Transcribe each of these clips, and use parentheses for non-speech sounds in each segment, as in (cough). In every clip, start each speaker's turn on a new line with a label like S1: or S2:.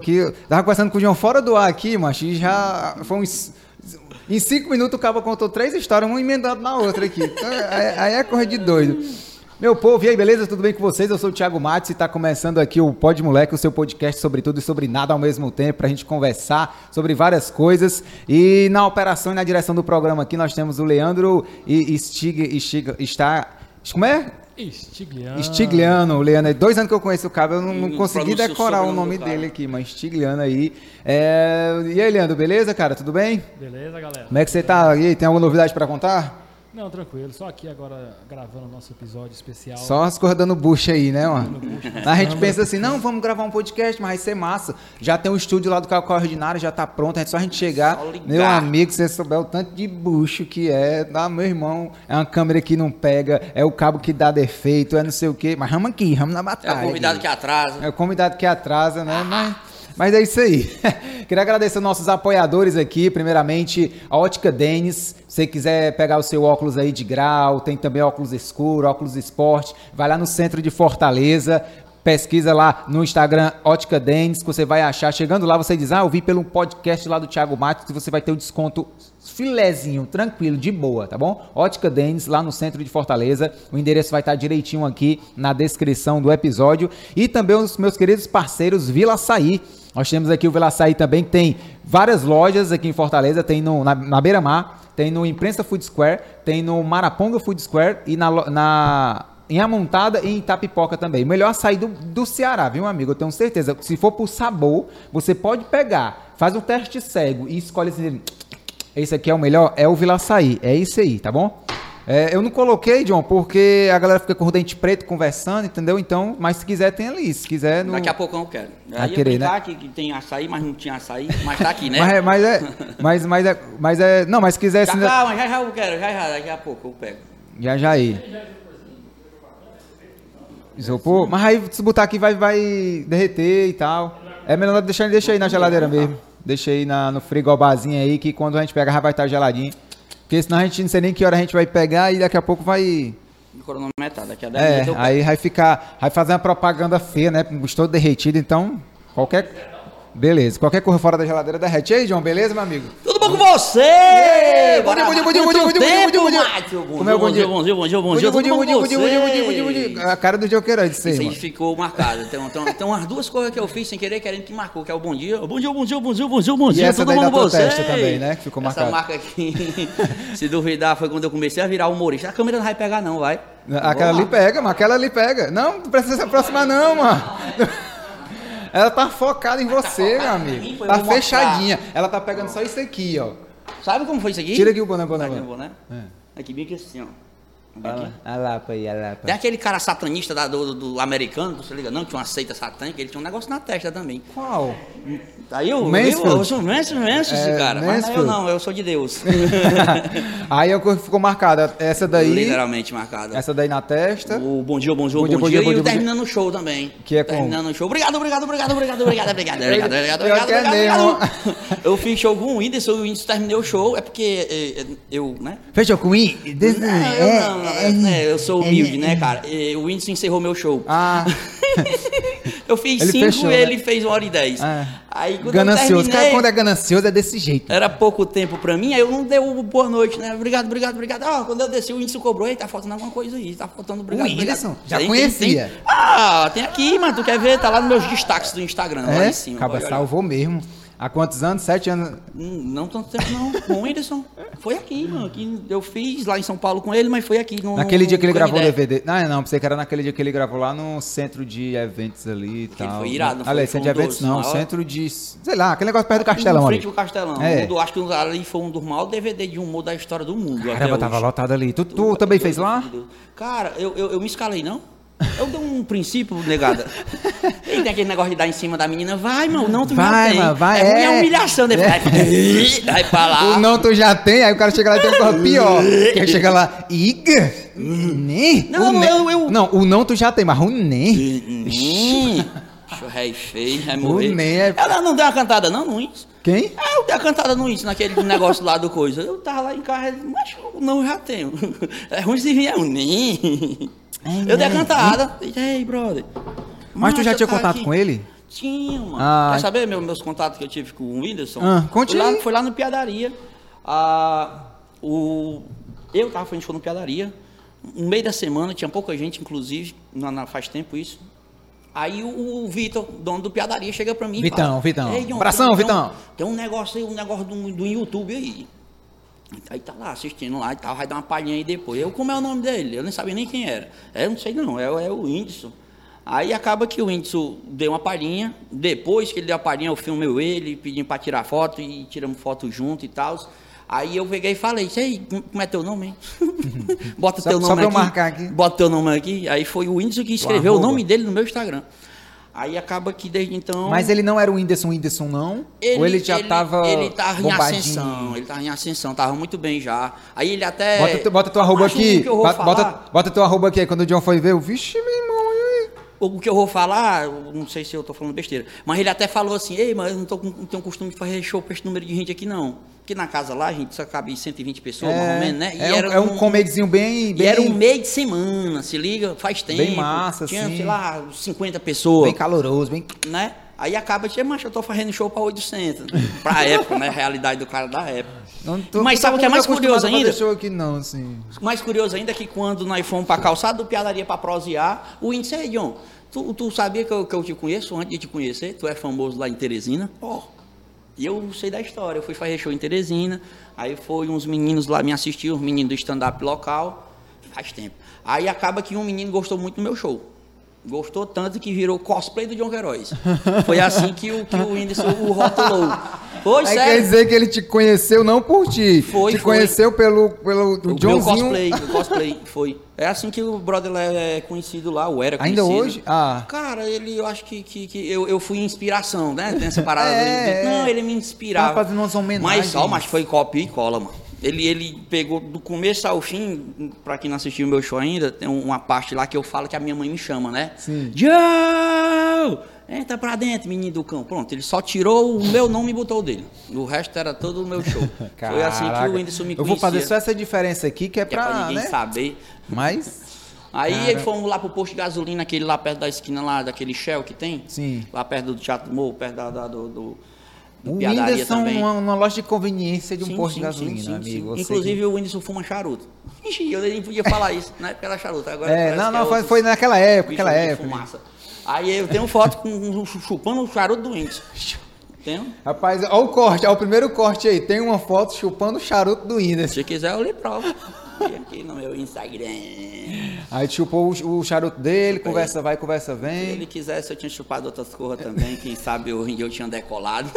S1: aqui, tava conversando com o João fora do ar aqui, macho, e já foi uns. Em cinco minutos o cara contou três histórias, uma emendando na outra aqui. Então, aí, aí é correr de doido. Meu povo, e aí, beleza? Tudo bem com vocês? Eu sou o Thiago Matos e está começando aqui o Pod Moleque, o seu podcast sobre tudo e sobre nada ao mesmo tempo, para a gente conversar sobre várias coisas. E na operação e na direção do programa aqui nós temos o Leandro e Stig, Stig, está... Como é?
S2: Stigliano.
S1: Stigliano, o Leandro. É dois anos que eu conheço o cara, eu não, não consegui decorar o nome dele aqui, mas Stigliano aí. É... E aí, Leandro, beleza, cara? Tudo bem?
S2: Beleza, galera.
S1: Como é que você tá? E aí, tem alguma novidade para contar?
S2: Não, tranquilo. Só aqui agora gravando o nosso episódio especial.
S1: Só as coisas dando bucha aí, né, mano? A gente pensa assim, não, vamos gravar um podcast, mas vai ser massa. Já tem um estúdio lá do Calcal Ordinário, já tá pronto, é só a gente chegar. Meu amigo, você souber o tanto de bucho que é, dá, meu irmão, é uma câmera que não pega, é o cabo que dá defeito, é não sei o quê. Mas ramos aqui, ramos na batalha.
S3: É o convidado
S1: aqui.
S3: que atrasa.
S1: É o convidado que atrasa, né? Mas... Mas é isso aí. (laughs) Queria agradecer aos nossos apoiadores aqui. Primeiramente, a Ótica Denis. Se você quiser pegar o seu óculos aí de grau, tem também óculos escuro, óculos esporte. Vai lá no centro de Fortaleza. Pesquisa lá no Instagram Ótica Denis, que você vai achar. Chegando lá, você diz: Ah, eu vi pelo podcast lá do Thiago Matos, você vai ter um desconto filezinho, tranquilo, de boa, tá bom? Ótica Denis, lá no centro de Fortaleza. O endereço vai estar direitinho aqui na descrição do episódio. E também os meus queridos parceiros Vila Açaí. Nós temos aqui o Vila Açaí também, que tem várias lojas aqui em Fortaleza, tem no, na, na Beira Mar, tem no Imprensa Food Square, tem no Maraponga Food Square e na, na em Amontada e em Itapipoca também. Melhor açaí do, do Ceará, viu, amigo? Eu tenho certeza. Se for por sabor, você pode pegar, faz um teste cego e escolhe assim, esse aqui é o melhor, é o Vila Açaí. É isso aí, tá bom? É, eu não coloquei, John, porque a galera fica com o dente preto conversando, entendeu? Então, mas se quiser, tem ali. Se quiser. No...
S3: Daqui a pouco eu quero.
S1: Vai querer, né?
S3: Que, que tem açaí, mas não tinha açaí, mas tá aqui, né?
S1: mas, é, mas é. (laughs) Mas, mas é. Mas é. Não, mas se quiser.
S3: Já,
S1: se
S3: calma, já já eu quero, já já, daqui a pouco eu pego.
S1: Já já aí. Isopor? Mas aí se botar aqui vai, vai derreter e tal. É melhor deixar, deixa aí na geladeira mesmo. Deixa aí na, no frigobarzinho aí, que quando a gente pegar já vai estar geladinho. Porque senão a gente não sei nem que hora a gente vai pegar e daqui a pouco vai.
S3: Cronometrar, daqui a 10
S1: É,
S3: minutos eu
S1: aí vai ficar. Vai fazer uma propaganda feia, né? Gostou derretido, então. Qualquer. Beleza, qualquer coisa fora da geladeira derrete. E aí, João, beleza, meu amigo?
S3: Tudo bom com você?
S1: Bom dia, bom dia, bom dia, bom dia, bom dia, bom dia, bom dia, bom dia. Como é o bom dia?
S3: Bom dia, bom dia, bom
S1: dia, bom dia, bom dia, bom dia,
S3: bom
S1: dia, bom dia, bom dia, bom
S3: você?
S1: dia. A cara do Jokerante, aí,
S3: Isso aí ficou marcado. Tem, tem, tem umas duas coisas que eu fiz sem querer, querendo que marcou, que é o bom dia. Bom dia, bom dia, bom dia, bom dia, bom
S1: E
S3: dia.
S1: essa
S3: tudo
S1: daí
S3: bom
S1: da
S3: com você?
S1: testa também, né, que ficou
S3: Essa
S1: marcada.
S3: marca aqui, se duvidar, foi quando eu comecei a virar humorista. A câmera não vai pegar não, vai.
S1: Aquela ali pega, mas aquela ali pega. Não, não precisa se aproximar, não, mano. Ela tá focada em você, meu
S3: focada em
S1: amigo. Tá
S3: vou mostrar.
S1: fechadinha. Ela tá pegando só isso aqui, ó.
S3: Sabe como foi isso aqui?
S1: Tira aqui o boné, boné,
S3: Tá aqui
S1: boné.
S3: boné? Aqui bem aqui assim, ó. Bem aqui.
S1: A lapa aí, a lapa.
S3: Tem aquele cara satanista da- do, do americano, você liga não, que tinha uma seita satânica, ele tinha um negócio na testa também.
S1: Qual?
S3: Aí eu,
S1: Mansfield?
S3: eu, eu sou Mansfield, Mansfield,
S1: É,
S3: esse cara. Mas não, eu
S1: Mansfield.
S3: não, eu sou de Deus. (laughs)
S1: aí a cor ficou marcada. Essa daí.
S3: Literalmente marcada.
S1: Essa daí na testa.
S3: O bom dia, bom dia,
S1: Bom
S3: bom
S1: dia, bom dia,
S3: e
S1: bom dia,
S3: o terminando o show também.
S1: Que é como?
S3: Terminando o show. Obrigado, obrigado, obrigado, obrigado, obrigado, obrigado, obrigado, obrigado, obrigado,
S1: é
S3: obrigado, obrigado. Eu fiz show com o Whindersson, o Whindersson terminei o show, é porque eh, eu, né?
S1: Fechou com I? Desse-
S3: Não,
S1: é,
S3: eu não, não,
S1: é,
S3: né, eu sou humilde,
S1: é,
S3: né, cara? E O Whindersson encerrou meu show.
S1: Ah, (laughs)
S3: Eu fiz
S1: Ele
S3: cinco
S1: fechou,
S3: e
S1: né?
S3: ele fez uma hora e dez.
S1: É.
S3: Aí quando
S1: ganancioso.
S3: eu
S1: Cara,
S3: terminei,
S1: quando é ganancioso é desse jeito.
S3: era pouco tempo pra mim, aí eu não dei o boa noite, né? Obrigado, obrigado, obrigado. Ah, quando eu desci, o Whindersson cobrou, ei, tá faltando alguma coisa aí, tá faltando obrigado,
S1: O Whindersson? Já
S3: Tem,
S1: conhecia?
S3: tem, tem. Ah, tem aqui, mano, tu quer ver? Tá lá nos meus destaques do Instagram, lá
S1: É?
S3: em cima.
S1: Acaba salvou mesmo. Há quantos anos? Sete anos.
S3: Hum, Não tanto tempo não, com o Whindersson. Foi aqui, mano, que eu fiz lá em São Paulo com ele, mas foi aqui no...
S1: Naquele dia que ele
S3: no
S1: gravou o. DVD. Não, não, pensei que era naquele dia que ele gravou lá no centro de eventos ali e tal.
S3: foi irado, não foi?
S1: Aliás, centro de eventos não,
S3: maiores.
S1: centro de. Sei lá, aquele negócio perto do Castelão
S3: Em
S1: ali.
S3: frente ao Castelão.
S1: É.
S3: Um do- acho que ali foi um dos maiores DVD de humor da história do mundo.
S1: Caramba, tava
S3: hoje.
S1: lotado ali. Tu, tu também fez lá?
S3: Cara, eu, eu, eu me escalei, não? Eu dei um princípio, negada. (laughs) E tem aquele negócio de dar em cima da menina. Vai, mano, não, tu
S1: Vai,
S3: já tem.
S1: mano, vai,
S3: é.
S1: é.
S3: humilhação. Depois vai, vai pra lá.
S1: O não tu já tem, aí o cara chega lá e tem um pior. Que chega lá, Iga? Né?
S3: Não,
S1: O né-
S3: eu- eu-
S1: Não, o não tu já tem, mas o né.
S3: Hum, Bicho, rei feio, vai
S1: O
S3: morrer.
S1: né é-
S3: Ela não deu uma cantada, não, Índice?
S1: Quem?
S3: Ah, eu dei a cantada no Índice, naquele negócio lá do coisa. Eu tava lá em casa, mas não já tenho. (laughs) É ruim se vier um nem. Eu dei a cantada. E aí, brother?
S1: Mas tu já tinha contato
S3: aqui.
S1: com ele?
S3: Tinha, mano.
S1: Ah.
S3: Quer saber meu- meus contatos que eu tive com o Whindersson?
S1: Ah, conte
S3: foi, lá, foi lá no Piadaria. Ah, o, eu tava fazendo show no Piadaria. No meio da semana, tinha pouca gente, inclusive, na, na- faz tempo isso. Aí o, o Vitor, dono do Piadaria, chega pra mim e
S1: Vitão,
S3: fala,
S1: Vitão.
S3: "Ei, John,
S1: Abração,
S3: tem-
S1: Vitão."
S3: Tem um negócio aí, um negócio do, do YouTube aí. Aí tá lá assistindo lá e tal, vai dar uma palhinha aí depois. Eu, como é o nome dele? Eu nem sabia nem quem era. É, eu não sei não, é, é o Whindersson. Aí acaba que o Whindersson deu uma palhinha. Depois que ele deu a palhinha, eu filmei ele, pedi pra tirar foto e tiramos foto junto e tal. Aí eu peguei e falei, isso aí, como é teu nome, hein? (laughs) Bota
S1: Só-
S3: teu
S1: só
S3: nome
S1: pra eu
S3: aqui.
S1: marcar aqui.
S3: Bota teu nome aqui. Aí foi o Whindersson que escreveu o
S1: arroba.
S3: nome dele no meu Instagram. Aí acaba que desde então...
S1: Mas ele não era o Whindersson Whindersson, não? Ou ele já tava
S3: Ele tava em
S1: bombadinho?
S3: ascensão, ele tava em ascensão, tava muito bem já. Aí ele até.
S1: Bota, tu- bota tua arroba aqui.
S3: O
S1: Bota, bota, bota tua arroba aqui. Aí quando o John foi ver, eu, vixe, meu irmão. E
S3: o que eu vou falar, não sei se eu tô falando besteira, mas ele até falou assim: ei, mas eu não, tô não tenho costume de fazer show pra esse número de gente aqui, não. Porque na casa lá, a gente só cabe 120 pessoas, mais ou menos, né?
S1: é, um, é um comedzinho bem,
S3: E
S1: bem,
S3: era um meio de semana, se liga, faz tempo.
S1: Bem massa,
S3: Tinha,
S1: assim.
S3: sei lá, 50 pessoas.
S1: bem caloroso, bem...
S3: né? Aí acaba de, mas eu tô fazendo show pra 800. (laughs) Pra época, né? Realidade do cara da época.
S1: Tô-
S3: Mas sabe o que é mais curioso ainda?
S1: show aqui não, assim.
S3: Mais curioso ainda é que quando nós fomos pra calçada do Piadaria pra prosear, o índice é, John, tu, tu sabia que eu, que eu te conheço antes de te conhecer? Tu é famoso lá em Teresina? Ó. E eu sei da história, eu fui fazer show em Teresina, aí foi uns meninos lá me assistir, os meninos do stand-up local, faz tempo. Aí acaba que um menino gostou muito do meu show. Gostou tanto que virou cosplay do John Queiroz. Foi assim que o, que o Whindersson o rotulou. Foi,
S1: Aí
S3: sério.
S1: quer dizer que ele te conheceu não por ti.
S3: Foi,
S1: te
S3: foi.
S1: conheceu pelo, pelo o Johnzinho.
S3: cosplay, o cosplay, foi. É assim que o brother é conhecido lá, o era
S1: Ainda
S3: conhecido.
S1: hoje? Ah.
S3: Cara, ele, eu acho que, que, que eu, eu fui inspiração, né? Tem essa parada (laughs)
S1: É,
S3: dele. Não, ele me inspirava.
S1: Tava fazendo umas homenagens.
S3: Mas só, mas foi copia e cola, mano. Ele, ele pegou do começo ao fim, pra quem não assistiu o meu show ainda, tem uma parte lá que eu falo que a minha mãe me chama, né?
S1: Sim.
S3: Joe! Entra pra dentro, menino do cão. Pronto, ele só tirou o meu nome e botou o dele. O resto era todo o meu show. (laughs) Foi assim que
S1: Caraca.
S3: o Whindersson me
S1: Eu vou
S3: conhecia.
S1: fazer só essa diferença aqui, que é
S3: Que é
S1: pra,
S3: pra ninguém
S1: né?
S3: saber.
S1: Mas,
S3: Aí
S1: Cara.
S3: fomos lá pro posto de gasolina, aquele lá perto da esquina lá, daquele Shell que tem.
S1: Sim.
S3: Lá perto do Teatro Morro, perto da, da- do, do
S1: o Whindersson
S3: também.
S1: uma, loja de conveniência de um
S3: Sim,
S1: posto
S3: sim,
S1: de gasolina,
S3: sim,
S1: amigo.
S3: Inclusive o Whindersson fuma charuto. Ixi, eu nem podia falar isso, né? Pela charuta. Agora.
S1: É, não, não, foi,
S3: outro
S1: foi naquela época, aquela época.
S3: fumaça. Aí eu tenho foto com chupando o charuto do Whindersson. Tenho?
S1: Rapaz, olha o corte, olha o primeiro corte aí. Tem uma foto chupando o charuto do Whindersson.
S3: Se quiser eu lhe provo. Aqui no meu Instagram.
S1: Aí chupou o, o charuto dele,
S3: Chupei.
S1: conversa vai, conversa
S3: Se
S1: vem.
S3: ele quisesse, eu tinha chupado outras coisas também. Quem sabe eu, eu tinha decolado.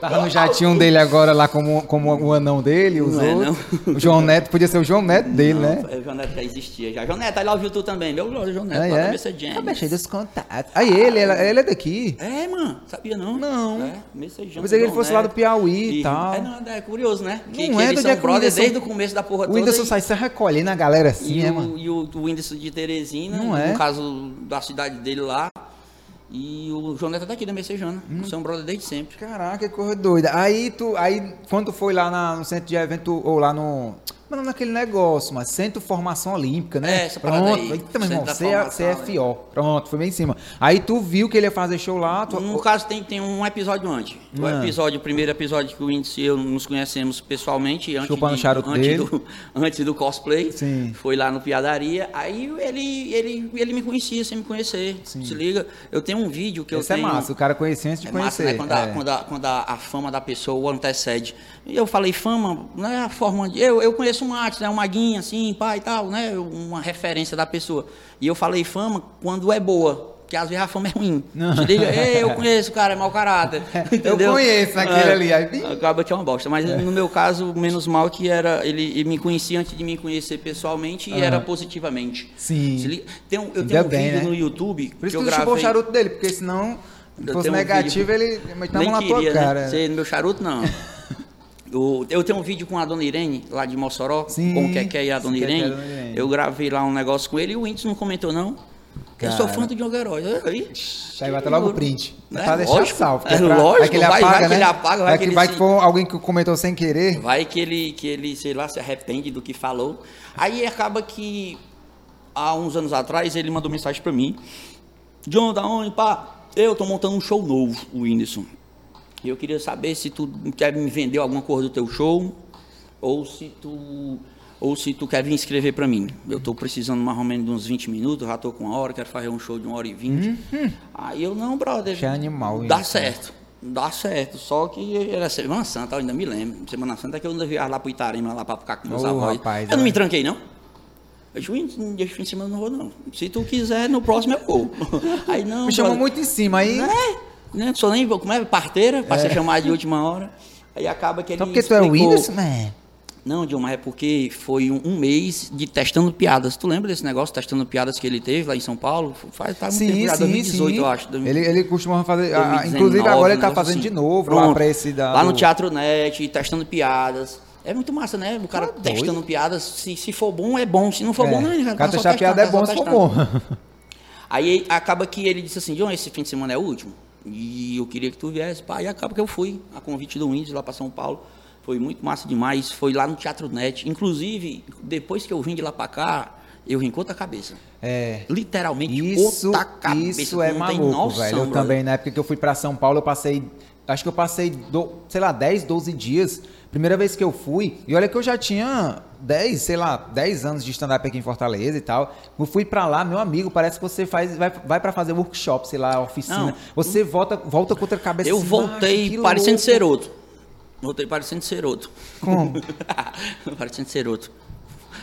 S1: Tava no jatinho dele agora lá como, como o anão dele, os
S3: Não é,
S1: outros. O João Neto, podia ser o João Neto dele, né?
S3: O João Neto já existia. Já. João Neto, aí lá ouviu tu também. Meu glória, João Neto. Lá
S1: é.
S3: você é James.
S1: Tá mexendo os contatos. Aí ele, ele, ele é daqui.
S3: É, mano. Sabia não?
S1: Não.
S3: É, messejão.
S1: Eu pensei que ele fosse lá do Piauí e tal.
S3: É, não, é curioso, né? Que,
S1: Não
S3: que
S1: é,
S3: eles são
S1: Whindersson-
S3: desde o começo da porra
S1: O
S3: toda.
S1: Whindersson sai se recolhendo a galera assim,
S3: e,
S1: é,
S3: o,
S1: mano?
S3: e o, o Whindersson de Teresina,
S1: Não é?
S3: no caso da cidade dele lá. E o João Neto é daqui da Messejana.
S1: Hum.
S3: São brothers desde sempre.
S1: Caraca, que coisa doida. Aí tu, aí quando tu foi lá na- no centro de evento, ou lá no. Mano, naquele negócio, mas Centro Formação Olímpica, né?
S3: É, essa
S1: Pronto.
S3: aí.
S1: Eita, meu irmão, você é, é. Pronto, foi bem em cima. Aí tu viu que ele ia fazer show lá, tu...
S3: No caso, tem, tem um episódio antes. O
S1: Ah.
S3: episódio, o primeiro episódio que o Whindersson e eu nos conhecemos pessoalmente, antes,
S1: Chupando
S3: de-
S1: charuto
S3: antes,
S1: dele.
S3: do, (laughs) antes do cosplay.
S1: Sim.
S3: Foi lá no Piadaria. Aí ele, ele, ele me conhecia sem me conhecer. Se liga. Eu tenho um vídeo que
S1: Esse
S3: eu
S1: é
S3: tenho...
S1: massa, o cara conhecia antes de
S3: É
S1: conhecer.
S3: massa, né? Quando, a,
S1: é.
S3: quando, a, quando a, a fama da pessoa o antecede. E eu falei, fama, não é a forma de. Eu, eu conheço o Matos, né? O Maguinho, assim, pai e tal, né? Uma referência da pessoa. E eu falei fama quando é boa. Porque às vezes a fama é ruim. (laughs)
S1: Não.
S3: Se liga, Ei, eu conheço o cara, é mau caráter. (laughs) Entendeu?
S1: conheço aquele ali, aí.
S3: Acaba que é uma bosta. Mas no meu caso, menos mal que era. Ele, ele me conhecia antes de me conhecer pessoalmente e
S1: Aham.
S3: era positivamente.
S1: Sim.
S3: Tem um- eu
S1: Ainda
S3: tenho um
S1: bem,
S3: vídeo
S1: né?
S3: no YouTube
S1: Por isso
S3: que
S1: que
S3: eu
S1: chupou o
S3: gravei.
S1: charuto dele, porque senão, se
S3: Eu
S1: fosse
S3: um
S1: negativo,
S3: vídeo-
S1: ele metava
S3: Nem
S1: na tua
S3: queria,
S1: cara.
S3: né? Ser no meu charuto, não. (laughs) O- eu tenho um vídeo com a dona Irene, lá de Mossoró,
S1: Sim,
S3: com o Keké e a dona Irene.
S1: Irene.
S3: Eu gravei lá um negócio com ele e o Whindersson não comentou, não. Eu sou
S1: Cara.
S3: fã do Diogo Herói. Aí,
S1: Aí bota logo o print.
S3: Né?
S1: pra deixar
S3: Lógico.
S1: salvo.
S3: É
S1: pra-
S3: lógico,
S1: que ele
S3: vai-
S1: apaga,
S3: vai que
S1: né?
S3: ele apaga, vai que
S1: que,
S3: ele
S1: vai
S3: se-
S1: que for alguém que comentou sem querer.
S3: Vai que ele, que ele, sei lá, se arrepende do que falou. Aí acaba que, há uns anos atrás, ele mandou mensagem pra mim. John, da onde, pá? Eu tô montando um show novo, o Whindersson. E eu queria saber se tu quer me vender alguma coisa do teu show ou se tu ou se tu quer vir escrever para mim. Eu estou precisando mais ou menos de uns 20 minutos, já estou com uma hora, quero fazer um show de uma hora e vinte. Aí eu, não, brother.
S1: Que animal
S3: Dá
S1: isso.
S3: certo. Dá certo. Só que era Semana Santa, eu ainda me lembro. Semana Santa é que eu ainda viajar lá pro Itarema, lá para ficar com meus
S1: Ô,
S3: avós.
S1: rapaz,
S3: eu não
S1: é.
S3: me tranquei, não. Eu disse, "Ui, um dia de fim de semana não vou, não. Se tu quiser, no próximo eu vou. (laughs) Aí não.
S1: Me chamou muito em cima aí.
S3: É? Não sou nem, como é, parteira, para ser chamado de última hora. Aí acaba que ele
S1: Só porque tu é o
S3: explicou-
S1: Whindersson, man.
S3: Não, Dilma, é porque foi um, um mês de testando piadas. Tu lembra desse negócio, testando piadas que ele teve lá em São Paulo? Faz, faz muito tempo já, 2018, eu acho.
S1: Ele, ele costuma fazer. ah,
S3: 2019,
S1: inclusive agora ele tá
S3: um
S1: fazendo
S3: assim.
S1: de novo lá
S3: Pronto.
S1: pra esse da.
S3: Lá no Teatro Net, testando piadas. É muito massa, né? O cara
S1: Tá doido.
S3: testando piadas. Se, se for bom, é bom. Se não for
S1: É,
S3: bom, não é.
S1: o cara
S3: tá
S1: testar piada é
S3: tá
S1: bom se for bom.
S3: Aí acaba que ele disse assim, John, esse fim de semana é o último. E eu queria que tu viesse. Pá, e acaba que eu fui, a convite do Índice lá para São Paulo. Foi muito massa demais. Foi lá no Teatro Net. Inclusive, depois que eu vim de lá para cá, eu vim com outra cabeça.
S1: É.
S3: Literalmente
S1: Isso,
S3: outra cabeça.
S1: isso é maluco,
S3: noção,
S1: velho. Eu
S3: brother.
S1: também, na época que eu fui pra São Paulo, eu passei. Acho que eu passei, do- sei lá, 10, 12 dias. Primeira vez que eu fui, e olha que eu já tinha 10, sei lá, 10 anos de stand-up aqui em Fortaleza e tal. Eu fui pra lá, meu amigo, parece que você faz, vai, vai pra fazer workshop, sei lá, oficina.
S3: Não.
S1: Você volta, volta com outra cabeça
S3: Eu
S1: assim,
S3: voltei
S1: "Macho, que
S3: parecendo
S1: louco."
S3: ser outro. Voltei parecendo ser outro.
S1: Como? (laughs)
S3: parecendo ser outro.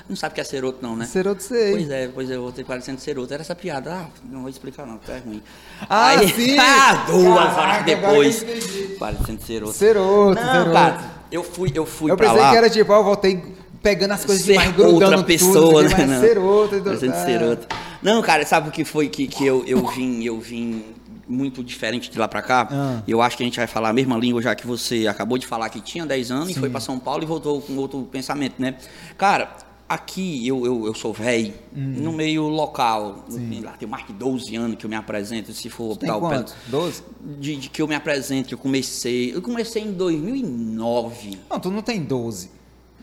S3: Não sabe o que é ser outro, não, né?
S1: Ser outro sei.
S3: Pois é, pois é, eu voltei parecendo ser outro. Era essa piada. Ah, não vou explicar não, é ruim.
S1: Ah, sim! (laughs)
S3: ah, duas horas depois.
S1: eu entendi.
S3: Parecendo ser outro.
S1: Ser outro,
S3: não,
S1: ser outro.
S3: cara, eu fui, eu fui
S1: Eu
S3: pra
S1: pensei
S3: lá.
S1: que era tipo, ó, eu voltei pegando as coisas
S3: ser
S1: demais, grudando
S3: outra
S1: tudo,
S3: pessoa,
S1: mas
S3: né? Não.
S1: ser.
S3: Parecendo
S1: é.
S3: ser. Não, cara, sabe o que foi que, que eu, eu vim, eu vim muito diferente de lá pra cá?
S1: Ah.
S3: Eu acho que a gente vai falar a mesma língua, já que você acabou de falar que tinha 10 anos e foi pra São Paulo e voltou com outro pensamento, né? Cara, aqui eu, eu, eu sou velho,
S1: Hum.
S3: no meio local. Lá tem mais de 12 anos que eu me apresento, se for
S1: Tem
S3: tal,
S1: quantos? 12?
S3: de, de que eu me apresento, eu comecei. Eu comecei em 2009.
S1: Não, tu não tem 12.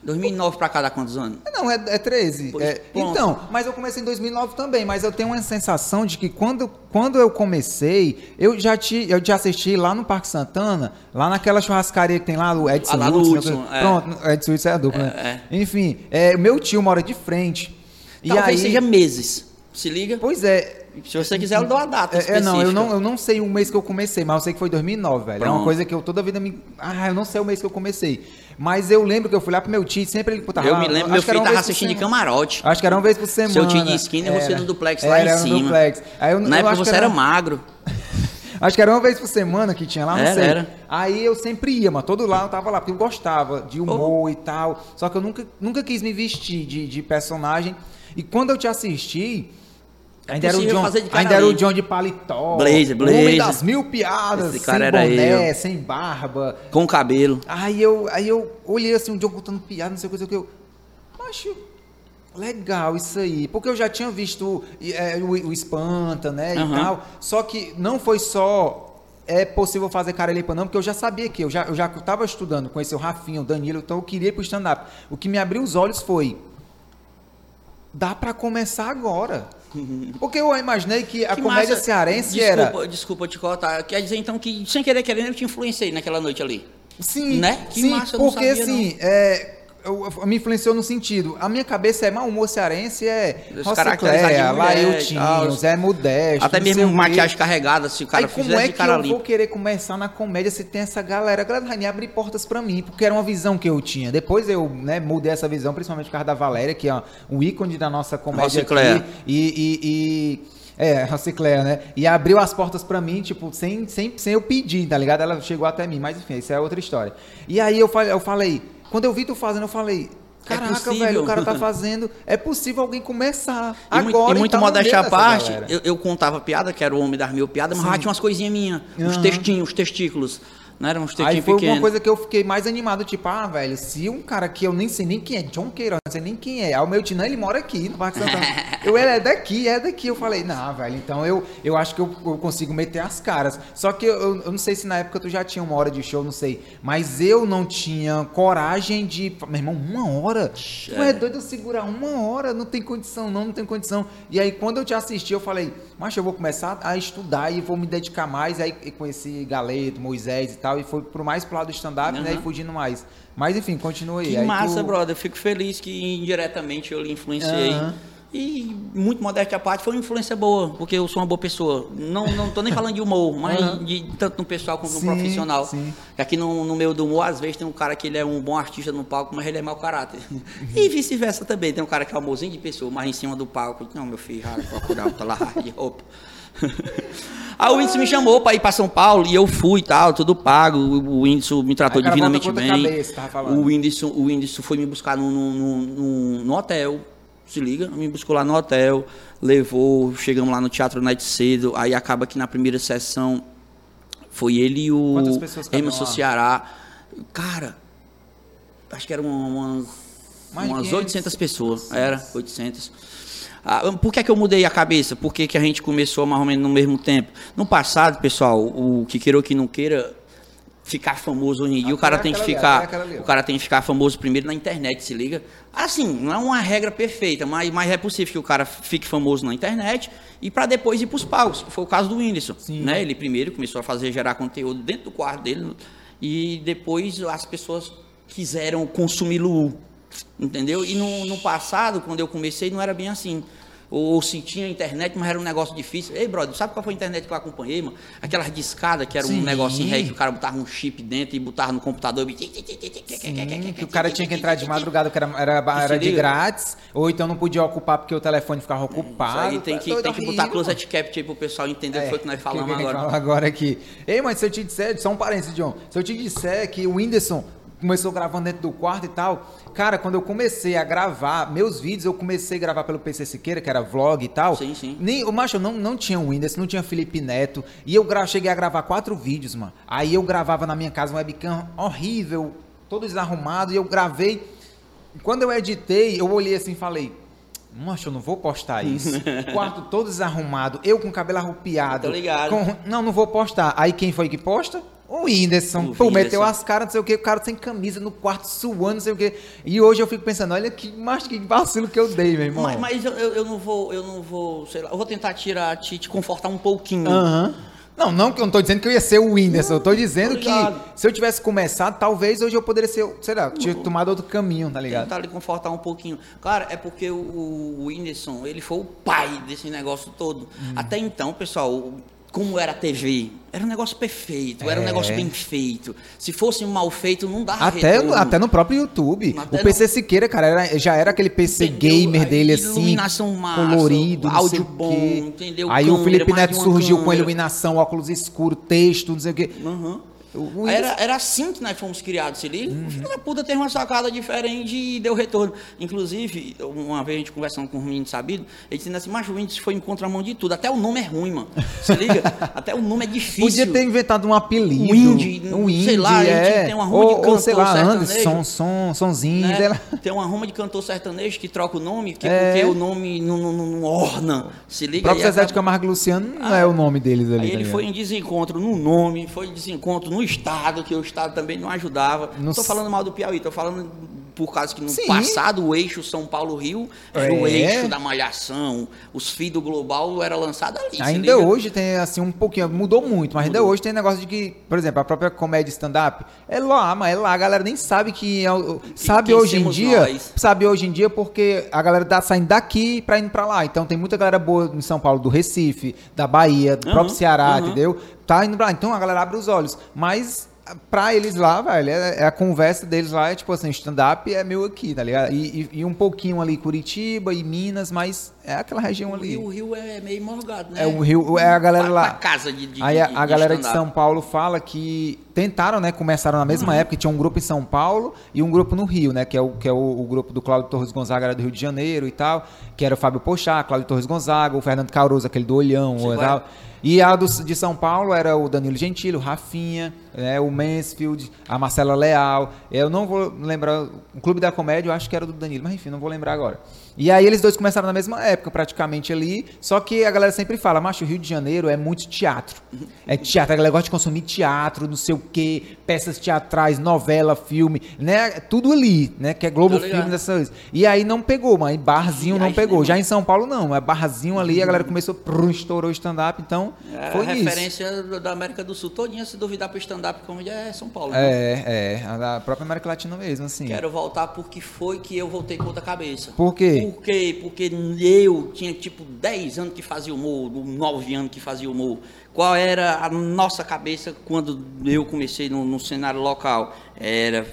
S3: 2009 pra cá dá quantos anos?
S1: Não, é, é 13.
S3: Pois,
S1: É, então, mas eu comecei em 2009 também, mas eu tenho uma sensação de que quando, quando eu comecei, eu já, te, eu já assisti lá no Parque Santana, lá naquela churrascaria que tem lá, o Edson
S3: Ah,
S1: Hudson,
S3: Hudson, é.
S1: Pronto, Edson Hudson é a dupla,
S3: É,
S1: né? Enfim, é, meu tio mora de frente. E
S3: Talvez
S1: aí,
S3: seja meses. Se liga.
S1: Pois é,
S3: Se você quiser, eu dou a data.
S1: É, é, não, eu não, eu não sei o mês que eu comecei, mas eu sei que foi 2009, velho. É uma
S3: Pronto.
S1: coisa que eu toda a vida me. Ah, eu não sei o mês que eu comecei. Mas eu lembro que eu fui lá pro meu tio, sempre ele botava
S3: Eu
S1: lá,
S3: me lembro, meu
S1: era
S3: filho tava assistindo de camarote.
S1: Acho que era uma vez por semana.
S3: Seu tio de esquina e você
S1: Era.
S3: no duplex lá
S1: Era,
S3: em
S1: era
S3: cima.
S1: duplex. Aí eu,
S3: Na
S1: eu
S3: época você era magro. (laughs)
S1: Acho que era uma vez por semana que tinha lá, não
S3: Era,
S1: sei.
S3: era.
S1: Aí eu sempre ia, mas todo lá eu tava lá, porque eu gostava de humor e tal. Só que eu nunca, nunca quis me vestir de, de personagem. E quando eu te assisti, ainda, era o, John,
S3: cara
S1: ainda era o. John de paletó.
S3: Blazer,
S1: o Homem
S3: blazer.
S1: das mil piadas,
S3: Esse cara
S1: sem
S3: era
S1: boné,
S3: eu.
S1: sem barba.
S3: Com cabelo.
S1: Aí eu, aí eu olhei assim, o John contando piada, não sei o que, não sei o que. Eu, acho legal isso aí. Porque eu já tinha visto é, o, o Espanta, né,
S3: Aham.
S1: e tal. Só que não foi só é possível fazer carelipa não, porque eu já sabia que eu já eu já estava estudando, conheci o Rafinha, o Danilo, então eu queria ir pro stand up. O que me abriu os olhos foi dá pra começar agora. Porque eu imaginei que a
S3: Que
S1: comédia
S3: massa.
S1: cearense
S3: desculpa,
S1: era
S3: Desculpa te cortar. Quer dizer então que, sem querer querendo, eu te influenciei naquela noite ali.
S1: Sim,
S3: Né? Que
S1: sim,
S3: massa,
S1: porque
S3: sabia,
S1: assim, é, eu- eu- me influenciou no sentido, a minha cabeça é mau humor cearense, é Rocicléia, Lailtinho. Zé Modesto,
S3: Até mesmo maquiagem carregada, se o cara
S1: Aí como
S3: fizesse
S1: é
S3: de
S1: que eu vou querer começar na comédia se tem essa galera? A galera me abrir portas pra mim, porque era uma visão que eu tinha. Depois eu né, mudei essa visão, principalmente por causa da Valéria, que é um ícone da nossa comédia
S3: Rocicléia.
S1: aqui. E, e, e- é, Rocicléia, né? E abriu as portas pra mim, tipo, sem, sem, sem eu pedir, tá ligado? Ela chegou até mim, mas enfim, isso é outra história. E aí eu falei, eu falei quando eu vi tu fazendo, eu falei... Caraca,
S3: possível.
S1: velho, o cara tá (laughs) fazendo. É possível alguém começar.
S3: E muito,
S1: agora
S3: e muito
S1: tá
S3: modéstia à parte, eu, eu contava piada, que era o homem das mil piadas, mas tinha umas coisinhas minhas. Os
S1: Aham.
S3: textinhos, os testículos. Não eram uns
S1: Aí
S3: textinhos
S1: foi uma coisa que eu fiquei mais animado, tipo, ah, velho, se um cara que eu nem sei nem quem é, John Queiroz, sei nem quem é. Aí o meu tio, não, ele mora aqui no Parque Santana. (laughs) eu, ele é daqui, é daqui. Eu falei, não, velho, então eu, eu acho que eu, eu consigo meter as caras. Só que eu, eu não sei se na época tu já tinha uma hora de show, não sei. Mas eu não tinha coragem de. Meu irmão, uma hora? Tu é doido eu segurar uma hora? Não tem condição, não, não tem condição. E aí, quando eu te assisti, eu falei, mas eu vou começar a estudar e vou me dedicar mais. Aí conheci Galeto, Moisés e tal, e foi pro mais pro lado do stand-up, uhum. né? E fugindo mais. Mas enfim, continua aí.
S3: Que
S1: aí
S3: massa, tu... brother. Fico feliz que indiretamente eu lhe influenciei. Uhum. E muito modéstia à parte, foi uma influência boa, porque eu sou uma boa pessoa. Não, não tô nem falando de humor, mas uhum. de, tanto no pessoal quanto sim, no profissional. Sim. Aqui no, no meio do humor, às vezes tem um cara que ele é um bom artista no palco, mas ele é mau caráter. Uhum. E vice-versa também. Tem um cara que é amorzinho de pessoa, mas em cima do palco, não, meu filho, procurar, tá lá (laughs) de roupa. Aí o Whindersson me chamou para ir para São Paulo e eu fui e tal, tudo pago. O Whindersson me tratou Aí, divinamente bem. Cabeça, o, Whindersson, o foi me buscar no, no, no, no, hotel. Se liga, me buscou lá no hotel, levou, chegamos lá no Teatro Night cedo. Aí acaba que na primeira sessão foi ele e o Emerson Ceará. Cara, acho que eram umas, umas 800 pessoas. Era, 800. Ah, por que, é que eu mudei a cabeça? Por que, que a gente começou mais ou menos no mesmo tempo? No passado, pessoal, o que queira ou que não queira ficar famoso hoje em dia, o cara tem que ficar, o cara tem que ficar famoso primeiro na internet, se liga? Assim, não é uma regra perfeita, mas, mas é possível que o cara fique famoso na internet e para depois ir para os palcos, foi o caso do Whindersson, Sim. né? Ele primeiro começou a fazer gerar conteúdo dentro do quarto dele e depois as pessoas quiseram consumi-lo Entendeu? E no, no, passado, quando eu comecei, não era bem assim. Ou, se tinha internet, mas era um negócio difícil. Ei, brother, sabe qual foi a internet que eu acompanhei, mano? Aquelas discadas que era Sim. um negocinho aí que o cara botava um chip dentro e botava no computador.
S1: Sim, que o cara tinha que entrar de madrugada, que era, era, era de grátis, ou então não podia ocupar porque o telefone ficava ocupado.
S3: Isso aí tem que, tem que botar closet capture aí pro pessoal entender o que foi que nós falamos que, agora.
S1: agora aqui. Ei, mas se eu te disser, só um parênteses, John, se eu te disser que o Whindersson começou gravando dentro do quarto e tal. Cara, quando eu comecei a gravar meus vídeos, eu comecei a gravar pelo PC Siqueira, que era vlog e tal.
S3: Sim, sim.
S1: Nem, o macho não, não tinha o Windows, não tinha Felipe Neto. E eu gra, cheguei a gravar quatro vídeos, mano. Aí eu gravava na minha casa um webcam horrível, todo desarrumado, e eu gravei. Quando eu editei, eu olhei assim e falei. Macho, eu não vou postar (laughs) isso. Quarto todo desarrumado, eu com cabelo arrupiado.
S3: Tô ligado.
S1: Com... Não, não vou postar. Aí quem foi que posta? O Whindersson, o pô, meteu as caras, não sei o que, o cara sem camisa no quarto, suando, não sei o que. E hoje eu fico pensando, olha que macho, que vacilo que eu dei, meu irmão.
S3: Mas, mas eu, eu, não vou, eu não vou, sei lá, eu vou tentar tirar, te, te confortar um pouquinho.
S1: Aham. Uhum. Não, não que eu não tô dizendo que eu ia ser o Whindersson, eu tô dizendo que se eu tivesse começado, talvez hoje eu poderia ser, sei lá, tinha tomado outro caminho, tá ligado?
S3: Tentar lhe confortar um pouquinho. Cara, é porque o, o Whindersson, ele foi o pai desse negócio todo. Hum. Até então, pessoal, como era a TV. Era um negócio perfeito, é. era um negócio é. bem feito. Se fosse mal feito, não dava
S1: até retorno. Até no próprio YouTube. Até o PC no... Siqueira, cara, era, já era aquele PC entendeu? gamer dele assim. Iluminação massa, colorido, áudio bom, entendeu? Aí Câmera, o Felipe Neto surgiu câmera. com iluminação, óculos escuro, texto, não sei o quê.
S3: Uhum. Era, era assim que nós fomos criados, se liga? Uhum. O filho da puta teve uma sacada diferente e deu retorno. Inclusive, uma vez a gente conversando com um menino sabido, ele dizendo assim, mas o índice foi em contramão de tudo. Até o nome é ruim, mano. Se liga? (laughs) Até o nome é difícil.
S1: Podia ter inventado um apelido.
S3: Um indie. Um indie, sei lá,
S1: é.
S3: tem uma ruma ou, de cantor sei lá,
S1: sertanejo. Som, som, sonzinho. Né?
S3: Tem uma ruma de cantor sertanejo que troca o nome, que é. porque o nome não, não, não orna. Se liga? O
S1: próprio Zezé de Camargo Luciano não ah, é o nome deles ali.
S3: Aí ele tá foi em desencontro no nome, foi em desencontro no estado, que eu Estado também não ajudava. Não estou falando mal do Piauí, estou falando por causa que no Sim. passado o eixo São Paulo-Rio era é. o eixo da malhação. Os FII do Global era lançado ali.
S1: Ainda hoje tem assim um pouquinho, mudou muito, mas mudou. ainda hoje tem negócio de que, por exemplo, a própria comédia stand-up é lá, mas é lá, a galera nem sabe que é, sabe que hoje em dia, nós. sabe hoje em dia porque a galera tá saindo daqui para indo para lá. Então tem muita galera boa em São Paulo do Recife, da Bahia, do uhum, próprio Ceará, uhum. entendeu? Tá indo pra lá. Então a galera abre os olhos, mas pra eles lá, velho, é, é, a conversa deles lá é tipo assim, stand-up é meu aqui, tá ligado? E, e, e, um pouquinho ali Curitiba e Minas, mas É aquela região
S3: O
S1: ali.
S3: Rio, o Rio é meio morgado, né?
S1: É o Rio, é a galera lá.
S3: pra casa de, de
S1: Aí a, a
S3: de
S1: galera de. São Paulo fala que tentaram, né? Começaram na mesma época, tinha um grupo em São Paulo e um grupo no Rio, né? Que é o, que é o, o grupo do Cláudio Torres Gonzaga, era do Rio de Janeiro e tal, que era o Fábio Pochá, Cláudio Torres Gonzaga, o Fernando Caruso, aquele do Olhão e
S3: qual é.
S1: E a do, de São Paulo era o Danilo Gentili, o Rafinha, né, o Mansfield, a Marcela Leal. Eu não vou lembrar. O Clube da Comédia eu acho que era do Danilo, mas enfim, não vou lembrar agora. E aí eles dois começaram na mesma época, praticamente ali. Só que a galera sempre fala, macho, o Rio de Janeiro é muito teatro. É teatro, a galera gosta de consumir teatro, não sei o quê, peças teatrais, novela, filme, né? Tudo ali, né? Que é Globo
S3: Tô ligado.
S1: Filme dessas. E aí não pegou, mas barzinho não pegou. Já em São Paulo não, é barzinho ali, a galera começou, prum, estourou o stand-up, então
S3: É
S1: foi
S3: a
S1: isso.
S3: referência da América do Sul todinha, se duvidar pro stand-up comedy, é São Paulo. né?
S1: É, é, a própria América Latina mesmo, assim.
S3: Quero voltar porque foi que eu voltei com outra cabeça.
S1: Por quê?
S3: Por quê? Porque eu tinha tipo 10 anos que fazia humor, 9 anos que fazia humor. Qual era a nossa cabeça quando eu comecei no, no cenário local? Era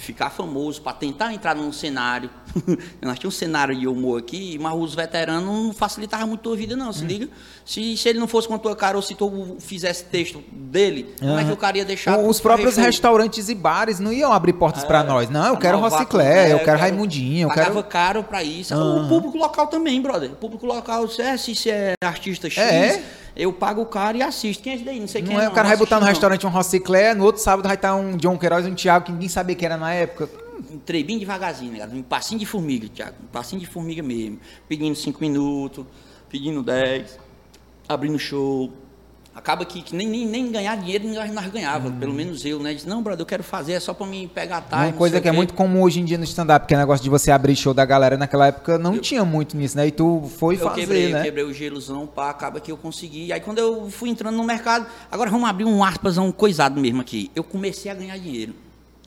S3: ficar famoso para tentar entrar num cenário. (laughs) Nós tínhamos um cenário de humor aqui, mas os veteranos não facilitavam muito a tua vida, não. Se liga. Se, se ele não fosse com a tua cara ou se tu fizesse texto dele, como é que o cara ia deixar.
S1: O- Os próprios restaurantes e bares não iam abrir portas pra nós. Não, eu quero Rociclé,
S3: com-
S1: eu
S3: é,
S1: quero Raimundinho, eu
S3: Pagava
S1: quero.
S3: caro pra isso.
S1: Aham.
S3: O público local também, brother. O público local, se é, se se é artista X,
S1: É?
S3: Eu pago caro e assisto. Quem é esse daí? Não sei quem
S1: Não é, o cara vai botar no restaurante um Rociclé, no outro sábado vai estar um John Queiroz e um Thiago que ninguém sabia que era na época.
S3: Entrei bem devagarzinho, né? Um passinho de formiga, Thiago. Um passinho de formiga mesmo. Pedindo 5 minutos, pedindo 10, abrindo show. Acaba que, que nem, nem, nem ganhar dinheiro nós, ganhava, pelo menos eu, né? Disse, não, brother, eu quero fazer, é só pra mim pegar time.
S1: Uma coisa que é muito comum hoje em dia no stand-up, que é o negócio de você abrir show da galera. Naquela época não tinha muito nisso, né? E tu foi
S3: Eu
S1: fazer,
S3: quebrei,
S1: né?
S3: eu quebrei o gelozão, pá, acaba que eu consegui. Aí quando eu fui entrando no mercado, agora vamos abrir um aspas, um coisado mesmo aqui. Eu comecei a ganhar dinheiro.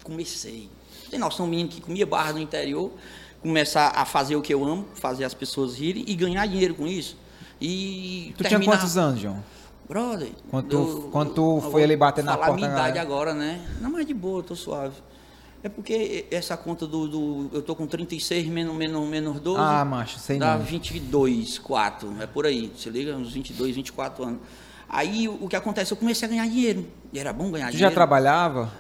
S3: Comecei. Tem noção, um menino que comia barra no interior, começar a fazer o que eu amo, fazer as pessoas rirem e ganhar dinheiro com isso. E
S1: Tu tinha
S3: terminar-
S1: quantos anos, João?
S3: Brother.
S1: Quando tu-
S3: eu-
S1: quando tu
S3: eu
S1: foi ali bater na
S3: falar
S1: porta
S3: a minha
S1: da
S3: idade agora, né? Não, mas de boa, eu tô suave. É porque essa conta do. do- eu tô com 36 menos, menos, menos 12.
S1: Ah, macho, sei
S3: Dá
S1: não.
S3: 22, 4. É por aí. Se liga, uns 22, 24 anos. Aí o que acontece? Eu comecei a ganhar dinheiro. E era bom ganhar
S1: Tu já
S3: dinheiro.
S1: trabalhava?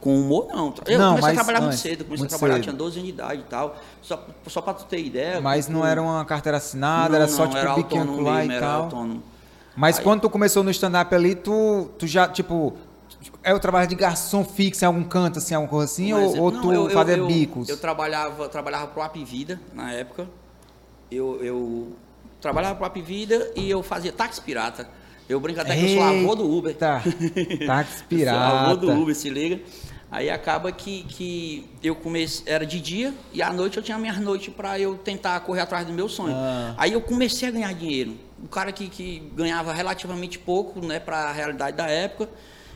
S3: Com humor, não. Eu
S1: Não,
S3: comecei a trabalhar muito cedo. Comecei
S1: muito
S3: a trabalhar,
S1: cedo.
S3: tinha 12 anos de idade e tal. Só, só pra tu ter ideia.
S1: Mas não era uma carteira assinada,
S3: não,
S1: era só
S3: não,
S1: tipo
S3: era autônomo
S1: lá
S3: mesmo,
S1: e
S3: era
S1: tal.
S3: autônomo.
S1: Mas
S3: Aí-
S1: quando tu começou no stand-up ali, tu, tu já, tipo, é o trabalho de garçom fixo em algum canto, assim, alguma coisa assim, ou, ou
S3: Não,
S1: tu
S3: eu- eu-
S1: fazia
S3: eu-
S1: bicos?
S3: Eu trabalhava, trabalhava pro Apivida na época. Eu, eu trabalhava pro Apivida e eu fazia táxi pirata. Eu brinco até que eu sou avô do Uber.
S1: Eita, (laughs) táxi
S3: Eu
S1: pirata.
S3: sou avô do Uber, se liga. Aí acaba que, que eu comecei, era de dia e à noite eu tinha minhas noites para eu tentar correr atrás do meu sonho.
S1: Ah.
S3: Aí eu comecei a ganhar dinheiro. O cara que, que ganhava relativamente pouco, né, para a realidade da época,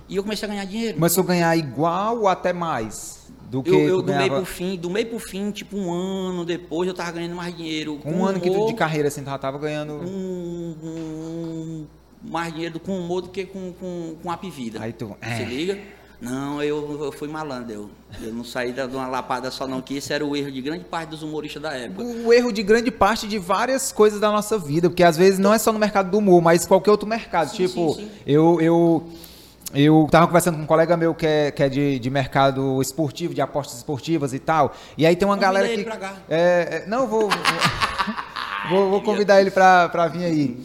S3: e eu comecei a ganhar dinheiro.
S1: Começou a ganhar igual ou até mais do que
S3: Eu, eu do meio
S1: ganhava?
S3: pro fim, do meio pro fim, tipo um ano depois, eu tava ganhando mais dinheiro.
S1: Um ano que tu de carreira, assim, tu já tava ganhando...
S3: um- um- mais dinheiro com humor do que com, com, com a pivida.
S1: Aí tu,
S3: Se
S1: é.
S3: liga? Não, eu, eu fui malandro. Eu, eu não saí da- de uma lapada só não, que esse era o erro de grande parte dos humoristas da época.
S1: O erro de grande parte de várias coisas da nossa vida, porque às vezes não é só no mercado do humor, mas qualquer outro mercado.
S3: Sim,
S1: tipo,
S3: sim, sim.
S1: eu eu eu tava conversando com um colega meu que é, que é de, de mercado esportivo, de apostas esportivas e tal. E aí tem uma
S3: Convida
S1: galera
S3: ele
S1: que
S3: pra cá.
S1: é, é, não vou vou, vou, vou convidar ele pra, pra vir aí.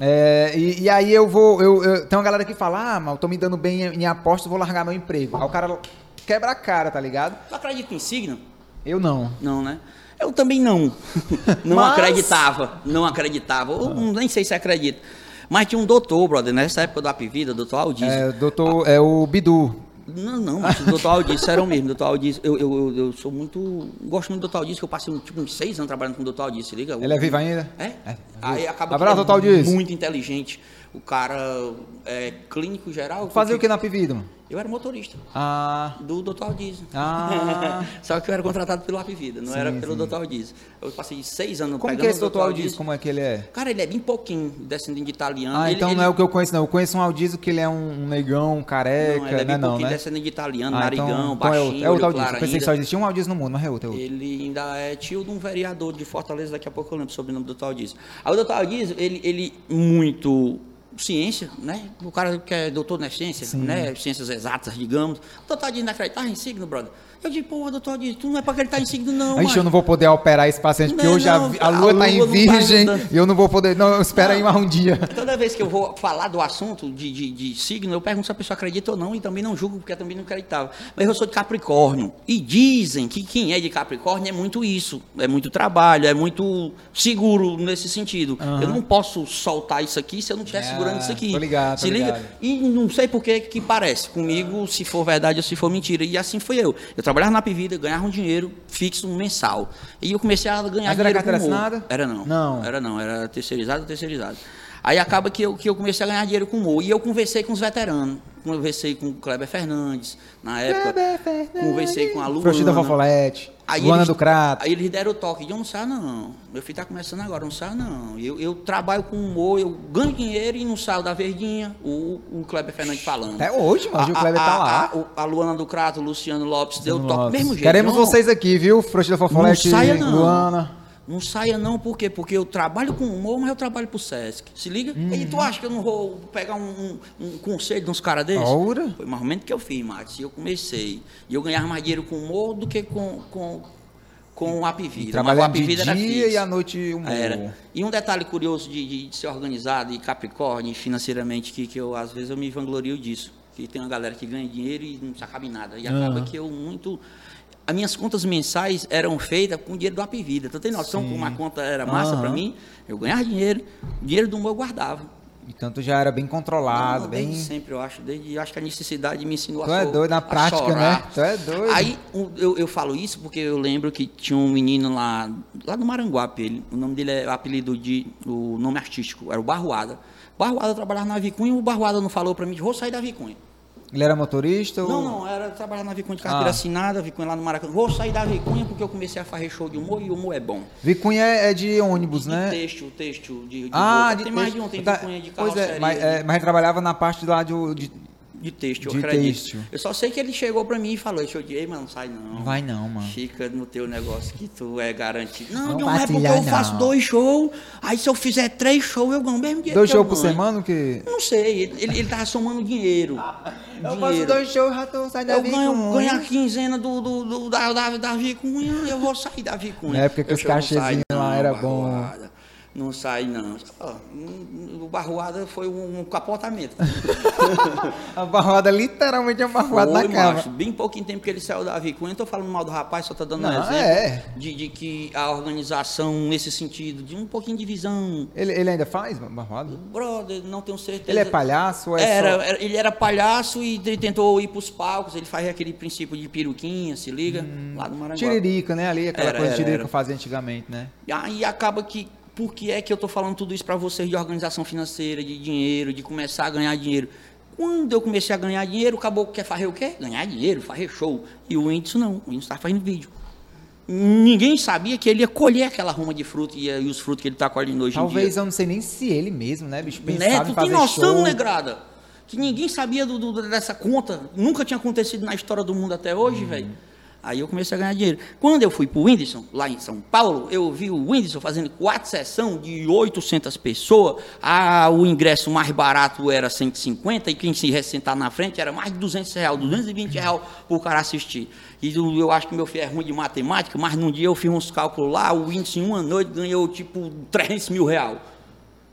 S1: É, e, e aí eu vou. Eu, eu- tem uma galera que fala, ah, mas eu tô me dando bem em, em apostas, vou largar meu emprego. Aí o cara quebra a cara, tá ligado?
S3: Tu acredita em signo?
S1: Eu não.
S3: Não, né? Eu também não. (laughs) Não
S1: Mas-
S3: acreditava. Não acreditava. Eu nem sei se acredita. Mas tinha um doutor, brother, nessa época do Apivida, doutor Aldiz.
S1: É, doutor, é o Bidu.
S3: Não, não, mas o doutor Aldiz, sério mesmo, doutor Aldiz, eu, eu, eu, sou muito, gosto muito do doutor Aldiz, que eu passei tipo, uns seis anos trabalhando com o doutor se liga?
S1: Ele é vivo ainda?
S3: É?
S1: É,
S3: Aí acaba
S1: Abraço,
S3: ele
S1: doutor Aldiz.
S3: muito inteligente, o cara é clínico geral.
S1: Fazer o que na Pivida, mano?
S3: Eu era motorista
S1: Ah,
S3: do Dr. Aldiz.
S1: Ah. (laughs)
S3: Só que eu era contratado pelo Apivida, não
S1: Sim,
S3: era pelo
S1: sim.
S3: Dr. Aldiz. Eu passei seis anos
S1: como que é esse
S3: o
S1: doutor Aldiz?
S3: Aldiz.
S1: Como é que ele é?
S3: Cara, ele é bem pouquinho, descendente de italiano.
S1: Ah,
S3: Ele-
S1: então
S3: ele-
S1: não é o que eu conheço, não. Eu conheço um Aldizo que ele é um, negão, um careca,
S3: Não, ele é
S1: né?
S3: bem
S1: Não,
S3: pouquinho
S1: né?
S3: descendente de italiano,
S1: Ah,
S3: narigão,
S1: então, então
S3: baixinho,
S1: é outro, é outro Aldizo.
S3: claro
S1: Eu pensei que só existia um Aldizo no mundo, mas é outro. É outro.
S3: Ele ainda é tio de um vereador de Fortaleza, daqui a pouco eu lembro sobre o nome do Dr. Aldiz. Aí o Dr. Aldiz, ele, ele muito ciência, né? O cara que é doutor na ciência,
S1: Sim.
S3: né? Ciências exatas, digamos. O Dr. Aldiz não acreditava em signo, brother. Eu disse, pô, doutor tu não é pra acreditar em signo, não,
S1: Ixi, eu não vou poder operar esse paciente, porque
S3: Não,
S1: já
S3: não,
S1: a
S3: a
S1: lua tá em
S3: tá
S1: virgem e eu não vou poder. Não, espera aí mais um dia. (laughs)
S3: Toda vez que eu vou falar do assunto de, de, de signo, eu pergunto se a pessoa acredita ou não, e também não julgo, porque eu também não acreditava. Mas eu sou de Capricórnio. E dizem que quem é de Capricórnio é muito isso. É muito trabalho, é muito seguro nesse sentido.
S1: Aham.
S3: Eu não posso soltar isso aqui se eu não estiver
S1: Ah,
S3: segurando isso aqui.
S1: tô ligado, tô
S3: Se liga?
S1: ligado.
S3: E não sei por que que parece comigo, se for verdade ou se for mentira. E assim foi eu. Eu trabalhava na Pivida, ganhava um dinheiro fixo mensal. E eu comecei a ganhar
S1: Mas era
S3: dinheiro
S1: carteira
S3: com humor.
S1: assinada?
S3: Era não.
S1: Não.
S3: Era não, era terceirizado, terceirizado. Aí acaba que eu, que eu comecei a ganhar dinheiro com humor. E eu conversei com os veteranos. Conversei com o Kleber Fernandes, na época. Conversei com a Luana.
S1: Frouxinha da Fofolete,
S3: Aí
S1: Luana
S3: eles-
S1: do Crato.
S3: Aí eles deram o toque, eu não saio não. Meu filho tá começando agora, não saio não. Eu, eu trabalho com humor, eu ganho dinheiro e não saio da verdinha. O, o Kleber Fernandes falando.
S1: Até hoje, mano, o Kleber tá
S3: a-
S1: lá.
S3: A, o- a Luana do Crato, o Luciano Lopes, deu toque.
S1: Nossa.
S3: Mesmo jeito.
S1: Queremos
S3: não-
S1: vocês aqui, viu? Frouxinha da Fofolete,
S3: não saia não.
S1: Luana.
S3: Não saia não, por quê? Porque eu trabalho com humor, mas eu trabalho pro Sesc. Se liga? E tu acha que eu não vou pegar um, um, um conselho de uns caras desses?
S1: Ora.
S3: Foi mais ou menos que eu fiz, Matos. E eu comecei. E eu ganhava mais dinheiro com humor do que com, com, com o Apivida.
S1: Trabalhando de dia e à noite um
S3: Era. E um detalhe curioso de, de- de ser organizado e Capricórnio financeiramente, que, que eu às vezes eu me vanglorio disso. Que tem uma galera que ganha dinheiro e não se acaba em nada. E acaba
S1: Ah.
S3: que eu muito. As minhas contas mensais eram feitas com dinheiro do Apivida. Tu tem noção como a conta era massa
S1: Aham.
S3: para mim? Eu ganhava dinheiro, dinheiro do meu eu guardava.
S1: Então tu já era bem controlado,
S3: Não,
S1: bem.
S3: Desde sempre, eu acho. Desde, eu acho que a necessidade me ensinou
S1: Tu
S3: a
S1: é
S3: so-
S1: doido na prática,
S3: chorar.
S1: né? Tu é doido.
S3: Aí eu, eu falo isso porque eu lembro que tinha um menino lá, lá no Maranguape, ele, o nome dele é o apelido de, o nome artístico, era o Barruada. Barruada trabalhava na Vicunha, o Barruada não falou pra mim, vou sair da Vicunha.
S1: Ele era motorista? ou-
S3: Não, não, era trabalhar na Vicunha de carteira
S1: Ah.
S3: assinada, Vicunha lá no Maracanã. Vou sair da Vicunha porque eu comecei a fazer show de humor e o humor é bom.
S1: Vicunha é é de ônibus,
S3: De
S1: né?
S3: texto, texto de, de
S1: Ah,
S3: roupa.
S1: de
S3: Tem mais
S1: texto.
S3: de um, tem
S1: Tá,
S3: Vicunha de
S1: Pois
S3: carroceria.
S1: é, mas, é, mas ele trabalhava na parte lá de, de-
S3: De texto, eu
S1: de
S3: acredito.
S1: texto.
S3: Eu só sei que ele chegou pra mim e falou, eu ei, mano, não sai não.
S1: Não vai não, mano.
S3: Fica no teu negócio que tu é garantido. Não,
S1: Não
S3: não, é porque eu faço
S1: não.
S3: dois shows, aí se eu fizer três shows, eu ganho mesmo dinheiro
S1: Dois shows por semana que.
S3: Não sei, ele, ele, ele tava somando dinheiro. (laughs)
S1: Eu faço dois shows, já tô saindo da
S3: Eu ganho, ganho a quinzena do, do, do- da, da, da Vicunha, eu vou sair da Vicunha.
S1: Na época que
S3: Eu
S1: os cachezinhos lá era bom.
S3: Não sai não. Hum, O Barroada foi um, um capotamento. (laughs)
S1: A barroada, literalmente, é uma barroada na
S3: Foi,
S1: cama.
S3: macho, bem pouquinho tempo que ele saiu da Vicunha. Não tô falando mal do rapaz, só tô dando um
S1: Não,
S3: exemplo
S1: é.
S3: de, de que a organização, nesse sentido, de um pouquinho de visão.
S1: Ele, ele ainda faz barroada?
S3: Brother, não tenho certeza.
S1: Ele é palhaço ou é
S3: era,
S1: só...
S3: era- ele era palhaço e ele tentou ir pros palcos. Ele faz aquele princípio de peruquinha, se liga, lá do Maranguá.
S1: Tiririca, né? Ali, aquela
S3: Era,
S1: coisa que
S3: era,
S1: Tiririca fazia antigamente, né?
S3: E Aí acaba que, por que é que eu estou falando tudo isso para vocês de organização financeira, de dinheiro, de começar a ganhar dinheiro? Quando eu comecei a ganhar dinheiro, o caboclo quer fazer o quê? Ganhar dinheiro, fazer show. E o Whindersson não, o Whindersson está fazendo vídeo. Ninguém sabia que ele ia colher aquela ruma de fruta e, e os frutos que ele está colhendo hoje
S1: Talvez
S3: em dia.
S1: eu não sei nem se ele mesmo, né, bicho? Pensava
S3: Neto,
S1: em
S3: tem noção,
S1: show.
S3: negrada? Que ninguém sabia do, do- dessa conta. Nunca tinha acontecido na história do mundo até hoje, velho. Aí eu comecei a ganhar dinheiro. Quando eu fui pro Whindersson, lá em São Paulo, eu vi o Whindersson fazendo quatro sessões de 800 pessoas. Ah, o ingresso mais barato era 150 e quem se ressentar na frente era mais de 200 reais, 220 reais pro cara assistir. E eu, eu acho que meu filho é ruim de matemática, mas num dia eu fiz uns cálculos lá, o Whindersson em uma noite ganhou tipo 300 mil reais.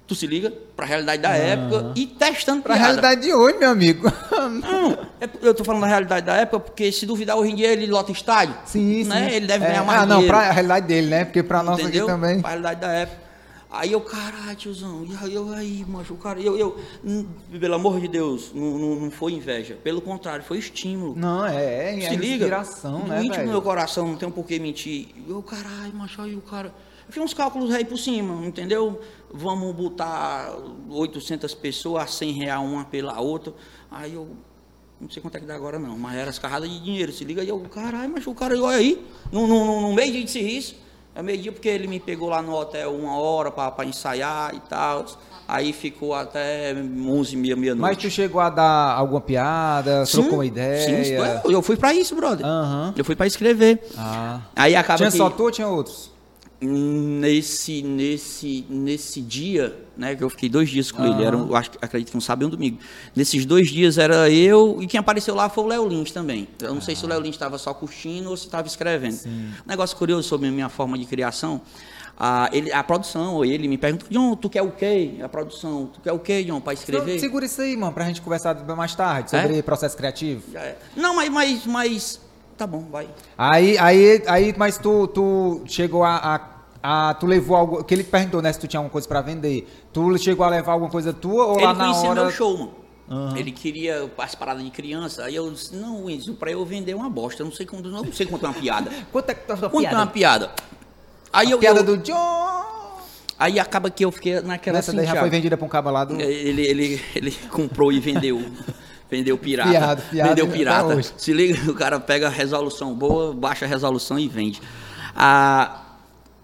S3: Tu se liga? Pra realidade da época e testando
S1: Pra
S3: piada.
S1: realidade de hoje, meu amigo. (laughs)
S3: Não, é- eu tô falando da realidade da época, porque se duvidar hoje em dia ele lota estádio.
S1: Sim, sim.
S3: né? Ele deve
S1: É,
S3: ganhar mais
S1: Ah, não,
S3: dinheiro.
S1: pra realidade dele, né? Porque pra nós aqui também.
S3: Pra realidade da época. Aí eu, caralho, tiozão, e aí, eu, aí, macho, o cara, eu, eu, hum, pelo amor de Deus, não, não, não foi inveja, pelo contrário, foi estímulo.
S1: Não, é, é,
S3: Se
S1: é
S3: liga,
S1: inspiração,
S3: no
S1: né,
S3: íntimo do meu coração, não tem por que mentir. Eu, caralho, macho, aí o cara... Eu fiz uns cálculos aí por cima, entendeu? Vamos botar 800 pessoas a 100 reais uma pela outra. Aí eu, Não sei quanto é que dá agora não, mas era as carradas de dinheiro. Se liga aí, eu, caralho, mas o cara, olha aí, no, no, no, meio dia de serviço. É meio dia porque ele me pegou lá no hotel uma hora para ensaiar e tal. Aí ficou até 11 e meia, meia-noite.
S1: Mas tu chegou a dar alguma piada, trocou uma ideia?
S3: Sim, eu- fui pra isso, brother.
S1: Aham.
S3: Eu fui pra escrever.
S1: Ah.
S3: Aí acaba
S1: Tinha
S3: que
S1: só tu ou tinha outros?
S3: Nesse nesse nesse dia, né, que eu fiquei dois dias com ele, era, um- eu acho, acredito que um sábado e um domingo. Nesses dois dias era eu e quem apareceu lá foi o Léo Lins também. Eu não sei se o Léo Lins estava só curtindo ou se estava escrevendo. Um negócio curioso sobre a minha forma de criação. A, ele, a produção, ou ele me perguntou, John, tu quer o quê? A produção, tu quer o quê, John, para escrever?
S1: Então, segura isso aí, mano, pra gente conversar mais tarde sobre
S3: É?
S1: processo criativo.
S3: É. Não, mas, mas, mas. Tá bom, vai.
S1: Aí, aí, aí, mas tu, tu chegou a, a, a- Tu levou algo. Que ele perguntou, né? Se tu tinha alguma coisa pra vender. Tu chegou a levar alguma coisa tua ou lá
S3: Ele
S1: na
S3: conhecia
S1: hora.
S3: meu show, mano. Ele queria as paradas de criança. Aí eu disse, não, Winston, pra eu vender uma bosta. Eu não sei quanto, não sei quanto é uma piada. (laughs)
S1: Quanto é que tá a sua
S3: Quanto é
S1: piada?
S3: uma piada? Aí eu,
S1: piada
S3: eu-
S1: do John!
S3: Aí acaba que eu fiquei naquela
S1: Essa
S3: assim,
S1: daí já foi vendida pra um cabo lá do.
S3: Ele, ele, ele (laughs) comprou e vendeu. (laughs) Vendeu pirata.
S1: Fiado, fiado
S3: vendeu pirata. Se liga, o cara pega a resolução boa, baixa a resolução e vende. Ah,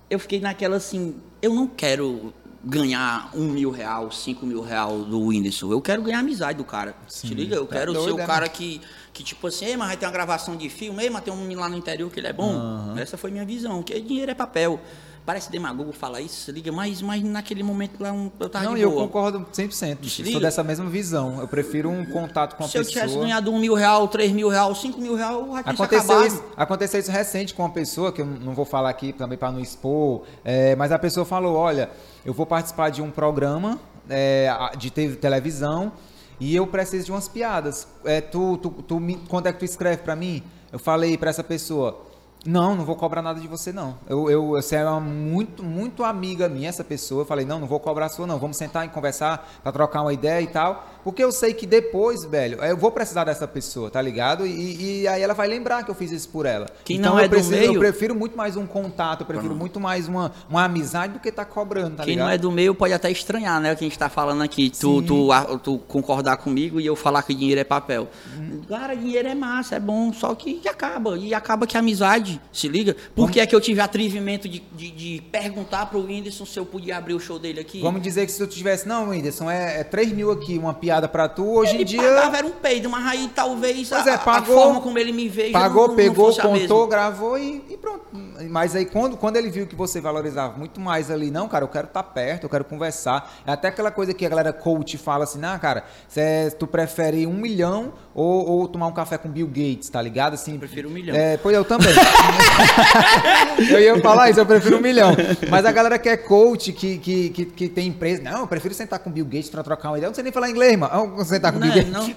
S3: eu fiquei naquela assim, eu não quero ganhar um mil real, cinco mil real do Whindersson. Eu quero ganhar a amizade do cara. Se liga, eu
S1: tá
S3: quero
S1: doido,
S3: ser o
S1: né,
S3: cara que, que tipo assim, ei, mas vai ter uma gravação de filme, ei, mas tem um menino lá no interior que ele é bom. Essa foi minha visão, que dinheiro é papel. Parece demagogo falar isso, se liga, mas, mas naquele momento lá um- eu tava
S1: Não, eu concordo 100%.
S3: Se
S1: Sou dessa mesma visão. Eu prefiro um contato com a
S3: Se eu
S1: pessoa.
S3: tivesse ganhado um mil real, três mil real, cinco mil real, já tinha
S1: Aconteceu isso, aconteceu isso recente com uma pessoa, que eu não vou falar aqui também para não expor, é, mas a pessoa falou: olha, eu vou participar de um programa é, de te- televisão e eu preciso de umas piadas. É, tu, tu, tu me- quando é que tu escreve para mim? Eu falei para essa pessoa. Não, não vou cobrar nada de você, não. Eu, eu, você é uma muito, muito amiga minha, essa pessoa. Eu falei, não, não vou cobrar sua, não. Vamos sentar e conversar pra trocar uma ideia e tal. Porque eu sei que depois, velho, eu vou precisar dessa pessoa, tá ligado? E, e aí ela vai lembrar que eu fiz isso por ela.
S3: Quem
S1: então
S3: não
S1: eu
S3: é do
S1: preciso,
S3: meio-
S1: eu prefiro muito mais um contato, eu prefiro muito mais uma, uma amizade do que tá cobrando, tá
S3: Quem
S1: ligado?
S3: não é do meio pode até estranhar, né? O que a gente tá falando aqui. Tu, tu, a- tu concordar comigo e eu falar que dinheiro é papel.
S1: Hum.
S3: Cara, dinheiro é massa, é bom, só que acaba. E acaba que a amizade, se liga? Por que é que eu tive atrevimento de, de, de perguntar pro Whindersson se eu podia abrir o show dele aqui?
S1: Vamos dizer que se tu tivesse, não, Whindersson, é, é 3 mil aqui, uma piada pra tu, hoje
S3: ele
S1: em dia.
S3: pagava era um peido, mas aí talvez
S1: Pois
S3: a,
S1: é,
S3: a
S1: pagou,
S3: forma como ele me veio
S1: Pagou,
S3: não, não
S1: pegou,
S3: a
S1: contou, gravou e, e pronto. Mas aí quando, quando ele viu que você valorizava muito mais ali, não, cara, eu quero estar perto, eu quero conversar. É até aquela coisa que a galera coach fala assim, não, cara, cê, tu prefere um milhão ou, ou tomar um café com Bill Gates, tá ligado? Assim, eu
S3: prefiro um milhão.
S1: É, pois eu também. (laughs) eu ia falar isso, eu prefiro um milhão. Mas a galera que é coach, que, que, que, que tem empresa, não, eu prefiro sentar com Bill Gates pra trocar uma ideia. Eu não sei nem falar inglês, irmão. Eu sentar com
S3: Não,
S1: Bill Gates.
S3: não.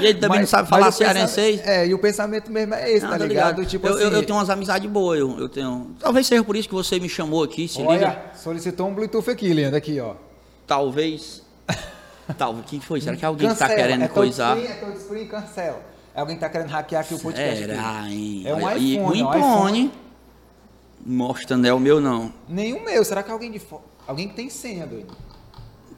S3: E ele também não sabe falar cearense.
S1: É, e o pensamento mesmo é esse,
S3: Ah,
S1: tá
S3: tô
S1: ligado? Tipo
S3: eu,
S1: assim.
S3: eu, eu tenho umas amizades boas, eu, eu tenho. Talvez seja por isso que você me chamou aqui, se liga.
S1: Olha, solicitou um Bluetooth aqui, Leandro, aqui, ó.
S3: Talvez. (laughs) Talvez. Quem foi? Será que alguém que tá
S1: Cancela,
S3: querendo
S1: é
S3: coisar?
S1: touchscreen, É touchscreen, cancela. É alguém que tá querendo hackear aqui o podcast.
S3: Será, hein?
S1: É um
S3: Olha, e
S1: iPhone,
S3: o
S1: ó,
S3: iPhone. Mostra, não é o meu não.
S1: Nenhum meu. Será que é alguém de fora? Alguém que tem senha, doido.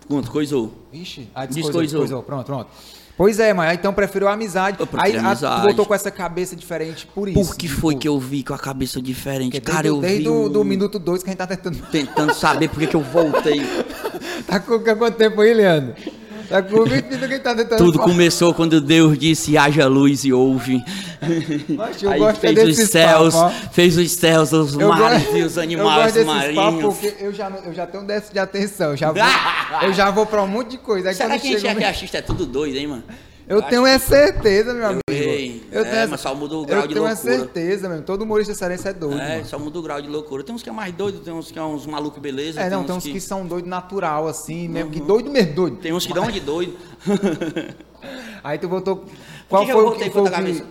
S3: Quanto coisou?
S1: Vixe. Ah,
S3: Descoisou.
S1: descoisou. descoisou. Pronto, pronto. Pois é, mas então prefiro a amizade.
S3: Eu
S1: Aí
S3: a
S1: a-
S3: amizade.
S1: tu voltou com essa cabeça diferente por isso.
S3: Por que foi que eu vi com a cabeça diferente? Cara,
S1: desde,
S3: eu
S1: desde
S3: vi.
S1: do,
S3: um-
S1: do minuto 2 que a gente tá tentando.
S3: Tentando saber por que eu voltei. (laughs)
S1: tá com quanto tempo aí, Leandro? Tá com 20 minutos que a gente tá tentando.
S3: Tudo
S1: falar.
S3: começou quando Deus disse: haja luz e ouve.
S1: Mas eu
S3: Aí
S1: gosto é
S3: fez os céus,
S1: papos, ó.
S3: fez os céus, os
S1: Eu
S3: mares
S1: gosto-
S3: e os (laughs)
S1: eu
S3: animais
S1: gosto desses
S3: marinhos.
S1: porque eu já, eu já tenho déficit de atenção. Eu já vou, (laughs) eu já vou pra um monte de coisa. Aí
S3: Será que a gente é que achista é tudo doido, hein, mano?
S1: Eu
S3: acho
S1: tenho é certeza, meu amigo.
S3: Ei,
S1: eu
S3: é,
S1: tenho
S3: mas só muda o grau
S1: eu
S3: de
S1: tenho é
S3: loucura.
S1: certeza, mesmo. Todo humorista cearense é doido.
S3: É,
S1: mano.
S3: só muda o grau de loucura. Tem uns que é mais doido, tem uns que é uns maluco beleza.
S1: É, não, tem uns que são doido natural, assim, mesmo que doido mesmo, doido.
S3: Tem uns que dão de doido. (laughs)
S1: Aí tu voltou. Qual
S3: que eu
S1: foi o
S3: voltei
S1: que
S3: com
S1: foi o que.
S3: cabeça?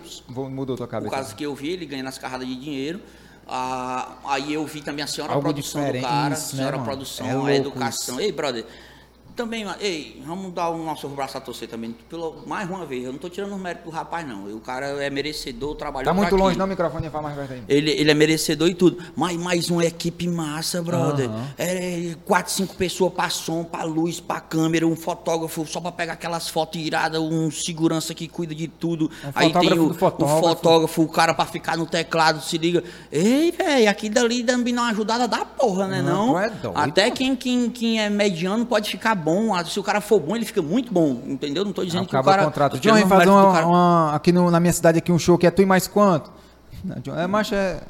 S1: Mudou tua
S3: Por
S1: cabeça.
S3: causa que eu vi ele ganhando as carradas de dinheiro. Ah, aí eu vi também a senhora
S1: Algo
S3: produção do cara,
S1: isso,
S3: a
S1: né,
S3: senhora
S1: mano?
S3: produção,
S1: É
S3: a educação.
S1: isso.
S3: Ei, brother, Também, ei, vamos dar o nosso braço a torcer também, pelo, mais uma vez. Eu não tô tirando os méritos do rapaz, não. O cara é merecedor, trabalhou
S1: Tá muito longe,
S3: aquilo.
S1: não, o microfone fala mais perto aí.
S3: Ele, ele é merecedor e tudo. Mas mais uma equipe massa, brother.
S1: Aham.
S3: É, quatro, cinco pessoas pra som, pra luz, pra câmera, um fotógrafo só pra pegar aquelas fotos iradas, um segurança que cuida de tudo.
S1: Um
S3: Aí tem o,
S1: fotógrafo.
S3: o fotógrafo, o cara pra ficar no teclado, se liga. Ei, velho, aqui dali dá uma ajudada da porra, né?
S1: Não,
S3: Não,
S1: é doido.
S3: Até quem, quem, quem é mediano pode ficar bom. Ah, Se o cara for bom, ele fica muito bom. Entendeu? Não tô dizendo que o
S1: Acaba
S3: cara.
S1: o contrato. John,
S3: tirando
S1: fazer uma,
S3: cara.
S1: uma- aqui no- na minha cidade aqui um show que é tu e mais quanto? Não, John, é, macho, é,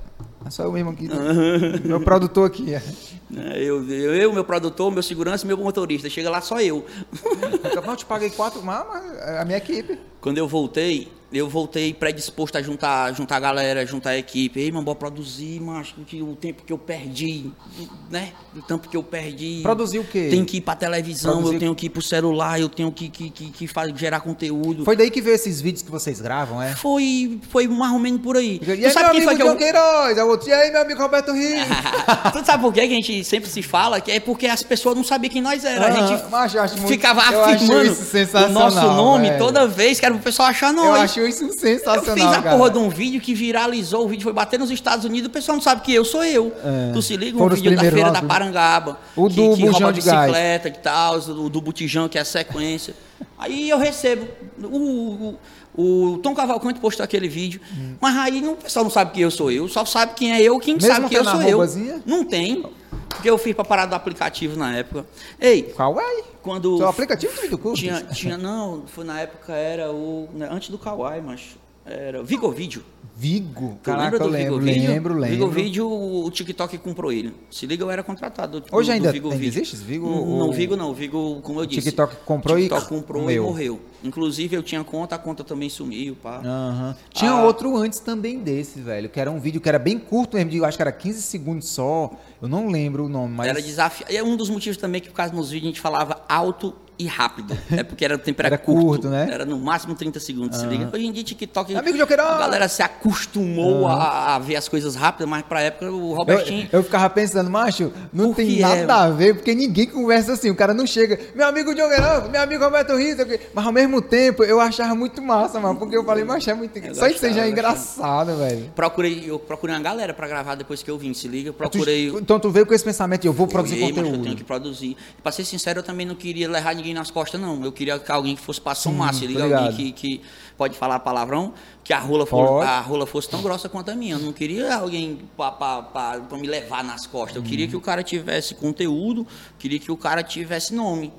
S1: é só eu mesmo aqui. (laughs) meu produtor aqui. É.
S3: É, Eu, eu, eu, meu produtor, meu segurança e meu motorista. Chega lá só eu.
S1: Não, eu te paguei quatro, mas, mas é a minha equipe.
S3: Quando eu voltei, eu voltei predisposto a juntar, juntar a galera, juntar a equipe. Ei, mano, bora produzir, que o tempo que eu perdi, né? O tempo que eu perdi.
S1: Produzir o quê?
S3: Tem que ir pra televisão,
S1: Produzir-
S3: eu tenho que ir pro celular, eu tenho que, que, que, que faz- gerar conteúdo.
S1: Foi daí que veio esses vídeos que vocês gravam, é?
S3: Foi, foi mais ou menos por aí.
S1: E aí,
S3: tu sabe
S1: meu amigo John. Queiroz? É E aí, meu amigo Roberto Rios? (laughs)
S3: tu sabe por que a gente sempre se fala? Que é porque as pessoas não sabiam quem nós era. a
S1: Aham,
S3: gente
S1: mas muito-
S3: ficava
S1: acho
S3: afirmando o nosso nome toda vez que era pro pessoal achar nós.
S1: Eu acho isso sensacional,
S3: Eu fiz a
S1: cara.
S3: porra de um vídeo que viralizou, o vídeo foi bater nos Estados Unidos, o pessoal não sabe que eu sou eu.
S1: É.
S3: Tu se liga, um
S1: Foram
S3: vídeo da Feira
S1: lá,
S3: da Parangaba.
S1: O
S3: que,
S1: do
S3: que rouba
S1: de gás.
S3: bicicleta que tal, o do botijão, que é a sequência. (laughs) Aí eu recebo. O, o, o Tom Cavalcante postou aquele vídeo, mas aí não, o pessoal não sabe que eu sou eu, só sabe quem é eu, quem
S1: Mesmo
S3: sabe que eu
S1: tendo
S3: sou eu. Não tem. Porque eu fiz pra parar do aplicativo na época. Ei,
S1: Qual é?
S3: quando.
S1: Seu aplicativo de vídeo curto?
S3: Tinha, tinha, não, foi na época, era o. né, Antes do Kawaii, mas. Era Vigo Vídeo.
S1: Vigo.
S3: Tu
S1: Caraca, eu
S3: do
S1: lembro,
S3: Vigo Vídeo?
S1: lembro, lembro.
S3: Vigo Vídeo, o TikTok comprou ele. Se liga, eu era contratado. do-
S1: Hoje
S3: do
S1: ainda
S3: Vigo
S1: tem-
S3: Vídeo.
S1: existe Vigo?
S3: Não, não, Vigo não. Vigo, como eu disse.
S1: TikTok comprou e
S3: TikTok comprou
S1: morreu.
S3: e morreu. Inclusive, eu tinha conta, a conta também sumiu, pá.
S1: Tinha
S3: Ah.
S1: outro antes também desse, velho, que era um vídeo que era bem curto mesmo, de- eu acho que era 15 segundos só. Eu não lembro o nome, mas
S3: Era desafio. É um dos motivos também que, por causa dos vídeos, a gente falava alto e rápido. É porque era o tempo era,
S1: Era
S3: curto,
S1: curto, né?
S3: Era no máximo 30 segundos, se liga. Hoje em dia, TikTok.
S1: Amigo de Queiroz!
S3: a galera se acostumou a, a ver as coisas rápidas, mas pra época o
S1: eu,
S3: Robertinho.
S1: eu ficava pensando, macho, não
S3: Por
S1: tem
S3: que
S1: nada
S3: é?
S1: a ver, porque ninguém conversa assim. O cara não chega, meu amigo John Guerrero, meu amigo Roberto Rios, sei o quê. mas ao mesmo tempo eu achava muito massa, mano, porque eu falei, macho, é muito.
S3: Eu
S1: Só isso aí já é
S3: eu
S1: engraçado, velho.
S3: Procurei, eu procurei uma galera pra gravar depois que eu vim, se liga.
S1: Tu-
S3: Procurei.
S1: então tu veio com esse pensamento, eu vou produzir
S3: mas
S1: conteúdo.
S3: eu tenho que produzir. Pra ser sincero, eu também não queria levar ninguém nas costas, não. Eu queria que alguém que fosse somar, se
S1: tô
S3: liga, alguém que, que pode falar palavrão, que a rola, for, a rola fosse tão grossa quanto a minha. Eu não queria alguém pra me levar nas costas. Eu
S1: Uhum.
S3: queria que o cara tivesse conteúdo, queria que o cara tivesse nome.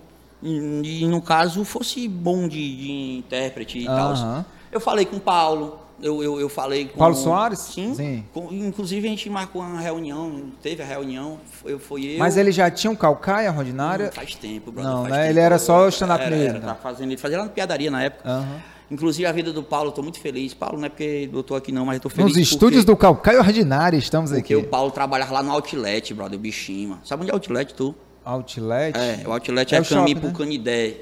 S3: E, e, no caso, fosse bom de, de intérprete e tal.
S1: Aham.
S3: Eu falei com o Paulo. Eu, eu, eu falei com
S1: Paulo Soares?
S3: Sim.
S1: Sim.
S3: Com- inclusive a gente marcou uma reunião, teve a reunião, foi, foi eu.
S1: Mas ele já tinha um calcaia ordinária?
S3: Não, faz tempo, brother.
S1: Não,
S3: faz
S1: né?
S3: tempo.
S1: Ele era só o stand-up
S3: Era,
S1: mesmo,
S3: Era, tava fazendo, ele fazia lá no Piadaria na época.
S1: Aham.
S3: Inclusive a vida do Paulo, eu tô muito feliz. Paulo não é porque eu tô aqui não, mas eu tô feliz.
S1: Nos
S3: porque-
S1: estúdios do Calcaia Ordinária estamos
S3: Porque
S1: aqui.
S3: o Paulo trabalhava lá no Outlet, brother, o bichinho. mano. Sabe onde é o Outlet, tu?
S1: Outlet?
S3: É, o Outlet
S1: É
S3: é,
S1: o
S3: caminho
S1: shopping,
S3: pro
S1: né?
S3: Canidé.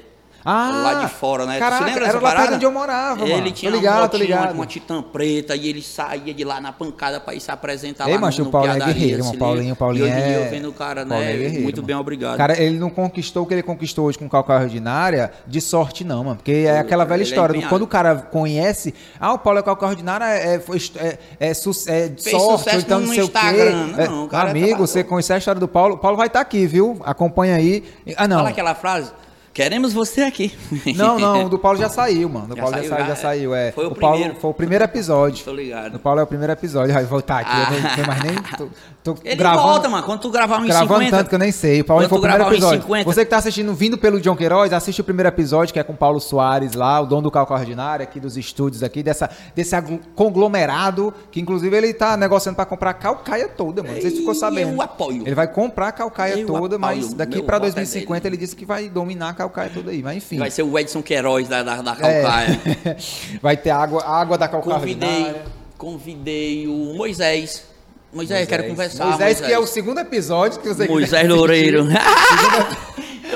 S1: Ah,
S3: lá de fora, né?
S1: Caraca,
S3: Você lembra
S1: era
S3: dessa
S1: lá perto
S3: parada?
S1: onde eu morava,
S3: Ele
S1: mano.
S3: tinha
S1: Tô ligado,
S3: uma, motinha,
S1: ligado.
S3: uma titã preta e ele saía de lá na pancada pra ir se apresentar
S1: Ei,
S3: lá
S1: macho,
S3: no,
S1: o Paulo é
S3: Piadaria,
S1: guerreiro,
S3: se
S1: mano.
S3: liga.
S1: Paulinho, Paulinho
S3: E hoje
S1: é-
S3: eu vendo o cara,
S1: Paulinho
S3: né?
S1: é guerreiro,
S3: muito
S1: mano.
S3: bem, obrigado.
S1: Cara, ele não conquistou o que ele conquistou hoje com Calcaia Ordinária de sorte, não, mano. Porque é aquela velha
S3: ele é
S1: história. do
S3: empenhado.
S1: quando o cara conhece, ah, o Paulo é Calcaia Ordinária, é, é, é, su- é
S3: Fez
S1: sorte, então
S3: no
S1: não sei
S3: Instagram.
S1: o quê.
S3: Não,
S1: É,
S3: o cara
S1: amigo, você conhece a história do Paulo. O Paulo vai estar aqui, viu? Acompanha aí. Ah, não.
S3: Fala aquela frase. Queremos você aqui. (laughs)
S1: Não, não, o do Paulo já saiu, mano. Do
S3: Já
S1: Paulo já
S3: saiu,
S1: já
S3: já?
S1: saiu, é.
S3: Foi o
S1: Paulo
S3: primeiro.
S1: foi o primeiro episódio.
S3: Tô ligado.
S1: Do Paulo é o primeiro episódio. Vai voltar aqui, eu não (laughs) tenho mais nem. Tô, tô
S3: Ele
S1: gravando,
S3: volta, mano. Quando tu gravar um
S1: gravando
S3: 50...
S1: tanto que eu nem sei. O Paulo foi o primeiro episódio.
S3: 50.
S1: Você que tá assistindo vindo pelo John Queiroz, assiste o primeiro episódio, que é com o Paulo Soares lá, o dono do Calca Ordinária, aqui dos estúdios aqui, dessa, desse conglomerado, que inclusive ele tá negociando pra comprar a calcaia toda, mano. Não sei se ficou sabendo.
S3: eu apoio.
S1: Ele vai comprar a calcaia
S3: Eu
S1: toda, mas
S3: apoio.
S1: daqui
S3: Meu
S1: pra
S3: voto é
S1: 2050
S3: dele.
S1: ele disse que vai dominar a calcaia toda aí. Mas enfim.
S3: Vai ser o Edson Queiroz da, da, da
S1: É.
S3: Calcaia. (laughs)
S1: Vai ter água, água da calcaia
S3: Convidei, convidei o Moisés. Moisés, quero conversar.
S1: Moisés, que é o segundo episódio que você
S3: Moisés. Loureiro. (laughs)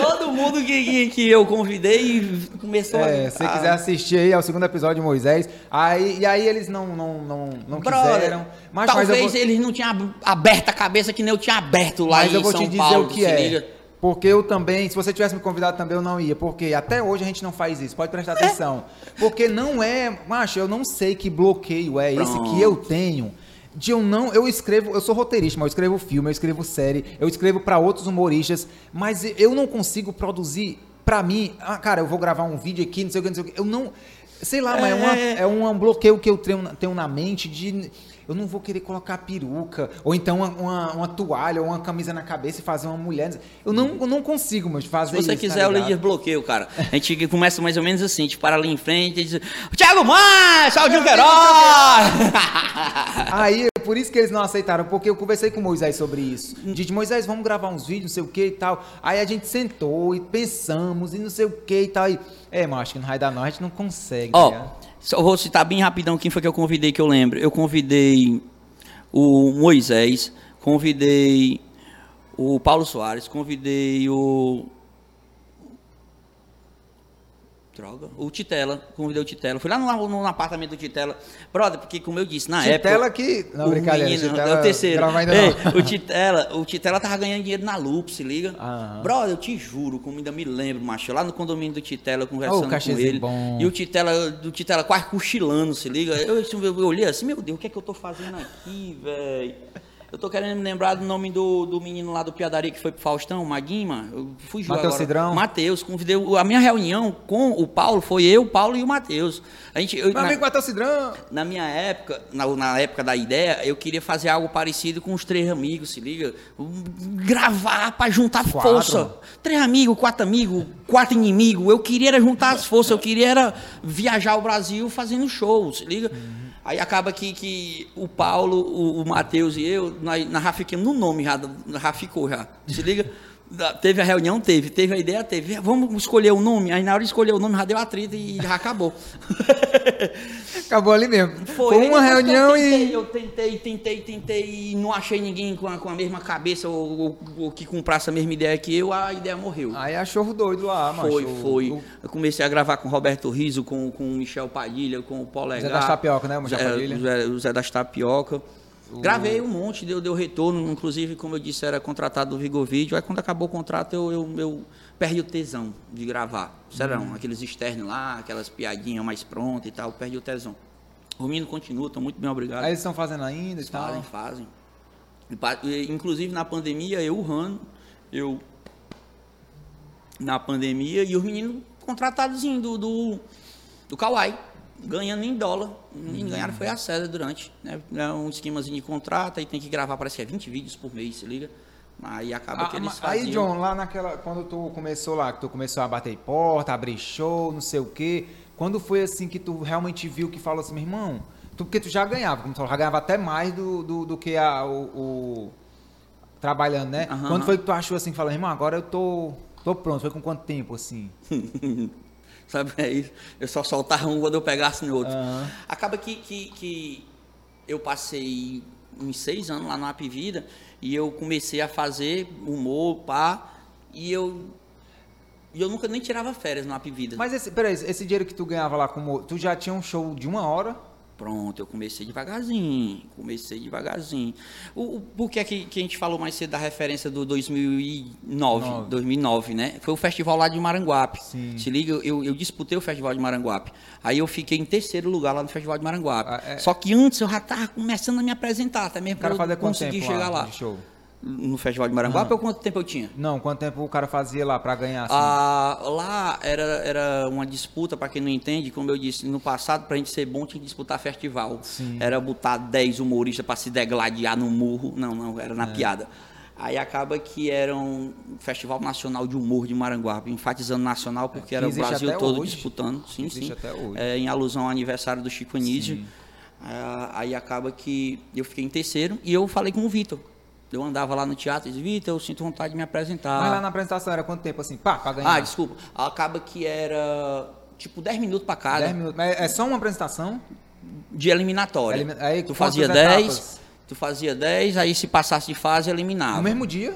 S3: Todo mundo que, que, que eu convidei começou
S1: É,
S3: a...
S1: se você quiser assistir aí, é o segundo episódio de Moisés. Aí, e aí eles não, não, não, não
S3: Brother,
S1: quiseram. Mas, mas
S3: talvez
S1: eu vou,
S3: eles não tinham ab- aberto a cabeça que nem eu tinha aberto lá
S1: mas
S3: em
S1: eu vou
S3: São
S1: te dizer
S3: Paulo,
S1: o que é.
S3: liga.
S1: Porque eu também, se você tivesse me convidado também, eu não ia. Porque até hoje a gente não faz isso. Pode prestar atenção. Porque não é. Macho, eu não sei que bloqueio é esse
S3: Pronto.
S1: que eu tenho. De eu não. Eu escrevo. Eu sou roteirista, mas eu escrevo filme, eu escrevo série, eu escrevo pra outros humoristas. Mas eu não consigo produzir. Pra mim, ah, cara, eu vou gravar um vídeo aqui, não sei o que, não sei o que. Eu não. Sei lá, mas é, uma-
S3: É.
S1: é um bloqueio que eu tenho, tenho na mente de. Eu não vou querer colocar peruca, ou então uma, uma, uma toalha, ou uma camisa na cabeça e fazer uma mulher. Eu não, eu não consigo, mas fazer
S3: Se você
S1: isso, tá
S3: quiser, eu lhe desbloqueio, cara. A gente começa mais ou menos assim, a gente para ali em frente e diz, Thiago Maia, Claudinho Queiroz!
S1: Aí, é por isso que eles não aceitaram, porque eu conversei com o Moisés sobre isso. Disse, Moisés, vamos gravar uns vídeos, não sei o que e tal. Aí a gente sentou e pensamos e não sei o que e tal. E, é, mas acho que não vai dar não, a gente não consegue. tá
S3: Ó,
S1: ligado?
S3: Só vou citar bem rapidão quem foi que eu convidei que eu lembro. Eu convidei o Moisés, convidei o Paulo Soares, convidei o. Droga. O Titela, convidei o Titela. Fui lá no, no apartamento do Titela. Brother, porque como eu disse, na época.
S1: Titela que... Não,
S3: o
S1: brincadeira,
S3: menino,
S1: Titela
S3: é o terceiro. Ei, o Titela, o Titela tava ganhando dinheiro na Loop, se liga?
S1: Aham.
S3: Brother, eu te juro, como ainda me lembro, macho, lá no condomínio do Titela, conversando com
S1: cachezinho
S3: ele.
S1: bom.
S3: E o Titela, do Titela quase cochilando, se liga? Eu, eu, eu olhei assim, meu Deus, o que é que eu tô fazendo aqui, velho? Eu tô querendo me lembrar do nome do, do menino lá do Piadaria que foi pro Faustão, Maguima. Eu fugiu
S1: Mateus
S3: agora.
S1: Cidrão?
S3: Matheus, convidei. A minha reunião com o Paulo foi eu, o Paulo e o Matheus. A gente, eu,
S1: Meu
S3: na-
S1: amigo Matheus Cidrão.
S3: na minha época, na, na época da ideia, eu queria fazer algo parecido com os três amigos, se liga? Gravar pra juntar
S1: Quatro.
S3: força. Três amigos, quatro amigos, quatro inimigos. Eu queria era juntar as forças, eu queria era viajar o Brasil fazendo show, se liga? Aí acaba que, que o Paulo, o, o Matheus e eu, nós, nós já ficamos no nome, já, já ficou já. Se liga? Teve a reunião, teve. Teve a ideia, teve. Vamos escolher o nome. Aí na hora de escolher o nome, já deu atrito e já acabou. (laughs)
S1: Acabou ali mesmo. Foi,
S3: Aí
S1: uma reunião
S3: eu tentei,
S1: e...
S3: Eu tentei, tentei, tentei e não achei ninguém com a, com a mesma cabeça ou, ou- ou que comprasse a mesma ideia que eu, a ideia morreu.
S1: Aí achou doido lá, mano.
S3: foi, foi. Eu comecei a gravar com o Roberto Riso, com, com o Michel Padilha, com o Polegar.
S1: Zé das Tapioca, né, o Michel
S3: Zé-
S1: Padilha?
S3: o Zé, o Zé das Tapioca. Gravei um monte, deu, deu retorno. Inclusive, como eu disse, era contratado do Vigor Vídeo. Aí quando acabou o contrato, eu, eu, eu perdi o tesão de gravar. Serão,
S1: Hum.
S3: aqueles externos lá, aquelas piadinhas mais prontas e tal, perdi o tesão. O menino continua, estão muito bem obrigado.
S1: Aí eles estão fazendo ainda e tal.
S3: Fazem, fazem. Inclusive na pandemia, eu, o Rano, eu. Na pandemia, e os meninos contratados do, do, do Kauai, ganhando em dólar. Os meninos ganharam foi a César durante. Né? É um esquemazinho de contrato, aí tem que gravar, parece que é 20 vídeos por mês, se liga. Aí acaba
S1: Ah,
S3: que eles faziam.
S1: aí, John, lá naquela. Quando tu começou lá, que tu começou a bater porta, abrir show, não sei o quê. Quando foi assim que tu realmente viu que falou assim, meu irmão, tu, porque tu já ganhava, como tu falou, já ganhava até mais do, do, do que a, o, o- Trabalhando, né?
S3: Aham.
S1: Quando foi que tu achou assim, falou, irmão, agora eu tô, tô pronto. Foi com quanto tempo, assim? (laughs)
S3: Sabe, é isso. Eu só soltava um quando eu pegasse no outro.
S1: Aham.
S3: Acaba que, que, que eu passei uns seis anos lá no App Vida e eu comecei a fazer humor, pá, e eu, e eu nunca nem tirava férias no App Vida.
S1: Mas esse, peraí, esse dinheiro que tu ganhava lá, como tu já tinha um show de uma hora?
S3: Pronto, eu comecei devagarzinho, comecei devagarzinho. O, o, por que, é que, que a gente falou mais cedo da referência do 2009,
S1: Nove.
S3: 2009, né? Foi o festival lá de Maranguape.
S1: Sim.
S3: Se liga, eu, eu disputei o festival de Maranguape. Aí eu fiquei em terceiro lugar lá no festival de Maranguape.
S1: Ah, é.
S3: Só que antes eu já estava começando a me apresentar, até mesmo
S1: O cara
S3: para conseguir
S1: tempo
S3: chegar lá. No festival de Maranguape, ou quanto tempo eu tinha?
S1: Não, quanto tempo o cara fazia lá pra ganhar, assim?
S3: Ah, lá era, era uma disputa, para quem não entende, como eu disse, no passado, para a gente ser bom, tinha que disputar festival.
S1: Sim.
S3: Era botar 10 humoristas para se degladiar no murro. Não, não, era na
S1: É.
S3: piada. Aí acaba que era um Festival Nacional de Humor de Maranguape, enfatizando nacional, porque era o Brasil todo
S1: hoje.
S3: disputando. Sim,
S1: Existe
S3: sim.
S1: até hoje.
S3: É, em alusão ao aniversário do Chico Anísio. Ah, aí acaba que eu fiquei em terceiro e eu falei com o Vitor. Eu andava lá no teatro e disse, Vitor, eu sinto vontade de me apresentar.
S1: Mas lá na apresentação era quanto tempo, assim? Pá, pra ganhar?
S3: Ah, desculpa. Acaba que era tipo 10 minutos para cada
S1: 10 minutos. Mas é só uma apresentação?
S3: de eliminatória.
S1: Elimi- aí,
S3: tu fazia
S1: etapas?
S3: 10, tu fazia 10, aí se passasse de fase eliminava.
S1: No mesmo dia?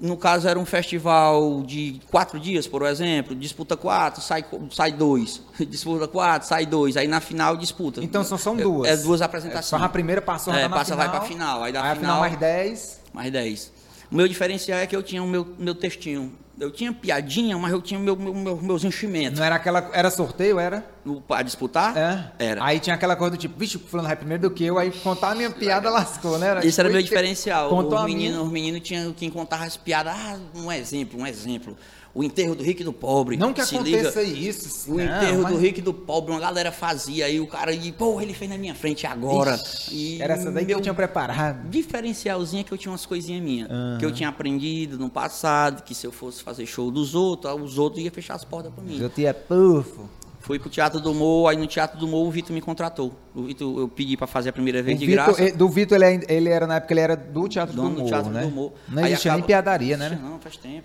S3: No caso era um festival de quatro dias, por exemplo, disputa quatro, sai, sai dois, (laughs) disputa quatro, sai dois, aí na final disputa.
S1: Então são, são
S3: É-
S1: duas.
S3: É, duas apresentações.
S1: Só a primeira passou,
S3: É,
S1: tá
S3: passa,
S1: final.
S3: vai pra final, aí da
S1: a
S3: final-
S1: mais 10.
S3: Mais 10. O meu diferencial é que eu tinha o meu, meu textinho. Eu tinha piadinha, mas eu tinha meu, meu, meu- meus enchimentos.
S1: Não era aquela. Era sorteio, era?
S3: Para disputar?
S1: É?
S3: Era.
S1: Aí tinha aquela coisa do tipo, vixe, o fulano vai primeiro do que eu, aí contar a minha piada lascou, né?
S3: Era o
S1: tipo,
S3: meu
S1: "Eita,
S3: diferencial.
S1: Contou
S3: Os meninos,
S1: minha.
S3: os meninos tinham quem contava as piadas. Ah, um exemplo, um exemplo. O enterro do rico e do pobre.
S1: Não que
S3: Se
S1: aconteça
S3: liga.
S1: isso.
S3: O
S1: não,
S3: enterro
S1: mas
S3: do rico e do pobre, uma galera fazia aí, o cara, e, pô, ele fez na minha frente agora. E
S1: Era essa daí que eu tinha preparado.
S3: Diferencialzinho é que eu tinha umas coisinhas minhas, que eu tinha aprendido no passado, que se eu fosse fazer show dos outros, os outros iam fechar as portas pra mim.
S1: Eu tinha pufo.
S3: Fui pro Teatro do Morro, aí no Teatro do Morro o Vitor me contratou. O Vitor, eu pedi pra fazer a primeira
S1: O
S3: vez de
S1: Vitor-
S3: graça.
S1: eh, do Vitor, ele, ele era, na época, ele era do Teatro
S3: dono
S1: do
S3: do
S1: Morro,
S3: Teatro
S1: né?
S3: do Morro.
S1: Não existia nem
S3: acaba-
S1: piadaria, né? né?
S3: Não, faz tempo.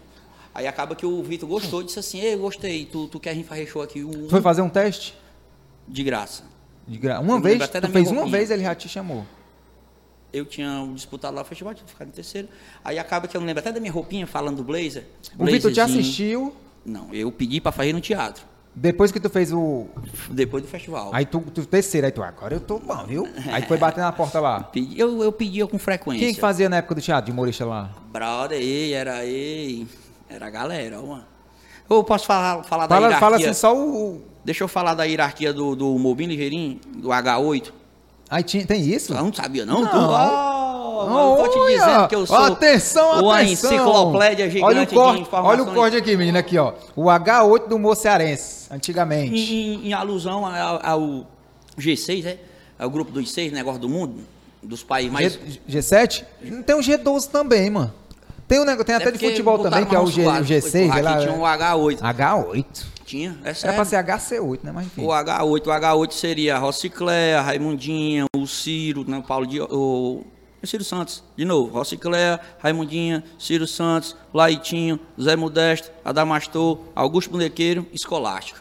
S3: Aí acaba que o Vitor gostou, disse assim, ei, gostei, tu, tu quer fazer show aqui um,
S1: Foi fazer um teste?
S3: de graça.
S1: De gra... Uma
S3: Eu
S1: vez? Tu fez uma
S3: roupinha.
S1: vez, ele já te chamou.
S3: Eu tinha disputado lá o festival, tinha ficado em terceiro. Aí acaba que eu não lembro até da minha roupinha falando do blazer.
S1: O Vitor te assistiu
S3: Não, eu pedi pra fazer no teatro,
S1: depois que tu fez o.
S3: depois do festival.
S1: Aí tu, tu terceiro, aí tu, agora eu tô bom, viu? (laughs) Aí tu foi bater na porta lá.
S3: Eu, eu pedia com frequência.
S1: Quem que fazia na época do teatro, de humorista lá?
S3: Brother, ei, era ei, era a galera, mano. Eu posso falar, falar da
S1: Fala,
S3: hierarquia?
S1: fala assim, só o.
S3: Deixa eu falar da hierarquia do, do Mobim Ligeirinho, do H8.
S1: Aí tinha, tem isso?
S3: Tu não sabia, não?
S1: Não.
S3: Tu, oh, mano, tô te dizendo que eu sou
S1: Atenção,
S3: uma
S1: atenção!
S3: enciclopédia gigante
S1: olha o corte. Olha o corte aqui, menina, aqui, ó. O H8 do Mocearense,
S3: Em,
S1: antigamente.
S3: em- em alusão ao, ao G6, é? É o grupo dos seis, negócio do mundo, dos países mais...
S1: G, G7? Tem o G12 também, mano. Tem, um negócio, tem até
S3: É
S1: de
S3: porque
S1: futebol também, que é o, G, o
S3: lado.
S1: G6. sei
S3: Aqui
S1: lá,
S3: tinha
S1: é.
S3: um H8.
S1: H8.
S3: Tinha, é
S1: Era pra ser HC8, né? Mas enfim.
S3: O H8, o H8 seria a Rocicléa, a Raimundinha, o Ciro, né, o Paulo de, o, Ciro Santos, de novo, Rocicléa, Raimundinha, Ciro Santos, Laitinho, Zé Modesto, Adamastor, Augusto Bonequeiro, Escolástica.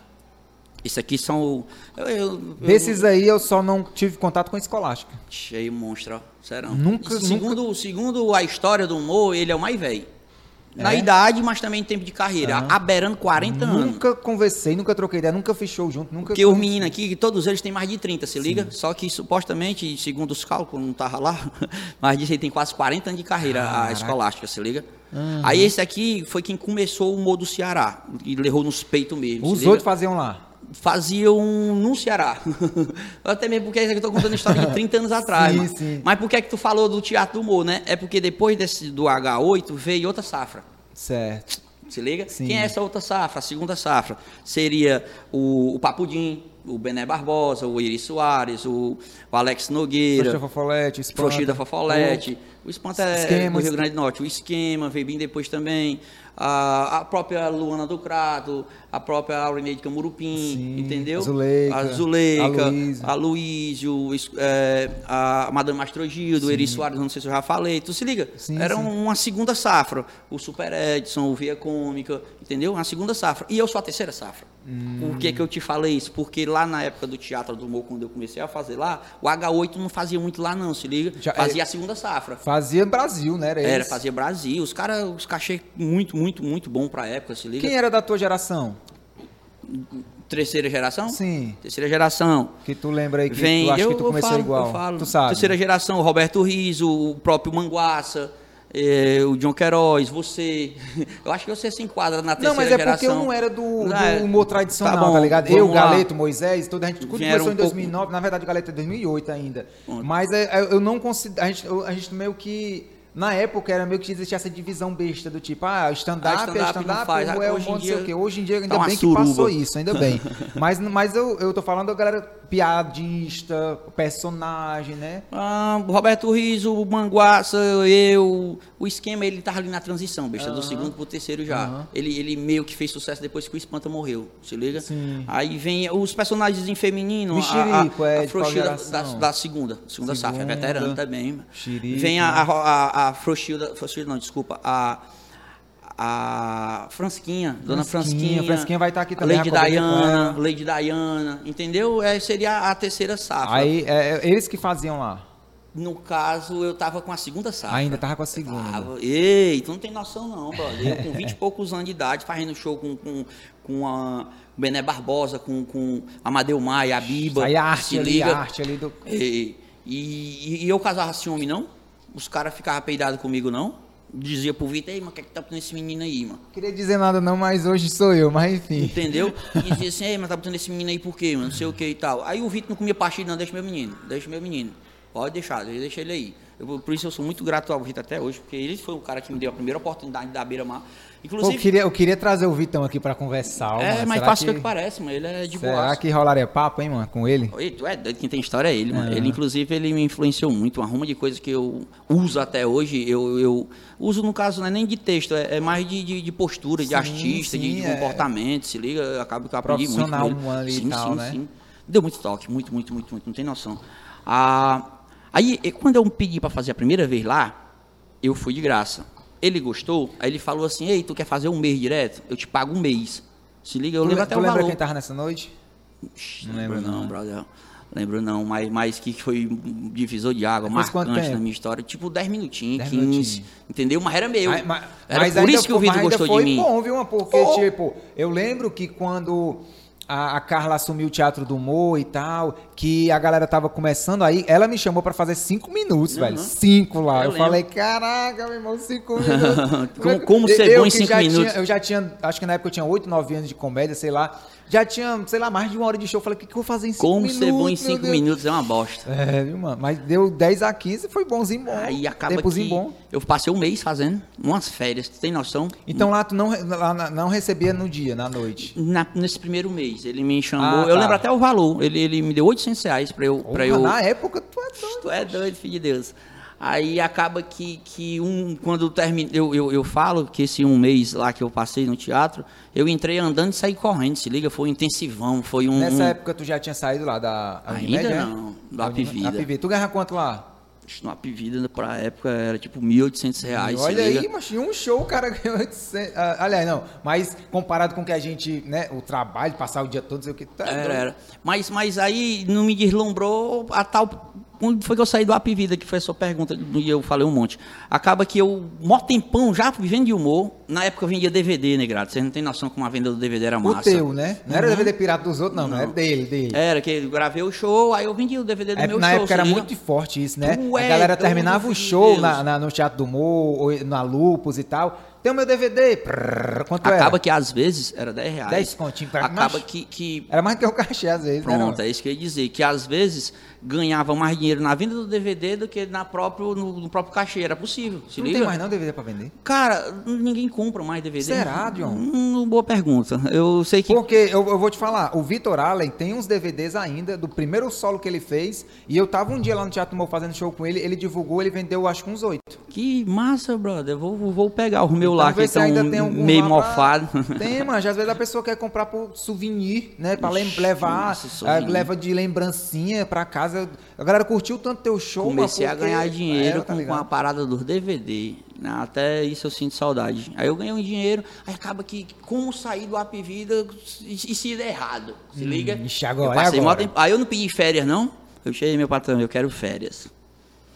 S3: Isso aqui são eu, eu, eu,
S1: Desses aí eu só não tive contato com a escolástica.
S3: cheio monstro, ó, serão.
S1: Nunca-
S3: E segundo, segundo a história do humor, ele é o mais velho. Na
S1: É?
S3: idade, mas também em tempo de carreira, aberando 40 anos.
S1: Nunca conversei, nunca troquei ideia, nunca show junto, nunca.
S3: Porque os meninos aqui, todos eles têm mais de 30, se liga? Só que supostamente, segundo os cálculos, não tava lá, (laughs) mas disse que ele tem quase 40 anos de carreira, a escolástica, se liga? Aí esse aqui foi quem começou o humor do Ceará, e levou nos peitos mesmo.
S1: Os outros faziam lá.
S3: Faziam no Ceará. (laughs) Até mesmo porque eu tô contando história de (laughs) 30 anos atrás.
S1: Sim, sim.
S3: Mas por que é que tu falou do Teatro do Humor, né? É porque depois desse, do H8 veio outra safra.
S1: Certo.
S3: Se liga?
S1: Sim.
S3: Quem é essa outra safra? A segunda safra seria o, o Papudim, o Bené Barbosa, o Iri Soares, o, o Alex Nogueira,
S1: Frouxida Fofolete, Espanta.
S3: Frouxida Fofolete. O Espanta é do Rio Grande do Norte. O Esquema veio bem depois também. A, a própria Luana do Crato, a própria Aurineide Camurupim,
S1: Sim,
S3: entendeu?
S1: a Zuleika,
S3: a Zuleika,
S1: a Luísa.
S3: a Luísio, é, a Madame Mastrogildo, o Eri Soares, não sei se eu já falei. Tu se liga?
S1: Sim,
S3: Era
S1: sim.
S3: uma segunda safra. O Super Edson, o Via Cômica, entendeu? Uma segunda safra. E eu sou a terceira safra.
S1: Hum.
S3: Por que, que eu te falei isso? Porque lá na época do Teatro do Humor, quando eu comecei a fazer lá, o H8 não fazia muito lá não, se liga?
S1: Já-
S3: fazia
S1: é-
S3: a segunda safra.
S1: Fazia Brasil, né? Era,
S3: Era, fazia Brasil. Os caras, os cachê muito, muito, muito bom pra época, se liga?
S1: Quem era da tua geração?
S3: Terceira geração?
S1: Sim.
S3: Terceira geração.
S1: Que tu lembra aí que
S3: Vem,
S1: tu acha
S3: eu,
S1: que tu
S3: eu
S1: começou
S3: falo,
S1: igual.
S3: eu falo.
S1: Tu sabe.
S3: Terceira geração, o Roberto Riso, o próprio Manguaça, eh, o John Queiroz, você. (laughs) Eu acho que você se enquadra na terceira
S1: Não, mas é
S3: geração.
S1: porque eu não era do, do
S3: É,
S1: humor tradicional, tá,
S3: tá bom,
S1: ligado?
S3: vamos
S1: Eu,
S3: lá.
S1: Galeto, Moisés, toda a gente tudo
S3: Vieram
S1: começou em
S3: um pouco-
S1: 2009, na verdade o Galeto é 2008 ainda. Mas é, é, eu não considero, a gente, a gente meio que, na época era meio que existia essa divisão besta do tipo, ah, stand-up
S3: Ah,
S1: é
S3: stand-up
S1: ou é o
S3: Hoje em
S1: sei o quê. Hoje em dia, ainda
S3: tá
S1: bem que
S3: suruba.
S1: passou isso, ainda bem. (laughs) mas mas eu, eu tô falando da galera piadista, personagem, né?
S3: Ah, Roberto Riso, o Manguaça, eu. O esquema, ele tava ali na transição, besta, do segundo pro terceiro já.
S1: Aham.
S3: Ele, ele meio que fez sucesso depois que o Espanta morreu, se liga?
S1: Sim.
S3: Aí vem os personagens em feminino.
S1: Mexerico,
S3: a, a,
S1: é,
S3: a Frouxilda da, da segunda, segunda safra, é
S1: Segunda.
S3: veterano também.
S1: Mexerico,
S3: Vem a,
S1: né?
S3: a, a, a Frouxilda, Frouxilda não, desculpa, a... A Fransquinha, Dona
S1: Fransquinha,
S3: Fransquinha,
S1: vai estar aqui também,
S3: Lady Diana. Lady Diana, entendeu? É, seria a terceira safra.
S1: Aí, é, é, eles que faziam lá.
S3: No caso, eu tava com a segunda safra.
S1: Ainda tava com a segunda.
S3: Tava. Ei, tu não tem noção não, brother. Eu com 20 e (laughs) poucos anos de idade, fazendo show com, com, com a Bené Barbosa, com, com Amadeu Maia, a Biba.
S1: Aí a arte ali,
S3: liga.
S1: a arte ali do...
S3: Ei, e, e eu casava ciúme, não? Os caras ficavam peidados comigo, não? Dizia pro Vitor, ei, mas o que é que tá botando esse menino aí, mano?
S1: Queria dizer nada não, mas hoje sou eu, mas enfim.
S3: Entendeu? (laughs) E dizia assim, ei, mas tá botando esse menino aí por quê, mano? Não sei o que e tal. Aí o Vitor não comia pastilha, não, deixa meu menino, deixa meu menino. Pode deixar, deixa ele aí. Eu, por isso eu sou muito grato ao Vitor até hoje, porque ele foi o cara que me deu a primeira oportunidade da beira-mar. Inclusive.
S1: eu, queria, eu queria trazer o Vitão aqui pra conversar.
S3: É
S1: mano.
S3: mais fácil que... que parece, mano. Ele é de boa.
S1: Será que rolaria papo, hein, mano, com ele?
S3: Oi, tu é doido, quem tem história é ele, mano. Ele, inclusive, ele me influenciou muito. Uma ruma de coisas que eu uso até hoje. Eu, eu uso, no caso, não é nem de texto, é, é mais de, de, de postura, sim, de artista, sim, de, de é. comportamento. Se liga, acaba que eu aprendi muito.
S1: Profissional ali sim, tal,
S3: sim,
S1: né? sim.
S3: Deu muito toque, muito, muito, muito, muito. Não tem noção. Ah, aí, quando eu pedi para fazer a primeira vez lá, eu fui de graça. Ele gostou, aí ele falou assim: Ei, tu quer fazer um mês direto? Eu te pago um mês. Se liga, eu tu lembro até o lembra
S1: quem tava nessa noite?
S3: não lembro, não, não, brother. Lembro não, mas, mas que foi um divisor de água, Depois marcante na minha história. Tipo 10 minutinhos, 15, minutinhos. entendeu? Mas era meu. Mas, mas, era mas por isso que o Vitor gostou
S1: foi
S3: de mim.
S1: bom, viu? Porque, oh. tipo, eu lembro que quando a, a, Carla assumiu o Teatro do Humor e tal, que a galera tava começando aí, ela me chamou para fazer cinco minutos, uhum. velho. Cinco lá. Eu, eu falei, caraca, meu irmão, cinco minutos. (laughs)
S3: como, como ser eu, bom em cinco minutos?
S1: Tinha, eu já tinha, acho que na época eu tinha oito, nove anos de comédia, sei lá. Já tinha, sei lá, mais de uma hora de show. Eu falei, o que, que eu vou fazer em cinco
S3: Como
S1: minutos?
S3: Como ser bom em cinco minutos é uma bosta.
S1: É, viu, mano? Mas deu 10 a 15, foi bonzinho bom.
S3: Aí acaba Tempozinho que bom. eu passei um mês fazendo, umas férias, tu tem noção?
S1: Então lá tu não, lá, não recebia no dia, na noite?
S3: Na, nesse primeiro mês, ele me chamou, ah, eu tá. lembro até o valor, ele, ele me deu 800 reais pra eu... Pra eu...
S1: Na época, tu é doido.
S3: Tu é doido, filho de Deus. Aí acaba que, que um, quando termine, eu, eu, eu falo que esse um mês lá que eu passei no teatro, eu entrei andando e saí correndo, se liga, foi um intensivão, foi um...
S1: Nessa época tu já tinha saído lá da
S3: Ainda Unimed, não, é? da Apivida.
S1: Tu ganhava quanto lá?
S3: No Apivida, pra época, era tipo 1.800 reais,
S1: Olha aí, mas um show o cara (laughs) ganhou 800... Ah, aliás, não, mas comparado com o que a gente, né, o trabalho, passar o dia todo, sei o que... Tá
S3: era, era. Mas, mas aí não me deslumbrou a tal quando foi que eu saí do App Vida, que foi a sua pergunta, e eu falei um monte. Acaba que eu, mó tempão, já vivendo de humor, na época eu vendia DVD, né, Grato? Vocês não tem noção como a venda do DVD era massa.
S1: O teu, né? Não uhum. era DVD pirata dos outros, não, não, era dele, dele.
S3: Era, que eu gravei o show, aí eu vendia o DVD do é, meu
S1: na
S3: show.
S1: Na época era muito forte isso, né? Tu a galera é terminava o show na, na, no Teatro do Humor, ou na Lupus e tal tem o meu DVD. Prrr, quanto
S3: Acaba
S1: era?
S3: que às vezes era 10 reais.
S1: 10 continhos.
S3: Acaba que, que...
S1: Era mais que o cachê às vezes.
S3: Pronto, é isso que eu ia dizer. Que às vezes ganhava mais dinheiro na venda do DVD do que na próprio, no, no próprio cachê. Era possível. Se
S1: não
S3: liga?
S1: tem mais não DVD para vender?
S3: Cara, ninguém compra mais DVD.
S1: Será, John?
S3: Hum, boa pergunta. Eu sei que...
S1: Porque eu, eu vou te falar, o Vitor Allen tem uns DVDs ainda do primeiro solo que ele fez. E eu tava um dia lá no Teatro Mou fazendo show com ele. Ele divulgou, ele vendeu acho que uns oito.
S3: Que massa, brother. Vou, vou pegar o meu então, lá que estão meio mofado.
S1: Pra... Tem, (laughs) mas às vezes a pessoa quer comprar por souvenir, né? Pra Ixi, levar, nossa, leva de lembrancinha pra casa. A galera curtiu tanto teu show.
S3: Comecei a ganhar dinheiro é, tá com, com, a parada dos DVD. Né? Até isso eu sinto saudade. Aí eu ganhei um dinheiro, aí acaba que como sair do App Vida e, e se der errado. Se hum, liga?
S1: Ixi, agora,
S3: eu passei
S1: agora.
S3: Tempo, aí eu não pedi férias, não. Eu cheguei meu patrão, eu quero férias.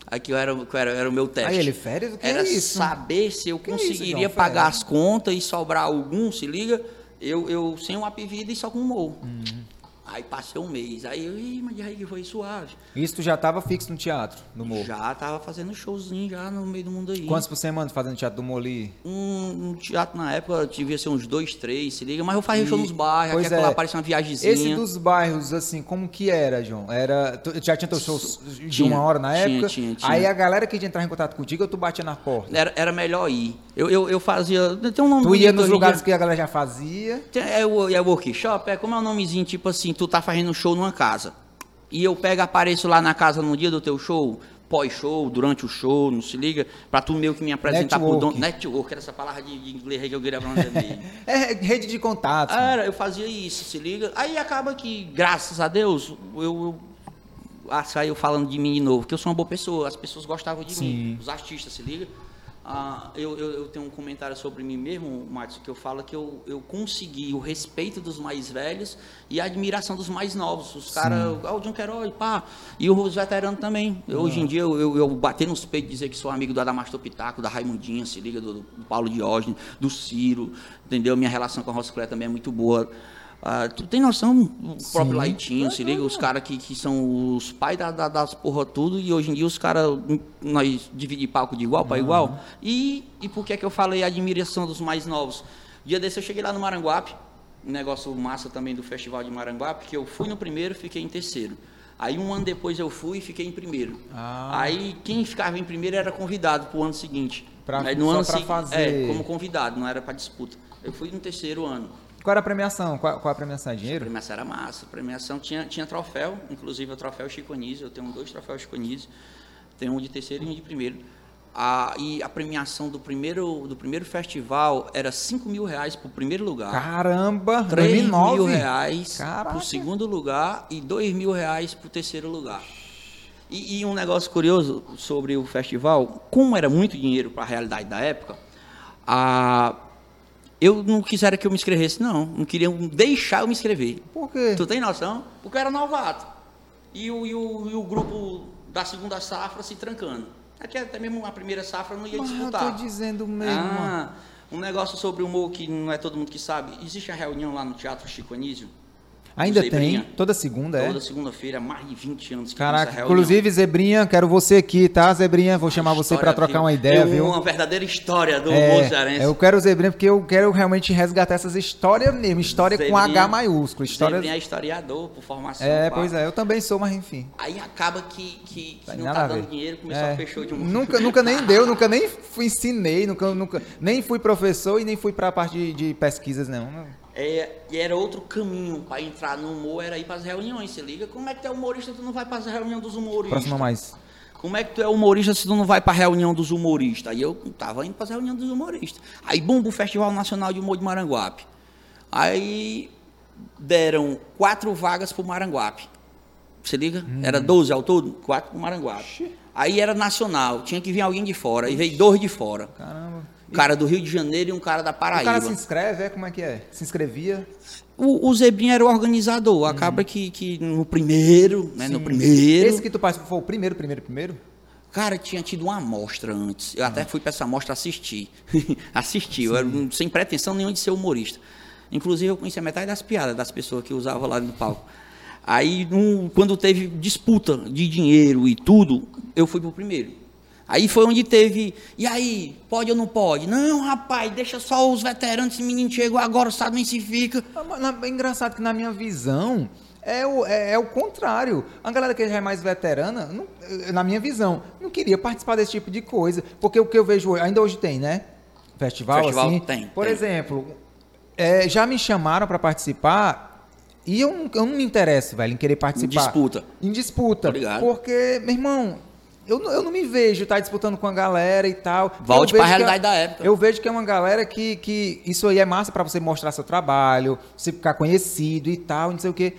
S3: Aqui era, era, era o meu teste.
S1: Aí ele, férias? O que
S3: era
S1: é isso?
S3: saber se eu que conseguiria é isso, pagar as contas e sobrar algum, se liga, eu, eu sem uma vida e só com um morro. Uhum. Aí passei um mês. Aí eu, Ih, mas aí que foi suave.
S1: Isso tu já estava fixo no teatro, no Morro?
S3: Já estava fazendo showzinho já no meio do mundo aí.
S1: Quantos por semana fazendo teatro do Morro ali?
S3: Um, um, teatro na época devia ser uns dois, três, se liga. Mas eu fazia e... show nos bairros, pois aqui é. lá aparecia uma viagemzinha.
S1: Esse dos bairros, assim, como que era, João? Era, tu já tinha teu shows de tinha, uma hora na época?
S3: Tinha, tinha,
S1: Aí a galera que ia entrar em contato contigo, tu batia na porta?
S3: Era, era melhor ir. Eu, eu, eu fazia... Tem um nome
S1: tu ia nos lugares que a galera já fazia?
S3: É o, é workshop, é como é o nomezinho, tipo assim, tu tá fazendo show numa casa. E eu pego, apareço lá na casa no dia do teu show, pós-show, durante o show, não se liga, para tu meio que me apresentar
S1: Network.
S3: pro dono. Network, era essa palavra de, de inglês que eu queria falar (laughs)
S1: É rede de contato.
S3: Era, eu fazia isso, se liga. Aí acaba que, graças a Deus, eu, eu ah, saiu falando de mim de novo, que eu sou uma boa pessoa, as pessoas gostavam de
S1: Sim.
S3: mim, os artistas, se liga. Ah, eu, eu, eu, tenho um comentário sobre mim mesmo, Marcos, que eu falo que eu, eu consegui o respeito dos mais velhos e a admiração dos mais novos. Os caras, ah, o John Queiroz, pá, e os veteranos também. Eu, hoje em dia eu, eu, eu bater nos peitos dizer que sou amigo do Adamastor Pitaco, da Raimundinha, se liga, do, do Paulo Diógenes, do Ciro, entendeu? Minha relação com a Rosclé também é muito boa. Ah, tu tem noção, o próprio Laitinho, se liga, os caras que, que são os pais da, da- das porra tudo, e hoje em dia os caras, nós dividimos palco de igual para igual. E, e por que é que eu falei a admiração dos mais novos? Dia desse eu cheguei lá no Maranguape, um negócio massa também do Festival de Maranguape, que eu fui no primeiro fiquei em terceiro. Aí um ano depois eu fui e fiquei em primeiro.
S1: Ah.
S3: Aí quem ficava em primeiro era convidado pro ano seguinte.
S1: Pra-
S3: Aí no ano
S1: pra
S3: segui-
S1: fazer-
S3: É, como convidado, não era para disputa. Eu fui no terceiro ano.
S1: Qual era a premiação? Qual, qual a premiação? É
S3: A
S1: dinheiro?
S3: premiação era massa. A premiação tinha, tinha troféu, inclusive o troféu Chico Anísio. Eu tenho dois troféus Chico Anísio. Tenho um de terceiro e um de primeiro. A, e a premiação do primeiro, do primeiro festival era 5 mil reais para o primeiro lugar.
S1: Caramba!
S3: 3
S1: 2009?
S3: mil reais para o segundo lugar e 2 mil reais para o terceiro lugar. E, e um negócio curioso sobre o festival, como era muito dinheiro para a realidade da época, a, eu não quiseram que eu me inscrevesse, não. Não queriam deixar eu me inscrever.
S1: Por quê?
S3: Tu tem noção? Porque eu era novato. E o, e o, e o grupo da segunda safra se trancando. Aqui até mesmo a primeira safra não ia
S1: Mas eu
S3: disputar.
S1: tô dizendo mesmo.
S3: Ah, um negócio sobre o humor que não é todo mundo que sabe. Existe a reunião lá no Teatro Chico Anísio.
S1: Ainda tem?
S3: Zebrinha.
S1: Toda segunda, é?
S3: Toda segunda-feira, mais de 20 anos que
S1: Caraca, inclusive, Zebrinha, quero você aqui, tá, Zebrinha? Vou chamar você pra
S3: História,
S1: trocar uma ideia,
S3: Tem
S1: viu?
S3: Uma verdadeira história do.
S1: É, eu quero Zebrinha porque eu quero realmente resgatar essas histórias mesmo. História com
S3: Zebrinha-
S1: H maiúsculo. História...
S3: Zebrinha é historiador por formação.
S1: É,
S3: pá.
S1: pois é, eu também sou, mas enfim.
S3: Aí acaba que, que, que não tá
S1: a
S3: dando dinheiro, começou
S1: É.
S3: a fechou de um
S1: Nunca, nunca nem deu, nunca nem fui, ensinei, nunca, nunca, nem fui professor e nem fui pra parte de, de pesquisas, não.
S3: É, e era outro caminho para entrar no humor, era ir para as reuniões. Você liga, como é que tu é humorista tu não vai para as reuniões dos humoristas?
S1: Próxima mais.
S3: Como é que tu é humorista se tu não vai para a reunião dos humoristas? Aí eu tava indo para as reuniões dos humoristas. Aí, bum, o Festival Nacional de Humor de Maranguape. Aí deram quatro vagas para o Maranguape. Você liga? Era 12 ao todo, quatro para o Maranguape. Aí era nacional, tinha que vir alguém de fora. Aí veio dois de fora.
S1: Caramba.
S3: Um cara do Rio de Janeiro e um cara da
S1: O
S3: Paraíba.
S1: cara se inscreve, é? Como é que é? Se inscrevia?
S3: O, o Zebrinha era o organizador. Acaba que, que no primeiro, né? No primeiro.
S1: Esse que tu participou foi o primeiro, primeiro, primeiro?
S3: Cara, tinha tido uma amostra antes. Eu até fui para essa amostra assistir. (laughs) assistir. Eu era um- sem pretensão nenhuma de ser humorista. Inclusive, eu conhecia metade das piadas das pessoas que usavam lá no palco. Aí, num- quando teve disputa de dinheiro e tudo, eu fui pro primeiro. Aí foi onde teve. E aí, pode ou não pode? Não, rapaz, deixa só os veteranos, esse menino chegou agora, sabe nem se fica.
S1: Ah, É engraçado que na minha visão é o, é, é o contrário. A galera que já é mais veterana, não- eh, na minha visão, não queria participar desse tipo de coisa. Porque o que eu vejo, hoje- ainda hoje tem, né? Festival,
S3: Festival
S1: assim.
S3: tem,
S1: Por
S3: tem.
S1: exemplo, é, já me chamaram para participar e eu, não- eu não me interesso, velho, em querer participar.
S3: disputa.
S1: Em disputa.
S3: Tô ligado.
S1: Porque, meu irmão. Eu, não- eu não me vejo estar disputando com a galera e tal.
S3: Volte
S1: vejo que
S3: realidade
S1: é-
S3: da época.
S1: Eu vejo que é uma galera que, que isso aí é massa pra você mostrar seu trabalho, você ficar conhecido e tal, não sei o quê.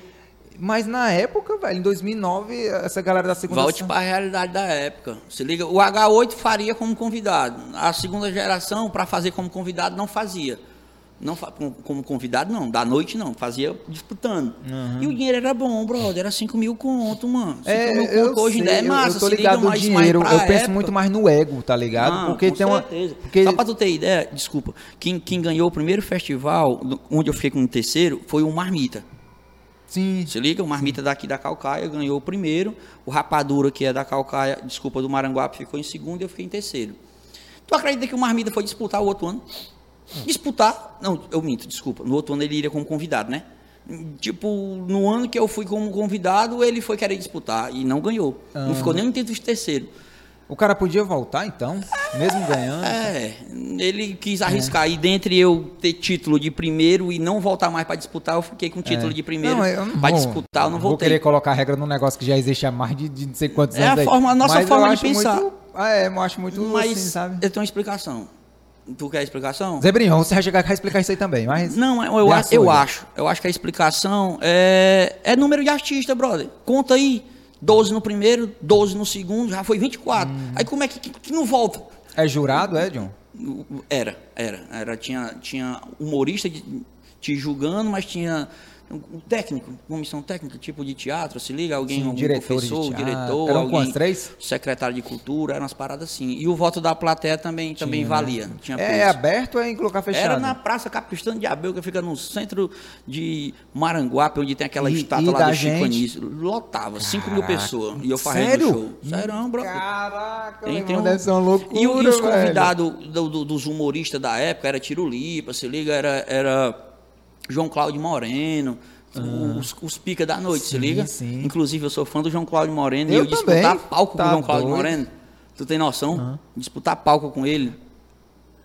S1: Mas na época, velho, em 2009, essa galera da segunda
S3: Volte para a realidade da época. Se liga, o H8 faria como convidado. A segunda geração, para fazer como convidado, não fazia. Não como convidado, não. Da noite, não. Fazia disputando. E o dinheiro era bom, brother. Era 5 mil conto, mano. 5
S1: É,
S3: mil
S1: eu
S3: conto hoje ainda é massa.
S1: eu tô ligado no dinheiro, eu penso
S3: época-
S1: muito mais no ego, tá ligado?
S3: Não,
S1: porque
S3: com
S1: tem uma
S3: certeza.
S1: porque
S3: Só pra tu ter ideia, desculpa. Quem, quem ganhou o primeiro festival, onde eu fiquei com o terceiro, foi o Marmita.
S1: sim,
S3: Se liga, o Marmita daqui da Calcaia ganhou o primeiro. O Rapadura, que é da Calcaia, desculpa, do Maranguape, ficou em segundo e eu fiquei em terceiro. Tu acredita que o Marmita foi disputar o outro ano? Disputar? Não, eu minto, desculpa. No outro ano ele iria como convidado, né? Tipo, no ano que eu fui como convidado, ele foi querer disputar e não ganhou. Não ficou nem no título de terceiro.
S1: o cara podia voltar então, mesmo ganhando.
S3: É, ele quis arriscar. E dentre eu ter título de primeiro e não voltar mais para disputar, eu fiquei com título de primeiro.
S1: É. eu não
S3: Para
S1: vou-
S3: disputar, eu não
S1: vou
S3: voltei.
S1: querer colocar regra num negócio que já existe há mais de, de não sei quantos
S3: É
S1: anos.
S3: a
S1: aí.
S3: forma- a nossa
S1: Mas
S3: forma de pensar.
S1: Muito, ah, é, eu acho muito
S3: Mas
S1: assim, sabe?
S3: eu tenho uma explicação. Tu quer a explicação?
S1: Zebrinho, você vai chegar e explicar isso aí também, mas...
S3: Não, eu,
S1: a
S3: eu
S1: aí.
S3: acho. Eu acho que a explicação é, é número de artista, brother. Conta aí. 12 no primeiro, 12 no segundo, já foi 24.
S1: Hum.
S3: Aí como é que, que, que não volta?
S1: É jurado, é, John?
S3: Era, era. era tinha, tinha humorista te julgando, mas tinha um técnico, comissão técnica, tipo de teatro, se liga, alguém,
S1: Sim,
S3: um
S1: de
S3: professor,
S1: teatro.
S3: diretor,
S1: Eram
S3: alguém?
S1: Três?
S3: secretário de cultura, eram umas paradas assim. E o voto da plateia também, também
S1: Tinha, né?
S3: valia. Tinha
S1: É,
S3: preço.
S1: aberto ou é em lugar fechado?
S3: Era na Praça Capistano de Abel, que fica no centro de Maranguape, onde tem aquela
S1: E-
S3: estátua
S1: e
S3: lá
S1: da
S3: do Chico? Anísio. Lotava, 5 mil pessoas. E eu fazendo
S1: Sério?
S3: show. Sério, bro.
S1: Caraca,
S3: Tem- tem
S1: irmão,
S3: um-
S1: deve ser uma loucura,
S3: E, e os convidados do- do- dos humoristas da época era Tirulipa, se liga, era, era João Cláudio Moreno, os, os pica da noite, se
S1: Ah. Sim,
S3: liga?
S1: sim.
S3: Inclusive eu sou fã do João Cláudio Moreno
S1: Eu
S3: e eu disputar
S1: também.
S3: palco
S1: Tá
S3: com o João Cláudio
S1: doido.
S3: Moreno. Tu tem noção? Disputar palco com ele.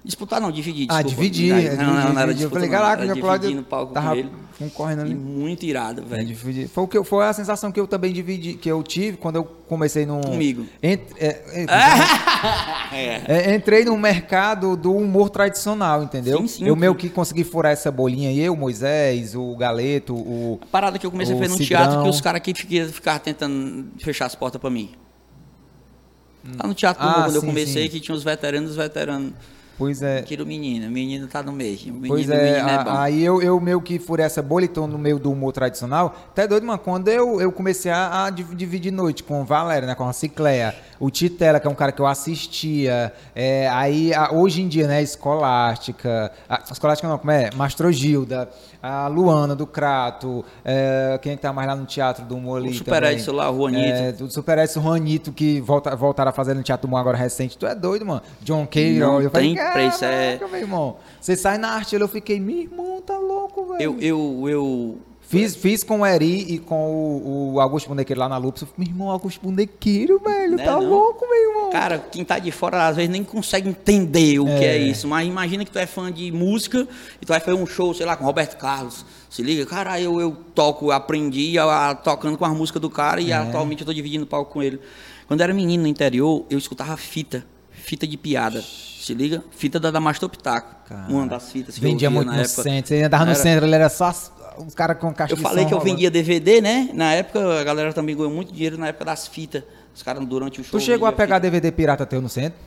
S3: Disputar não, dividir,
S1: Ah,
S3: desculpa.
S1: dividir.
S3: Não,
S1: é,
S3: não, não, não era
S1: dividir. Eu falei,
S3: não,
S1: caraca,
S3: era
S1: o Cláudio
S3: dividindo palco
S1: tava
S3: com ele.
S1: concorrendo ali.
S3: muito irado,
S1: É,
S3: velho.
S1: dividir. Foi, o que, eu- foi a sensação que eu também dividi, que eu tive quando eu comecei no.
S3: Comigo.
S1: Ent- é, (laughs) é,
S3: É.
S1: entrei no mercado do humor tradicional, entendeu?
S3: Sim, sim.
S1: eu meio que consegui furar essa bolinha aí, eu, Moisés, o Galeto, o.
S3: A parada que eu comecei a ver no teatro que os caras aqui ficavam tentando fechar as portas pra mim. Lá no Teatro do
S1: Ah,
S3: quando eu
S1: sim,
S3: comecei,
S1: sim.
S3: que tinha os veteranos, os veteranos.
S1: Pois é.
S3: Tira o menino, o menino tá no meio. O menino,
S1: Pois é,
S3: é bom.
S1: aí eu, eu meio que furei essa bolha, então no meio do humor tradicional. Até doido, mano, quando eu, eu comecei a, a div- dividir noite com o Valéria, né, com a Cicleia, o Titela, que é um cara que eu assistia, é, aí a- hoje em dia, né, Escolástica, a, Escolástica não, como é? Mastrogilda, a Luana do Crato, é, quem é que tá mais lá no teatro do humor ali
S3: O Super
S1: também?
S3: Edson lá, o Juanito.
S1: É, do Super Edson, o Juanito, que volta, voltaram a fazer no teatro do humor agora recente. Tu é doido, mano. John Cairol.
S3: Não
S1: eu falei,
S3: tem preço, é-
S1: "Caraca, meu irmão. Você sai na arte, eu fiquei, meu irmão, tá louco, velho.
S3: Eu, eu, eu.
S1: Fiz, fiz com o Eri e com o, o Augusto Bonequeiro lá na Lupus. Meu irmão, Augusto Bonequeiro, velho,
S3: Né,
S1: tá
S3: não?
S1: louco, meu irmão.
S3: Cara, quem tá de fora às vezes nem consegue entender o que é
S1: É.
S3: isso. Mas imagina que tu é fã de música e tu vai fazer um show, sei lá, com Roberto Carlos. Se liga, cara, eu, eu toco, aprendi a, a- tocando com a música do cara
S1: É.
S3: e atualmente eu tô dividindo palco com ele. Quando eu era menino no interior, eu escutava fita, fita de piada. Se liga? Fita da Damastor Pitaco.
S1: Cara,
S3: Uma das fitas que
S1: Vendia muito
S3: na
S1: no
S3: época.
S1: centro. Você andava no
S3: Era-
S1: centro, ele era só as- os caras com caixa
S3: Eu falei que eu
S1: rolando.
S3: vendia DVD, né? Na época, a galera também ganhou muito dinheiro na época das fitas. Os caras durante o show.
S1: Tu chegou a pegar
S3: fita.
S1: DVD pirata teu no centro?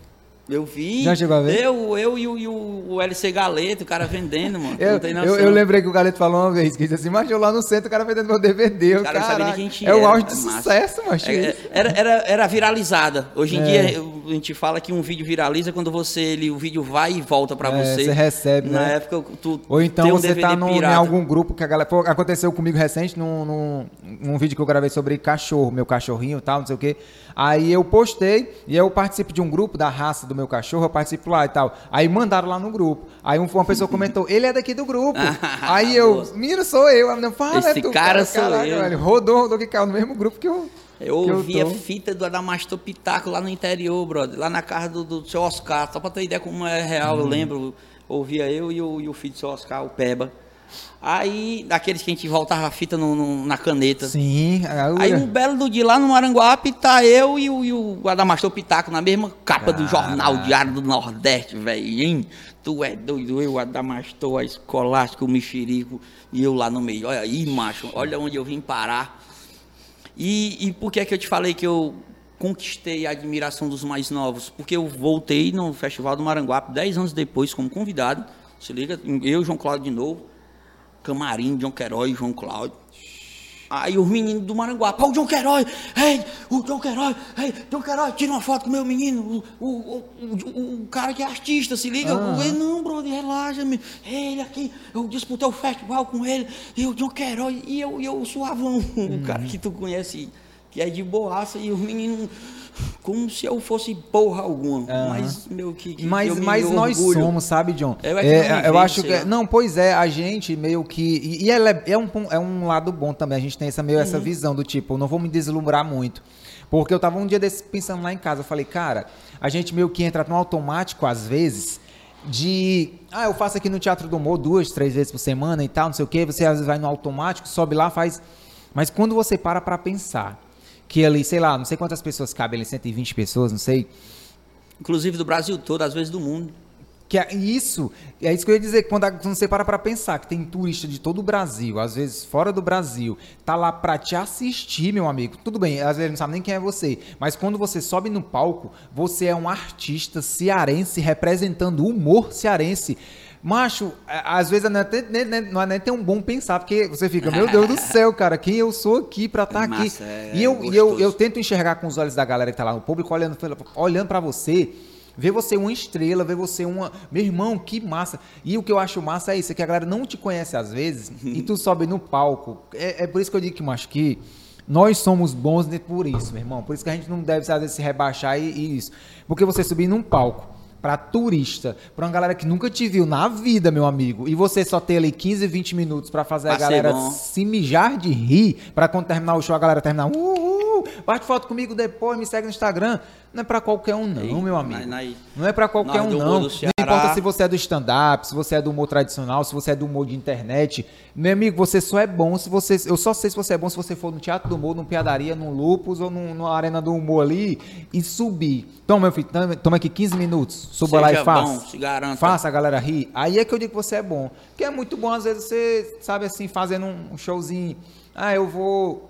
S3: Eu vi.
S1: Já chegou a ver?
S3: Eu, eu e o, e o- o LC Galeto, o cara vendendo, mano.
S1: Eu, eu, eu lembrei que o Galeto falou uma vez, que disse assim, mas eu lá no centro, o cara vendendo meu DVD. Eu,
S3: Cara, não sabia nem quem a gente
S1: é o auge
S3: massa.
S1: sucesso, macho.
S3: É, é, Era, era, era viralizada. Hoje em
S1: É.
S3: dia, a gente fala que um vídeo viraliza quando você, ele, o vídeo vai e volta pra
S1: É,
S3: você.
S1: você recebe,
S3: Na
S1: né?
S3: época, tu
S1: Ou então
S3: um
S1: você
S3: DVD
S1: tá num, em algum grupo que a galera. Pô, aconteceu comigo recente num, num, num vídeo que eu gravei sobre cachorro, meu cachorrinho e tal, não sei o quê. Aí eu postei e eu participo de um grupo da raça do meu cachorro, eu participo lá e tal. Aí mandaram lá no grupo. Aí um- uma pessoa comentou, ele é daqui do grupo. (laughs) Aí eu, menino, sou eu. A menina, fala,
S3: Esse
S1: é tu,
S3: cara sou
S1: Caraca,
S3: eu.
S1: velho, rodou, rodou que caiu no mesmo grupo que eu.
S3: Eu ouvia fita do Adamastor Pitaco lá no interior, brother. Lá na casa do, do seu Oscar. Só pra ter ideia como é real,
S1: Uhum.
S3: eu lembro. Ouvia eu e o, e o filho do seu Oscar, o Peba. Aí, daqueles que a gente voltava a fita no- no- na caneta.
S1: Sim,
S3: Aí um belo do dia lá no Maranguape tá eu e o, e o Adamastor Pitaco na mesma capa do jornal Diário do Nordeste, velho. Tu é doido, eu, Adamastor, a Escolástica, o Mexerico e eu lá no meio. Olha aí, macho, olha onde eu vim parar. E, e por que é que eu te falei que eu conquistei a admiração dos mais novos? Porque eu voltei no Festival do Maranguape 10 anos depois como convidado. Se liga, eu e João Cláudio de novo. Camarim, João Queiroz, João Cláudio. Aí os meninos do Maranguape, o João Queiroz, ei, o João Queiroz, ei, João Queiroz, tira uma foto com o meu menino, o, o, o, o cara que é artista, se liga. Eu falei, não, brother, relaxa, meu. ele aqui, eu disputei o festival com ele, e o João Queiroz, e eu, e eu suavão, (laughs) o cara que tu conhece, que é de boaça, e os meninos, como se eu fosse porra alguma, mas, meu, que, que
S1: Mas, mas nós somos, sabe, John?
S3: Eu é que não me
S1: eu acho que. Não, pois é, a gente meio que. E, e é, é um, é um lado bom também. A gente tem essa, meio essa
S3: Uhum.
S1: visão do tipo, não vou me deslumbrar muito. Porque eu tava um dia desse pensando lá em casa, eu falei, cara, a gente meio que entra no automático às vezes. De. Ah, eu faço aqui no Teatro do Humor duas, três vezes por semana e tal, não sei o quê. Você às vezes vai no automático, sobe lá, faz. Mas quando você para pra pensar que ali, sei lá, não sei quantas pessoas cabem ali, 120 pessoas, não sei.
S3: Inclusive do Brasil todo, às vezes do mundo.
S1: Que é isso, é isso que eu ia dizer, quando, você para pra pensar que tem turista de todo o Brasil, às vezes fora do Brasil, tá lá pra te assistir, meu amigo. Tudo bem, às vezes não sabe nem quem é você, mas quando você sobe no palco, você é um artista cearense representando o humor cearense. Macho, a- às vezes não é, nem, não é nem um bom pensar, porque você fica, meu Deus do céu, cara, quem eu sou aqui pra estar aqui?
S3: Massa, é
S1: e eu, e eu,
S3: gostoso.
S1: eu tento enxergar com os olhos da galera que tá lá no público, olhando, olhando para você, ver você uma estrela, ver você uma. Meu irmão, que massa. E o que eu acho massa é isso, é que a galera não te conhece às vezes e tu sobe no palco. É, é por isso que eu digo que, macho, que nós somos bons por isso, meu irmão. Por isso que a gente não deve, às vezes, se rebaixar e, e isso. Porque você subir num palco pra turista, pra uma galera que nunca te viu na vida, meu amigo, e você só ter ali 15, 20 minutos pra fazer a galera se mijar de rir, pra quando terminar o show a galera terminar, uhul, bate foto comigo depois, me segue no Instagram. Não é pra qualquer um não,
S3: Ei,
S1: meu amigo.
S3: nós- nós-
S1: Não é pra qualquer um não. Não importa se você é do stand-up, se você é do humor tradicional, se você é do humor de internet. Meu amigo, você só é bom se você. Eu só sei se você é bom se você for no Teatro do Humor, num Piadaria, num Lupus ou num, numa Arena do Humor ali e subir. Toma, meu filho, toma, toma aqui 15 minutos. Suba lá e
S3: Seja
S1: faça.
S3: bom, se garanta.
S1: Faça a galera rir. Aí é que eu digo que você é bom. Porque é muito bom, às vezes, você, sabe assim, fazendo um showzinho. Ah, eu vou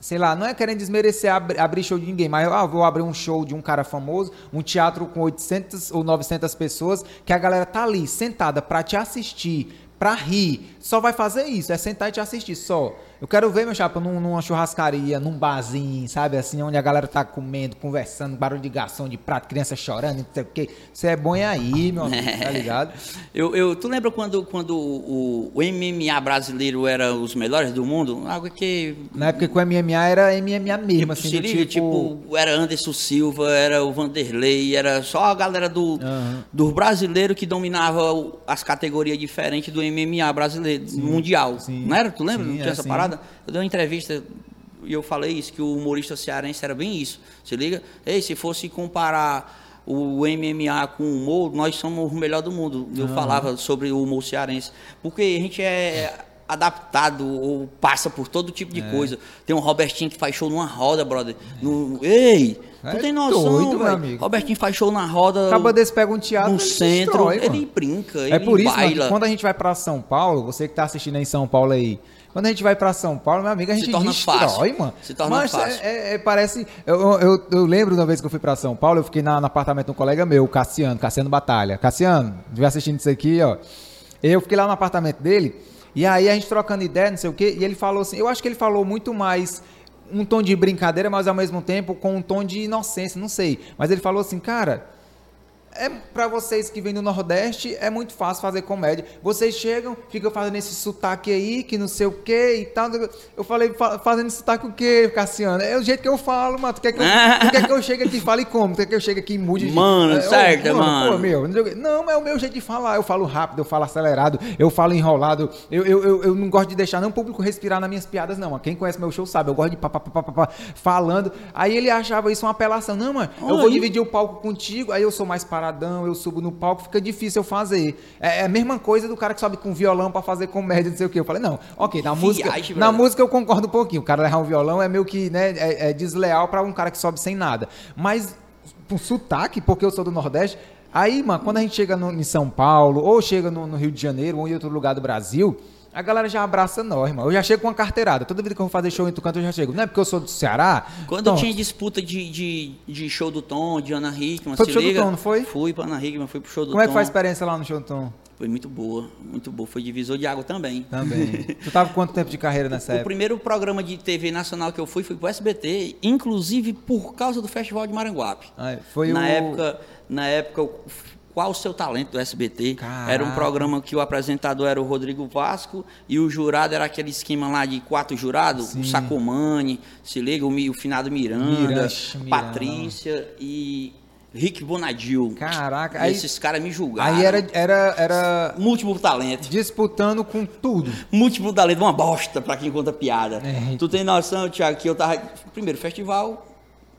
S1: sei lá, não é querendo desmerecer abri- abrir show de ninguém, mas ah, vou abrir um show de um cara famoso, um teatro com 800 ou 900 pessoas, que a galera tá ali sentada pra te assistir, pra rir. Só vai fazer isso, é sentar e te assistir só. Eu quero ver, meu chapa, num- numa churrascaria, num barzinho, sabe assim, onde a galera tá comendo, conversando, barulho de garçom, de prato, criança chorando, não sei o quê. Você é bom é aí, meu amigo, (laughs) tá ligado?
S3: Eu, eu, tu lembra quando, quando o, o MMA brasileiro era os melhores do mundo? Algo que.
S1: Na época que o MMA era MMA mesmo, assim,
S3: se
S1: do
S3: liga,
S1: tipo...
S3: tipo, era Anderson Silva, era o Vanderlei, era só a galera do,
S1: Aham.
S3: do brasileiro que dominava as categorias diferentes do MMA brasileiro, mundial.
S1: sim.
S3: Não era? Tu lembra?
S1: Sim,
S3: Não tinha
S1: é,
S3: essa
S1: sim.
S3: Eu dei uma entrevista e eu falei isso, que o humorista cearense era bem isso. Se liga? Ei, se fosse comparar o MMA com o humor, nós somos o melhor do mundo. Eu falava sobre o humor cearense. Porque a gente é adaptado ou passa por todo tipo
S1: É.
S3: de coisa. Tem um Robertinho que faz show numa roda, brother. No- Ei,
S1: É
S3: tu tem noção,
S1: doido, meu amigo.
S3: Robertinho faz show na roda.
S1: Acaba desse pega um teatro,
S3: no
S1: ele
S3: centro,
S1: destrói,
S3: ele
S1: mano.
S3: brinca,
S1: É
S3: ele
S1: por isso, mano,
S3: baila.
S1: que quando a gente vai pra São Paulo, você que tá assistindo aí em São Paulo aí, quando a gente vai pra São Paulo, meu amigo, a
S3: Se
S1: gente
S3: torna
S1: destrói,
S3: fácil.
S1: mano.
S3: Se torna
S1: Mas
S3: fácil.
S1: É, é- é- parece. Eu, eu, eu lembro da vez que eu fui pra São Paulo, eu fiquei na, no apartamento de um colega meu, Cassiano, Cassiano Batalha. Cassiano, estiver assistindo isso aqui, ó. Eu fiquei lá no apartamento dele, e aí a gente trocando ideia, não sei o quê, e ele falou assim, eu acho que ele falou muito mais um tom de brincadeira, mas ao mesmo tempo com um tom de inocência, não sei. Mas ele falou assim, cara, é para vocês que vêm do Nordeste, é muito fácil fazer comédia. Vocês chegam, ficam fazendo esse sotaque aí, que não sei o que e tal. Eu falei, "Fa- fazendo sotaque o quê, Cassiano? É o jeito que eu falo, mano. Tu quer que eu, (laughs) tu quer que eu chegue aqui e fale como? Tu quer que eu chegue aqui e mude de...
S3: Mano,
S1: É,
S3: certo, mano.
S1: Pô, meu, não quê. é o meu jeito de falar. Eu falo rápido, eu falo acelerado, eu falo enrolado. Eu, eu, eu, eu não gosto de deixar nem o público respirar nas minhas piadas, não. Quem conhece meu show sabe, eu gosto de pá, pá, pá, pá, pá, pá, falando. Aí ele achava isso uma apelação. Não, mano, eu vou
S3: Aí.
S1: dividir o palco contigo, aí eu sou mais paradão, eu subo no palco, fica difícil eu fazer. É, é a mesma coisa do cara que sobe com violão pra fazer comédia, não sei o quê. Eu falei, não, ok, na música,
S3: Viagem,
S1: na música eu concordo um pouquinho. O cara levar um violão é meio que, né, é, é desleal pra um cara que sobe sem nada. Mas com sotaque, porque eu sou do Nordeste, aí, mano, quando a gente chega no- em São Paulo, ou chega no, no Rio de Janeiro, ou em outro lugar do Brasil, a galera já abraça nós, mano. Eu já chego com uma carteirada. Toda vida que eu vou fazer show em Tucanto, eu já chego. Não é porque eu sou do Ceará?
S3: Quando
S1: Então,
S3: tinha disputa de, de, de show do Tom, de Ana Hickman,
S1: Foi pro show do? Tom, não foi?
S3: Fui pra Ana Hickman, fui pro show do
S1: Como é
S3: Tom.
S1: que foi a experiência lá no show, Tom?
S3: Foi muito boa, muito boa. Foi divisor de água também.
S1: Também. (laughs) tu tava quanto tempo de carreira nessa
S3: O
S1: época?
S3: primeiro programa de TV nacional que eu fui foi pro SBT, inclusive por causa do Festival de Maranguape.
S1: Ah, foi
S3: na
S1: o-
S3: época, na época, o- qual o seu talento do SBT?
S1: Caraca.
S3: Era um programa que o apresentador era o Rodrigo Vasco e o jurado era aquele esquema lá de quatro jurados,
S1: Sim.
S3: o Sacomani, se liga, o, o finado Miranda. Patrícia e Rick Bonadil.
S1: Caraca, aí-
S3: esses caras me julgaram.
S1: Aí era, era, era
S3: Múltiplo talento.
S1: disputando com tudo.
S3: Múltiplo talento, uma bosta pra quem conta piada.
S1: É.
S3: Tu tem noção, Thiago, que eu tava. Primeiro festival,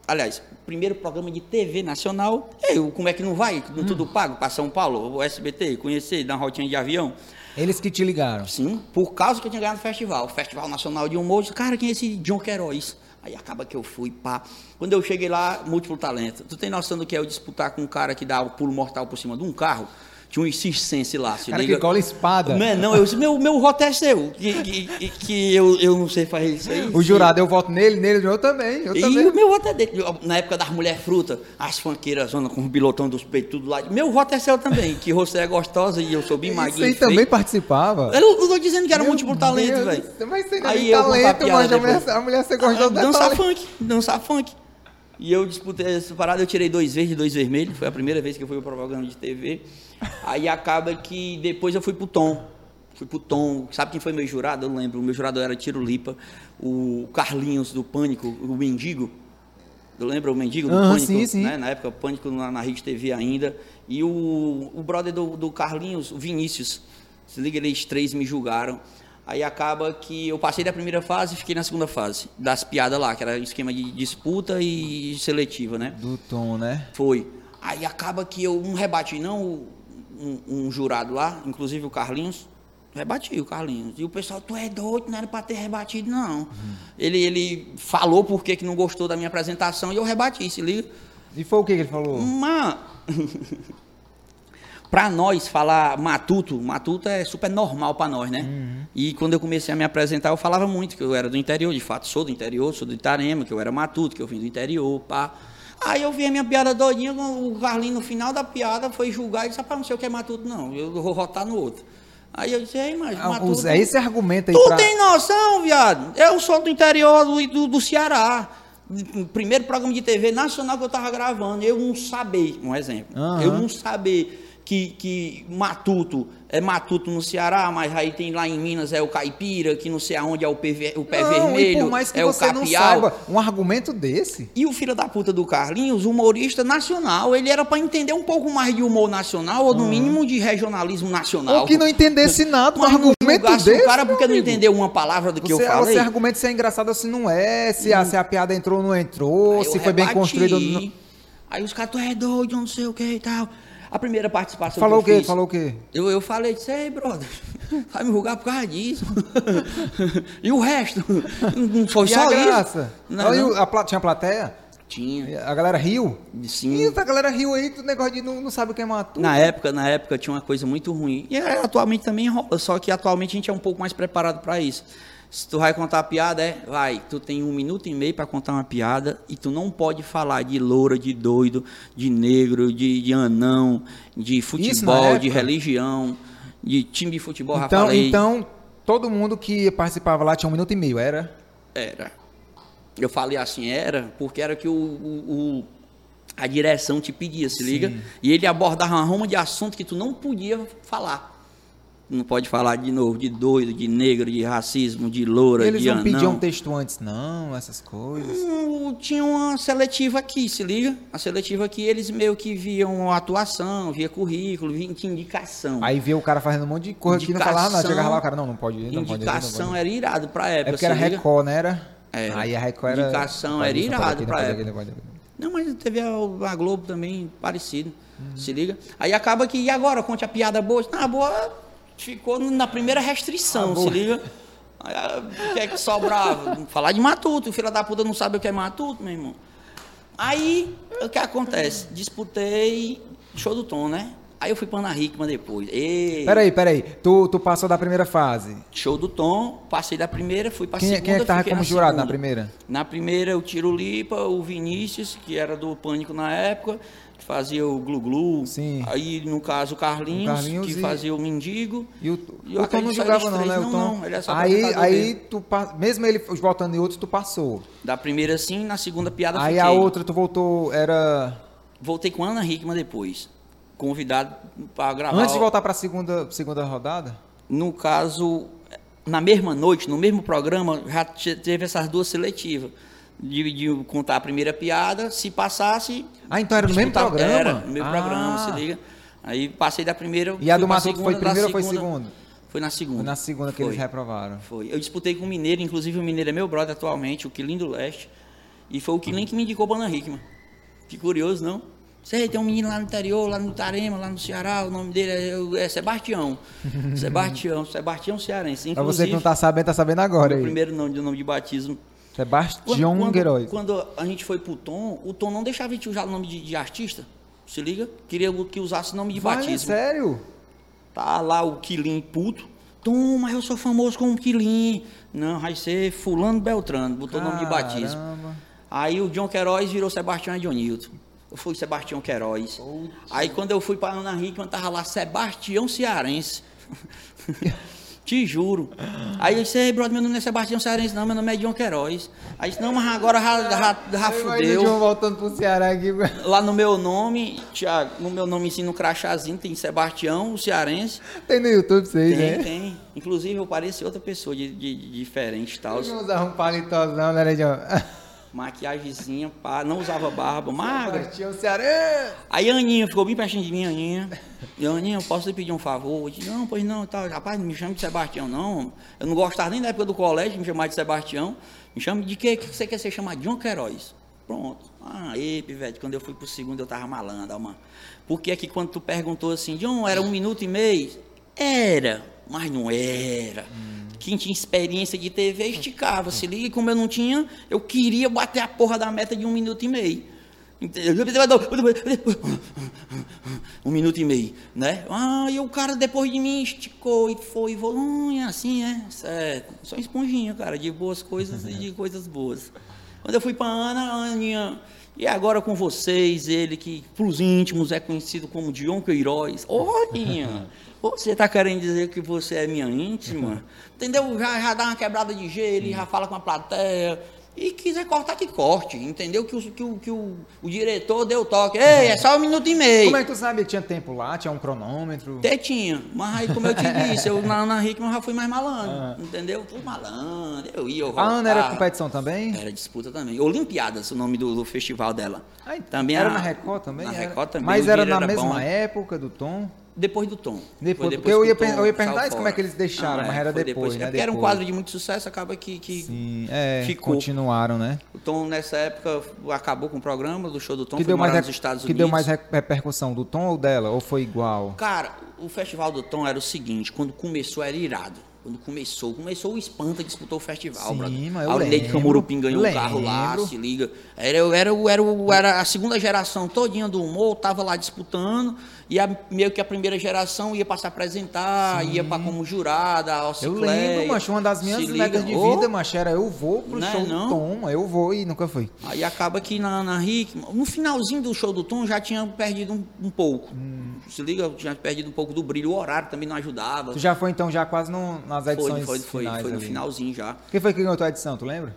S3: aliás, primeiro programa de TV nacional. Eu, como é que não vai?
S1: Hum.
S3: Tudo pago pra São Paulo, o SBT, conhecer, dar uma rotinha de avião.
S1: Eles que te ligaram.
S3: Sim, por causa que eu tinha ganhado o festival. Festival Nacional de Humor. Cara, quem é esse John Queiroz? Aí acaba que eu fui, pá. Quando eu cheguei lá, múltiplo talento. Tu tem noção do que é eu disputar com um cara que dá o pulo mortal por cima de um carro? Tinha um circense lá, se
S1: Cara que cola espada.
S3: Não, não, eu disse, meu, meu voto é seu. Que, que, que eu, eu não sei fazer isso aí.
S1: O jurado, eu voto nele, nele, eu também. Eu
S3: E
S1: também.
S3: o meu voto é dele. Na época das mulheres fruta, as fanqueiras zona com o bilotão dos peitos, tudo lá. Meu voto é seu também, que você é gostosa e eu sou bem magrinho. feio.
S1: também participava.
S3: Eu não tô dizendo que era
S1: Meu
S3: múltiplo talento, velho.
S1: Mas você
S3: Aí
S1: tem talento, mas a mulher,
S3: depois.
S1: a mulher você gosta
S3: Ah,
S1: de
S3: dançar funk, dançar funk. E eu disputei essa parada, eu tirei dois verdes e dois vermelhos. Foi a primeira vez que eu fui para propaganda de TV. Aí acaba que depois eu fui pro Tom. Fui pro Tom. Sabe quem foi meu jurado? Eu não lembro. O meu jurado era Tiro Lipa, o Carlinhos do Pânico, o Mendigo. Eu lembro o Mendigo do
S1: Aham,
S3: Pânico,
S1: sim, sim.
S3: né? Na época, Pânico na, na Rede TV ainda. E o, o brother do, do Carlinhos, o Vinícius. Se liga, eles três me julgaram. Aí acaba que eu passei da primeira fase e fiquei na segunda fase. Das piadas lá, que era esquema de disputa e seletiva, né?
S1: Do Tom, né?
S3: Foi. Aí acaba que eu não rebati, não, um, um jurado lá, inclusive o Carlinhos. Rebati o Carlinhos. E o pessoal, tu é doido, não era pra ter rebatido, não. Ele, ele falou por que não gostou da minha apresentação e eu rebati, se liga.
S1: E foi o que que ele falou?
S3: Uma... (laughs) Para nós falar matuto, matuto é super normal para nós, né? E quando eu comecei a me apresentar, eu falava muito que eu era do interior, de fato, sou do interior, sou do Itarema, que eu era matuto, que eu vim do interior, pá. Aí eu vi a minha piada doidinha, o Carlinho no final da piada foi julgar e disse, rapaz, não sei o que é matuto não, eu vou votar no outro. Aí eu disse, ei, mas
S1: Ah,
S3: matuto...
S1: usa esse argumento aí
S3: Tu
S1: pra...
S3: tem noção, viado? Eu sou do interior do, do, do Ceará. O primeiro programa de TV nacional que eu tava gravando, eu não saber, um exemplo,
S1: Aham.
S3: eu não saber que, que Matuto é Matuto no Ceará, mas aí tem lá em Minas é o Caipira, que não sei aonde é o o pé
S1: Não,
S3: vermelho,
S1: por mais que
S3: é o
S1: você não
S3: capial.
S1: saiba, um argumento desse...
S3: E o filho da puta do Carlinhos, humorista nacional, ele era para entender um pouco mais de humor nacional, ou no mínimo de regionalismo nacional.
S1: Ou que não entendesse nada,
S3: não
S1: argumento desse,
S3: o cara porque não entendeu uma palavra do que
S1: Você,
S3: eu falei.
S1: você argumenta se é engraçado ou se não é, se, a, se a piada entrou ou não entrou,
S3: Aí
S1: se foi bem
S3: rebati.
S1: construído ou não...
S3: Aí os caras, tu é doido, não sei o que e tal. A primeira participação
S1: Falou o
S3: que eu
S1: quê?
S3: fiz,
S1: Falou o quê?
S3: Eu, eu falei, disse, ei, brother, (laughs) vai me julgar por causa disso. (laughs) e o resto? Não foi
S1: E
S3: só
S1: a
S3: isso?
S1: graça?
S3: Não,
S1: Aí
S3: não.
S1: o- a pla- tinha plateia?
S3: Tinha,
S1: A galera riu?
S3: sim.
S1: E a galera riu aí, tu negócio de não, não sabe quem matou.
S3: Na época, na época tinha uma coisa muito ruim. E é, atualmente também rola, só que atualmente a gente é um pouco mais preparado para isso. Se tu vai contar piada, é, vai, tu tem um minuto e meio para contar uma piada e tu não pode falar de loura, de doido, de negro, de, de anão, de futebol, de religião, de time de futebol,
S1: Então,
S3: falei.
S1: então, todo mundo que participava lá tinha um minuto e meio, era?
S3: Era. Eu falei assim, era, porque era que o, o- o- a direção te pedia, se liga? E ele abordava uma roma de assunto que tu não podia falar. Não pode falar de novo de doido, de negro, de racismo, de loura,
S1: Eles
S3: de
S1: não
S3: anão.
S1: pediam texto antes, não, essas coisas.
S3: Hum, Tinha uma seletiva aqui, se liga? A seletiva aqui, eles meio que viam atuação, via currículo, via tinha indicação.
S1: Aí vê o cara fazendo um monte de coisa que não falava nada.
S3: Indicação-
S1: Chegava lá, o cara, não, não pode ir, não pode ir. Não
S3: indicação era irado pra época,
S1: É porque era? Record, né? Era?
S3: Era.
S1: Aí a Record era.
S3: Indicação
S1: não
S3: era
S1: não
S3: irado
S1: não
S3: pra época.
S1: não.
S3: Não, mas teve a, a Globo também parecido. Se liga? Aí acaba que, e agora? Conte a piada boa. Na boa, ficou na primeira restrição,
S1: Ah,
S3: se liga? Ah, o que é que sobrava? Falar de matuto. O filho da puta não sabe o que é matuto, meu irmão. Aí, o que acontece? Disputei show do Tom, né? Aí eu fui pra Ana Hickman depois. Ei,
S1: Peraí, peraí. Tu, tu passou da primeira fase.
S3: Show do Tom, passei da primeira, fui pra
S1: Quem, é-
S3: segunda.
S1: quem é que tava como jurado na primeira?
S3: Na primeira, o Tiro Lipa, o Vinícius, que era do Pânico na época, fazia o Glu Glu.
S1: Sim.
S3: Aí, no caso, o Carlinhos,
S1: O Carlinhos
S3: que
S1: e-
S3: fazia o Mendigo.
S1: E o,
S3: E
S1: o Tom não jogava não, né?
S3: três.
S1: O
S3: Não,
S1: Tom.
S3: não, ele é só
S1: aí, aí
S3: dele.
S1: tu, pa- mesmo ele voltando em outros, tu passou.
S3: Da primeira, sim, na segunda piada,
S1: Aí
S3: fiquei.
S1: a outra tu voltou, era...
S3: Voltei com a Ana Hickman depois. Convidado para gravar.
S1: Antes de voltar pra segunda, segunda rodada?
S3: No caso, na mesma noite, no mesmo programa, já te- teve essas duas seletivas. De, de contar a primeira piada, se passasse.
S1: Ah, então era no mesmo programa?
S3: Era, no mesmo
S1: Ah.
S3: programa, se liga. Aí passei da primeira.
S1: E a do Matuto foi primeira ou foi
S3: segunda-? Foi na segunda.
S1: Foi na segunda que
S3: Foi.
S1: eles reprovaram.
S3: Foi. Eu disputei com o Mineiro, inclusive o Mineiro é meu brother atualmente, o Quilim do Leste. E foi o Quilim que me indicou para Ana Hickman. Que curioso, não? Sei, tem um menino lá no interior, lá no Tarema, lá no Ceará, o nome dele é, é Sebastião. (laughs) Sebastião, Sebastião Cearense.
S1: Pra você que
S3: Inclusive,
S1: não tá sabendo, tá sabendo agora
S3: o
S1: aí.
S3: primeiro nome de nome de batismo.
S1: Sebastião
S3: quando,
S1: Queiroz.
S3: quando a gente foi pro Tom, o Tom não deixava a gente usar o nome de, de artista. Se liga? Queria que usasse nome de
S1: é
S3: batismo.
S1: sério?
S3: Tá lá o Quilim puto. Tom, mas eu sou famoso como Quilim. Não, vai ser fulano Beltrano. Botou o nome de batismo. Aí o John Queiroz virou Sebastião Edionilton. Eu fui Sebastião Queiroz. Aí quando eu fui para Ana Hickman, tava lá Sebastião Cearense. (laughs) Te juro. Aí eu disse, ei, brother, meu nome não é Sebastião Cearense, não, meu nome é John Queiroz. Aí disse, não, mas agora já, já, já fudeu.
S1: João voltando pro Ceará aqui.
S3: Lá no meu nome, Thiago, no meu nome sim, no crachazinho, tem Sebastião, o cearense.
S1: Tem no YouTube isso aí,
S3: Tem,
S1: né?
S3: tem. Inclusive eu pareço outra pessoa de, de- de diferente e tal.
S1: Não usava um palitozão, né, João? (laughs)
S3: Maquiagemzinha, pá, não usava barba, magra.
S1: Sebastião Ceará.
S3: Aí a Aninha ficou bem pertinho de mim, Aninha. E Aninha, eu posso lhe pedir um favor? Eu disse, não, pois não, tal. Rapaz, não me chame de Sebastião, não. Eu não gostava nem da época do colégio de me chamar de Sebastião. Me chame de quê? O que você quer ser chamado? John Queiroz. Pronto. Ah, ei, pivete, quando eu fui pro segundo eu tava malandro, mano. Porque é que quando tu perguntou assim, John, era um minuto e meio? Era, mas não era. Quem tinha experiência de TV esticava, se liga, e como eu não tinha, eu queria bater a porra da meta de um minuto e meio. Entendeu? Um minuto e meio, né? Ah, e o cara depois de mim esticou e foi, e hum, é assim, é, certo. Só esponjinha, cara, de boas coisas e de (laughs) coisas boas. Quando eu fui pra Ana, a Aninha, e agora com vocês, ele que pros íntimos é conhecido como Dion Queiroz. Ô, (laughs) Você tá querendo dizer que você é minha íntima? Entendeu? Já, já dá uma quebrada de gelo, e já fala com a plateia. E quiser cortar, que corte. Entendeu? Que o, que o, que o, o diretor deu toque. Ei, é só um minuto e meio.
S1: Como é que tu sabia que tinha tempo lá? Tinha um cronômetro?
S3: Até tinha, mas aí, como eu te (laughs) disse, eu na Ana Hickman já fui mais malandro, entendeu? Fui malandro, eu ia, eu
S1: A
S3: voltava.
S1: Ana era competição também?
S3: Era disputa também. Olimpiadas, o nome do, do festival dela.
S1: Ai,
S3: também
S1: era
S3: a-
S1: na Record também?
S3: Na
S1: Era.
S3: Record também.
S1: Mas era na mesma
S3: bom.
S1: época do Tom?
S3: Depois do Tom.
S1: Depois- porque eu
S3: que
S1: ia
S3: o Tom
S1: eu ia perguntar isso, como é que eles deixaram, mas era
S3: foi
S1: depois, né?
S3: É porque era um
S1: Depois.
S3: quadro de muito sucesso, acaba que, que
S1: Sim, é,
S3: ficou.
S1: continuaram, né?
S3: O Tom, nessa época, acabou com o programa do show do Tom,
S1: que
S3: foi
S1: deu mais,
S3: nos Estados
S1: que
S3: Unidos.
S1: deu mais re- repercussão, do Tom ou dela? Ou foi igual?
S3: Cara, o Festival do Tom era o seguinte, quando começou era irado. Quando começou, começou o Espanta disputou o festival,
S1: Sim,
S3: brother.
S1: mas eu
S3: A Aurinei
S1: lembro,
S3: Camurupim ganhou um carro lá,
S1: lembro.
S3: se liga. Era, era, o- era, o- era a segunda geração todinha do humor, tava lá disputando, e a- meio que a primeira geração ia para se apresentar, ia para como jurada, a
S1: Eu lembro, macho, uma das minhas metas de vida, macho, era eu vou pro
S3: Não é
S1: show
S3: não?
S1: do Tom, eu vou e nunca fui.
S3: Aí acaba que na, na Rick, no finalzinho do show do Tom já tinha perdido um, um pouco. Se liga, eu tinha perdido um pouco do brilho, o horário também não ajudava.
S1: Tu já foi então já quase no- nas
S3: Foi,
S1: edições
S3: foi, foi,
S1: finais
S3: foi no
S1: ali.
S3: finalzinho já.
S1: Quem foi que ganhou a tua edição, tu lembra?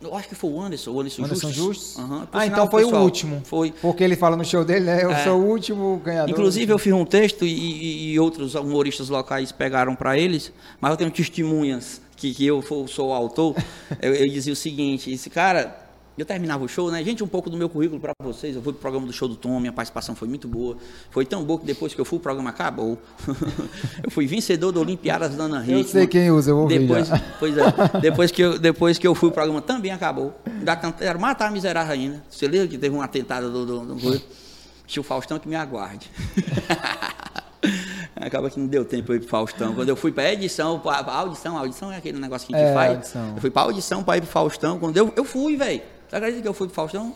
S3: Eu acho que foi o Anderson, o Anderson,
S1: Anderson
S3: Justus. Por
S1: Ah,
S3: sinal,
S1: então foi o
S3: pessoal,
S1: último.
S3: Foi.
S1: Porque ele fala no show dele, né? Eu
S3: É.
S1: sou o último ganhador.
S3: Inclusive, eu fiz um texto e, e- outros humoristas locais pegaram para eles, mas eu tenho testemunhas que, que eu fo- sou o autor. (laughs) eu, eu dizia o seguinte: esse cara. Eu terminava o show, né? Gente, um pouco do meu currículo para vocês. Eu fui pro programa do show do Tom, minha participação foi muito boa. Foi tão boa que depois que eu fui, o programa acabou. (laughs) eu fui vencedor da Olimpiadas da Ana
S1: Eu
S3: Hickman.
S1: sei quem usa, eu vou ver
S3: depois,
S1: já.
S3: Pois é. Depois que, eu, depois que eu fui, o programa também acabou. Ainda tentaram matar a miserável ainda. Você lembra que teve um atentado do, do, do? Tio Faustão que me aguarde. (laughs) Acaba que não deu tempo eu ir pro Faustão. Quando eu fui pra edição, pra audição, audição é aquele negócio que a gente
S1: É,
S3: faz.
S1: audição.
S3: Eu fui pra audição pra ir pro Faustão. Quando eu, eu fui, velho. Você acredita que eu fui pro Faustão?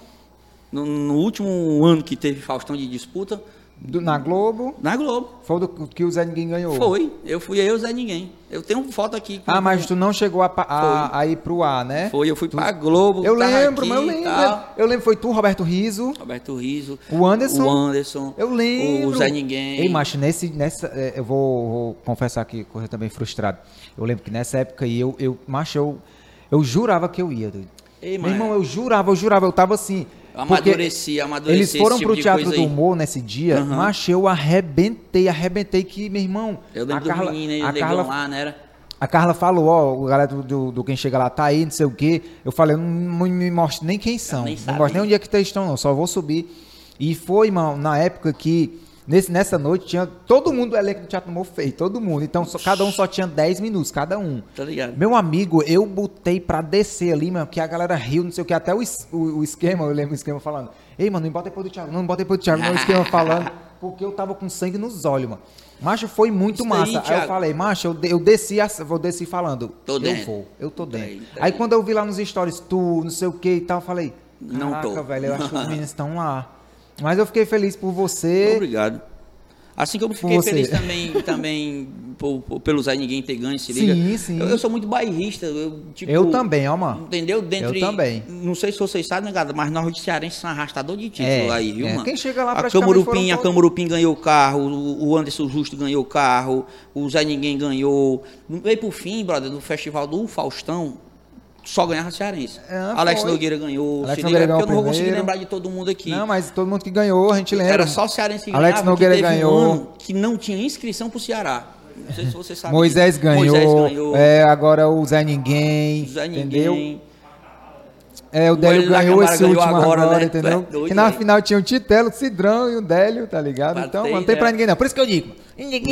S3: No, no último ano que teve Faustão de disputa,
S1: Do- na Globo,
S3: na Globo.
S1: foi do que o Zé Ninguém ganhou.
S3: Foi. Eu fui eu, Zé Ninguém. Eu tenho foto aqui.
S1: Ah, mas tu não chegou a, a- a ir pro ar, né?
S3: Foi, eu fui pra Globo.
S1: Eu lembro,
S3: aqui
S1: mas eu lembro.
S3: tal.
S1: Eu lembro, foi tu, Roberto Riso.
S3: Roberto Riso.
S1: O Anderson?
S3: O Anderson.
S1: Eu lembro.
S3: O Zé Ninguém.
S1: Ei, macho, nesse, nessa, é, eu vou, vou confessar que eu também frustrado. Eu lembro que nessa época aí, eu, eu macho, eu, eu jurava que eu ia.
S3: Ei,
S1: Meu
S3: mas-
S1: irmão, eu jurava, eu jurava, eu tava assim.
S3: Amadureci, amadureci
S1: Eles foram
S3: tipo
S1: pro
S3: de
S1: Teatro do. Humor nesse dia,
S3: Aham.
S1: macho, eu arrebentei, arrebentei que, meu irmão.
S3: Eu lembro
S1: a
S3: do
S1: Carla,
S3: menino aí,
S1: a Carla,
S3: lá, né? Era?
S1: a Carla falou, ó, o galera do, do, do Quem Chega Lá tá aí, não sei o quê. Eu falei, eu não, não me mostre nem quem são.
S3: nem
S1: não mostro nem onde é que eles estão, não. Só vou subir. E foi, irmão, na época que, nesse, nessa noite, tinha todo mundo do elenco do Teatro Humor feio, todo mundo. Então, só- cada um só tinha 10 minutos, cada um.
S3: Tá ligado?
S1: Meu amigo, eu botei pra descer ali, mano, que a galera riu, não sei o que, até o, o, o esquema, eu lembro o esquema falando, ei, mano, não bota depois do Thiago, não, não bota depois do Thiago, não, o esquema (laughs) falando, porque eu tava com sangue nos olhos, mano. Macho, foi muito
S3: Isso
S1: massa.
S3: daí,
S1: Aí, eu falei, macho, eu, eu desci, eu desci falando,
S3: Tô
S1: eu
S3: dentro.
S1: vou, eu tô
S3: Tá
S1: dentro.
S3: aí, tá
S1: Aí
S3: aí.
S1: quando eu vi lá nos stories, tu, não sei o que e tal, eu falei,
S3: Não
S1: caraca,
S3: tô.
S1: velho, eu acho que os (laughs) meninos estão lá. Mas eu fiquei feliz por você.
S3: Obrigado. Assim como eu fiquei
S1: você.
S3: feliz também, também por, por- pelo Zé Ninguém ter ganho, se
S1: Sim,
S3: liga.
S1: sim.
S3: Eu, eu sou muito bairrista. Eu, tipo,
S1: Eu também, ó, mano.
S3: Entendeu? Dentre,
S1: Eu também.
S3: Não sei se vocês sabem, negado, mas nós de Cearense são arrastador de título
S1: É,
S3: aí, viu,
S1: é.
S3: mano?
S1: Quem chega lá
S3: a
S1: praticamente
S3: Camurupim, a
S1: todos.
S3: Camurupim ganhou o carro, o Anderson Justo ganhou o carro, o Zé Ninguém ganhou. Veio por fim, brother, do festival do Faustão, só ganhava Cearense.
S1: É,
S3: Alex
S1: foi.
S3: Nogueira ganhou,
S1: Alex Nogueira
S3: porque eu não
S1: ganhou
S3: vou conseguir lembrar de todo mundo aqui.
S1: Não, mas todo mundo que ganhou, a gente lembra.
S3: Era só o Cearense que
S1: Alex
S3: ganhava,
S1: Nogueira
S3: que
S1: ganhou.
S3: um que não tinha inscrição pro Ceará. Não sei se você sabe.
S1: Moisés ganhou.
S3: Moisés ganhou.
S1: É, agora o Zé Ninguém.
S3: Zé
S1: entendeu?
S3: Ninguém.
S1: É, o
S3: O
S1: Délio ganhou esse
S3: ganhou
S1: último
S3: agora,
S1: agora,
S3: né?
S1: entendeu?
S3: É doido,
S1: que na final tinha o Titelo, o Cidrão e o Délio, tá ligado?
S3: Pra
S1: então, não tem pra
S3: ideia.
S1: ninguém não. Por isso que eu digo.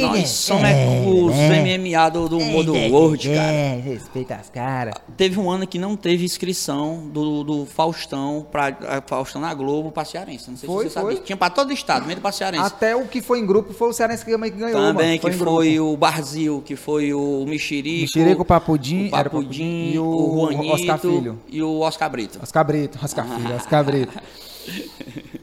S3: Nós somos é, os MMA do, do modo World, cara.
S1: É, respeita as caras.
S3: Teve um ano que não teve inscrição do, do Faustão pra a Faustão na Globo pra Cearense. Não sei
S1: Foi,
S3: se você sabia.
S1: foi.
S3: Tinha pra todo o estado, mesmo pra Cearense.
S1: Até o que foi em grupo foi o Cearense que ganhou,
S3: Também, que foi o Barzil, que foi o Mexerico.
S1: Mexerico, o Papudim,
S3: o Papudim,
S1: e o
S3: o Juanito
S1: Oscar Filho.
S3: e o Oscar Brito.
S1: Oscar Brito, Oscar Filho, Oscar Brito. (laughs)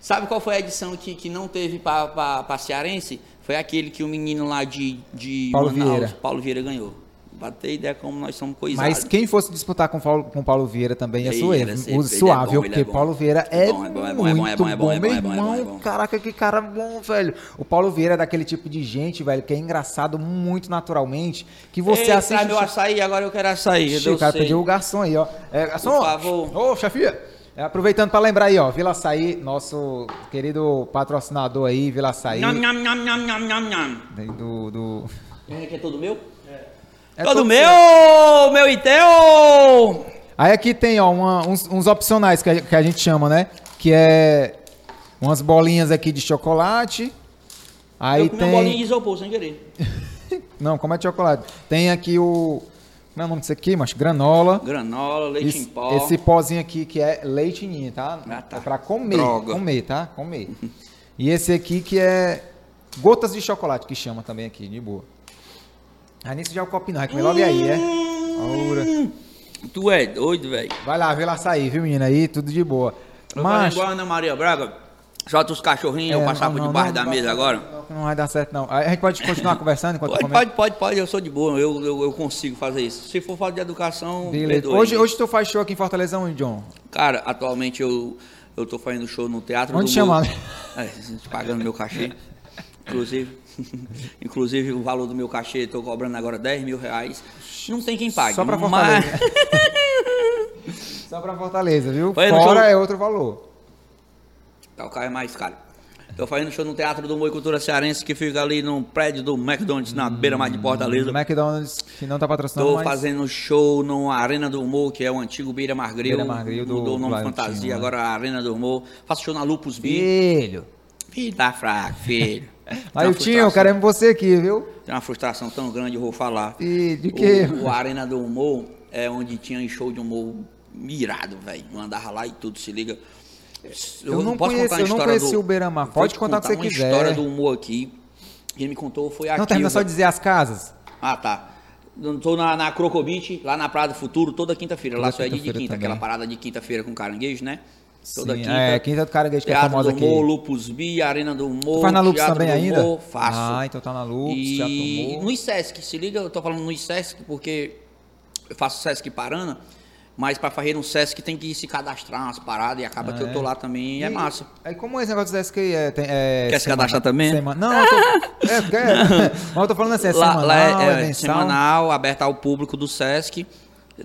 S3: Sabe qual foi a edição que, que não teve pra Cearense? Foi aquele que o menino lá de, de
S1: Paulo
S3: Manaus,
S1: Vieira.
S3: Paulo Vieira ganhou. Pra ter ideia como nós somos coisados.
S1: Mas quem fosse disputar com o Paulo, com Paulo Vieira também ia
S3: Ele
S1: suave, o
S3: ele é
S1: suave, porque
S3: é.
S1: Paulo Vieira
S3: É
S1: é,
S3: bom, é bom, é bom, é bom,
S1: muito
S3: é bom, é bom, é
S1: meu
S3: é é
S1: irmão,
S3: é
S1: caraca, que cara bom, velho. O Paulo Vieira é daquele tipo de gente, velho, que é engraçado muito naturalmente, que você
S3: Ei,
S1: assiste...
S3: traz meu açaí, agora eu quero açaí.
S1: Ixi,
S3: eu
S1: o cara pediu o garçom aí, ó. É, garçom,
S3: Por favor.
S1: Ô, chefia. É, aproveitando para lembrar aí, ó, Vila Açaí, nosso querido patrocinador aí, Vila Açaí.
S3: Nham, nham, nham, nham, nham, nham, nham.
S1: Do, do...
S3: Esse aqui é todo meu?
S1: É
S3: todo
S1: todo
S3: meu! Meu e teu!
S1: Aí aqui tem, ó, uma- uns, uns opcionais que a, que a gente chama, né? Que é umas bolinhas aqui de chocolate. Aí
S3: eu comi uma bolinha de
S1: tem...
S3: isopor sem querer. (laughs)
S1: Não, como é de chocolate? Tem aqui o... Como é o nome disso aqui, macho? Granola.
S3: Granola, leite
S1: Esse,
S3: em pó.
S1: esse pozinho aqui que é leite ninho, tá?
S3: Ah, tá.
S1: É pra comer.
S3: Droga.
S1: Comer, tá? Comer. (laughs) e esse aqui que é gotas de chocolate, que chama também aqui, de boa. Aí nisso já é o copinho, vai comer logo aí, é? Ora.
S3: Tu é doido, velho.
S1: Vai lá, vê lá sair, viu, menina? Aí, tudo de boa.
S3: Eu
S1: Mas...
S3: Mas... igual a Ana Maria Braga. Solta os cachorrinhos, eu passar por debaixo da mesa agora.
S1: Não, vai dar certo, não. A gente pode continuar (laughs) conversando enquanto
S3: Pode, pode, pode, pode, eu sou de boa, eu, eu, eu consigo fazer isso. Se for falta de educação,
S1: Beleza. Hoje, hoje tu faz show aqui em Fortaleza onde, John?
S3: Cara, atualmente eu, eu tô fazendo show no Teatro
S1: Onde
S3: do
S1: chama?
S3: Morro. É, pagando meu cachê. Inclusive, (laughs) inclusive o valor do meu cachê, tô cobrando agora 10 mil reais. Não tem quem pague.
S1: Só pra
S3: mas-
S1: Fortaleza. (laughs) Só pra Fortaleza, viu? Fora
S3: show-
S1: é outro valor.
S3: Tá, o carro é mais caro. Tô fazendo show no Teatro do Moi Cultura Cearense, que fica ali no prédio do McDonald's, na beira-mar de Fortaleza.
S1: O McDonald's, que não tá patrocinando,
S3: Tô
S1: mas...
S3: fazendo show no Arena do Humor, que é o antigo Beira Mar Grill.
S1: Beira Mar Grill do-
S3: Mudou o nome
S1: do
S3: Fantasia,
S1: né?
S3: agora Arena do Humor. Faço show na Lupus Beer.
S1: Filho.
S3: Filho, tá fraco, filho.
S1: Aí o Tinho, queremos você aqui, viu?
S3: Tem uma frustração tão grande, eu vou falar.
S1: E de quê?
S3: O, o Arena do Humor é onde tinha show de humor mirado, velho. Eu andava lá e tudo, se liga.
S1: Eu não
S3: posso
S1: conheço-
S3: contar a
S1: eu não conheci
S3: do-
S1: o Beira-Mar. Pode contar o que você
S3: uma
S1: quiser.
S3: história do humor aqui. Quem me contou foi a
S1: Não termina só dizer as casas.
S3: Ah, tá. Eu Tô na, na Crocobit, lá na Praia do Futuro, toda quinta-feira. Lá só é dia de quinta,
S1: também.
S3: aquela parada de quinta-feira com caranguejo, né? Toda
S1: Sim,
S3: quinta.
S1: É, quinta do Caranguejo que é
S3: Teatro
S1: famosa
S3: do
S1: aqui.
S3: Humor, Lupus Bi, Arena do Humor.
S1: Tu faz na Lupus
S3: Teatro
S1: também
S3: do
S1: ainda?
S3: Humor, faço.
S1: Ah, então tá na Lupus,
S3: e
S1: Teatro do Humor.
S3: no ISESC, se liga, eu tô falando no ISESC porque eu faço SESC Parana, mas pra fazer no SESC tem que se cadastrar umas paradas e acaba que eu tô lá também e é massa.
S1: Aí como esse negócio desse que é... Tem, é
S3: Quer se cadastrar também?
S1: Sema- Não, eu tô... (laughs) é, quero. Mas eu tô falando assim, é
S3: lá,
S1: semanal,
S3: lá
S1: é,
S3: é, é semanal, aberto ao público do SESC.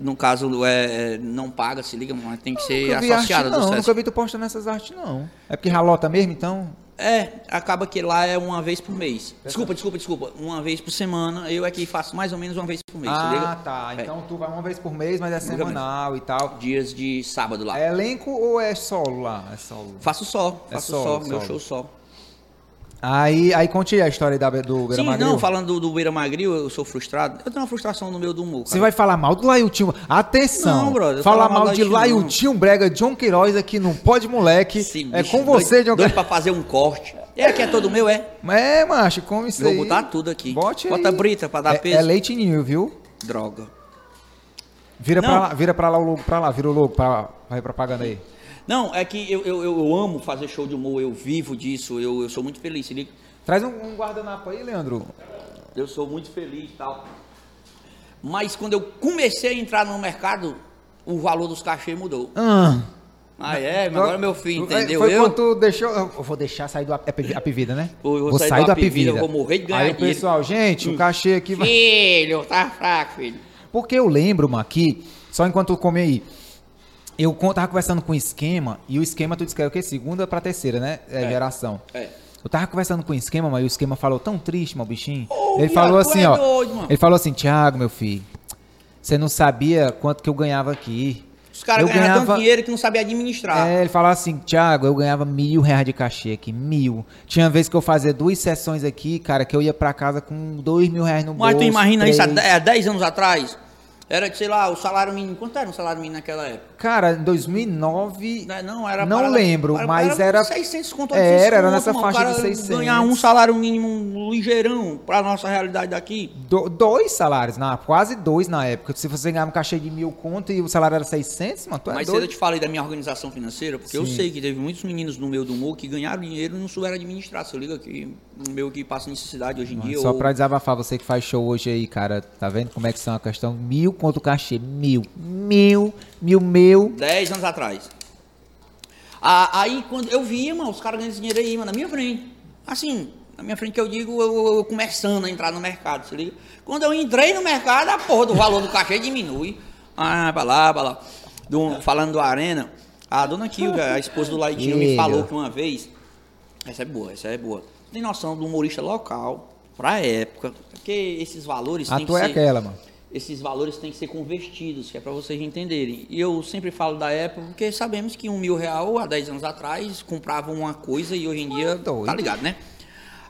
S3: No caso, é, não paga, se liga, mas tem que ser
S1: vi arte,
S3: associado do
S1: não,
S3: SESC.
S1: nunca vi tu postando essas artes, não. É porque ralota mesmo, então...
S3: É, acaba que lá é uma vez por mês. Desculpa, desculpa, desculpa. Uma vez por semana. Eu aqui faço mais ou menos uma vez por mês,
S1: ah, tá.
S3: É,
S1: Então tu vai uma vez por mês, mas é semanal e tal.
S3: dias de sábado lá.
S1: É elenco ou é solo lá? É solo.
S3: Faço só,
S1: É
S3: faço
S1: solo,
S3: só, meu
S1: solo.
S3: show só.
S1: Aí, aí conte a história da, do Beira
S3: Sim,
S1: Magril.
S3: não, falando do, do Beira Magril, eu sou frustrado. Eu tenho uma frustração no meu do humor,
S1: Você vai falar mal do Lailtinho. Atenção.
S3: Não, brother,
S1: Falar
S3: mal
S1: mal de
S3: não.
S1: Lailtinho Brega, John Queiroz aqui no Pode Moleque.
S3: Esse
S1: é
S3: bicho
S1: com você,
S3: doido,
S1: John Queiroz.
S3: pra fazer um corte. É, que é todo meu, é?
S1: É, macho, como isso
S3: Vou botar tudo aqui.
S1: Bote
S3: Bota
S1: aí.
S3: brita pra dar
S1: é,
S3: peso.
S1: É leite ninho, viu?
S3: Droga.
S1: Vira
S3: Não.
S1: pra, lá, vira pra lá o logo pra lá, vira o logo pra vai propaganda aí.
S3: Não, é que eu, eu, eu amo fazer show de humor, eu vivo disso, eu, eu sou muito feliz. liga.
S1: Traz um, um guardanapo aí, Leandro.
S3: Eu sou muito feliz e tal. Mas quando eu comecei a entrar no mercado, o valor dos cachês mudou.
S1: Ah.
S3: Ah, é? Mas agora meu filho, entendeu?
S1: Foi
S3: eu
S1: quando tu deixou. Eu vou deixar sair do Apivida, né?
S3: Eu vou sair do Apivida, eu vou morrer de ganhar
S1: Aí
S3: dinheiro.
S1: pessoal, gente, o cachê aqui vai.
S3: Filho, tá fraco, filho.
S1: Porque eu lembro, mano, que, só enquanto tu come aí, eu tava conversando com o esquema, e o esquema tu disse que é o quê? Segunda pra terceira, né? É,
S3: É.
S1: geração.
S3: É.
S1: Eu tava conversando com o esquema, mas o esquema falou tão triste, meu bichinho.
S3: Ô,
S1: ele falou assim,
S3: é
S1: ó.
S3: doido,
S1: ele falou assim, Thiago, meu filho, você não sabia quanto que eu ganhava aqui.
S3: Os caras ganhavam
S1: ganhava-
S3: tanto dinheiro que não sabia administrar.
S1: É, ele falava assim, Thiago, eu ganhava mil reais de cachê aqui, mil. Tinha vez que eu fazia duas sessões aqui, cara, que eu ia pra casa com dois mil reais no bolso.
S3: Mas tu imagina isso há
S1: três.
S3: de- há 10 anos atrás? Era, sei lá, o salário mínimo. Quanto era o salário mínimo naquela época?
S1: Cara, em 2009...
S3: Né, Não, era
S1: Não
S3: parada-
S1: lembro,
S3: para-
S1: mas era-
S3: 600 conto,
S1: Era,
S3: 800
S1: era nessa
S3: mano.
S1: faixa de 600.
S3: Ganhar um salário mínimo ligeirão pra nossa realidade daqui.
S1: Do- dois salários, na, quase dois na época. Se você ganhava um cachê de mil conto e o salário era 600, mano, tu é
S3: Mas cedo eu
S1: doido.
S3: te falei da minha organização financeira, porque eu
S1: Sim.
S3: sei que teve muitos meninos no meio do humor que ganharam dinheiro e não souberam administrar. Você liga que o meu que passa necessidade hoje em dia.
S1: Só
S3: ou-
S1: pra desabafar, você que faz show hoje aí, cara, tá vendo como é que são a questão? Mil conto cachê, mil, mil, mil, mil.
S3: 10 anos atrás. Ah, aí quando eu via, mano, os caras ganhando esse dinheiro aí, mano, na minha frente. Assim, na minha frente que eu digo, eu, eu começando a entrar no mercado, se liga? Quando eu entrei no mercado, a porra do valor do cachê diminui. Ah, pra lá, pra lá. Do- falando do Arena, a dona Kilga, a esposa do Laitinho, me falou que uma vez. Essa é boa, essa é boa. Tem noção do humorista local, pra época, porque esses valores
S1: A tua é
S3: ser
S1: aquela, mano.
S3: Esses valores têm que ser convertidos, que é para vocês entenderem. E eu sempre falo da época, porque sabemos que um mil real há 10 anos atrás comprava uma coisa e hoje em dia,
S1: doido.
S3: tá ligado, né?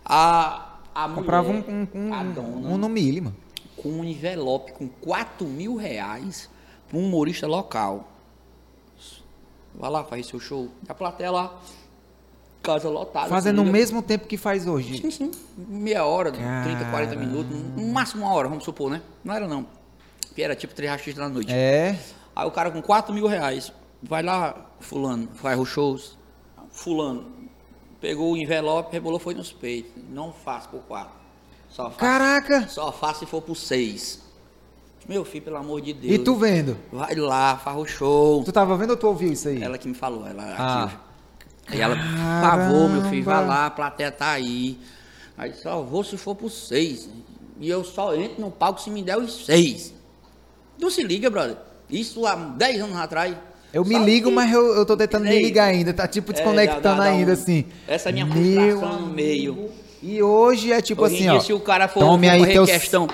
S3: A, a
S1: Comprava um,
S3: mulher,
S1: um, um,
S3: a dona,
S1: um no mano.
S3: com um envelope com 4 mil reais para um humorista local. Vai lá, faz seu show. A plateia lá, casa lotada.
S1: Fazendo
S3: se
S1: o
S3: liga.
S1: mesmo tempo que faz hoje.
S3: Sim, sim. Meia hora, 30, 40 minutos, no máximo uma hora, vamos supor, né? Não era não. Porque era tipo três rachis da noite.
S1: É.
S3: Aí o cara com 4 mil reais, vai lá, fulano, faz os shows. Fulano, pegou o envelope, rebolou, foi nos peitos. Não faço por 4. Só faço,
S1: Caraca!
S3: só faço se for por 6. Meu filho, pelo amor de Deus.
S1: E tu vendo?
S3: Vai lá, faz o show.
S1: Tu tava vendo ou tu ouviu isso aí?
S3: Ela que me falou, ela
S1: Ah.
S3: aqui. Aí ela, por favor, meu filho, vai lá, a plateia tá aí. Aí só vou se for por seis. E eu só entro no palco se me der os seis. Não se liga, brother. Isso há 10 anos atrás.
S1: Eu me ligo,
S3: que-
S1: mas eu, eu tô tentando me
S3: Ei.
S1: ligar ainda. Tá tipo
S3: É,
S1: desconectando
S3: dá- dá- dá
S1: ainda,
S3: um-
S1: assim.
S3: Essa é minha frustração no meio.
S1: E hoje é tipo
S3: Hoje
S1: assim,
S3: dia,
S1: ó.
S3: se o cara for,
S1: Tome aí teus...
S3: questão.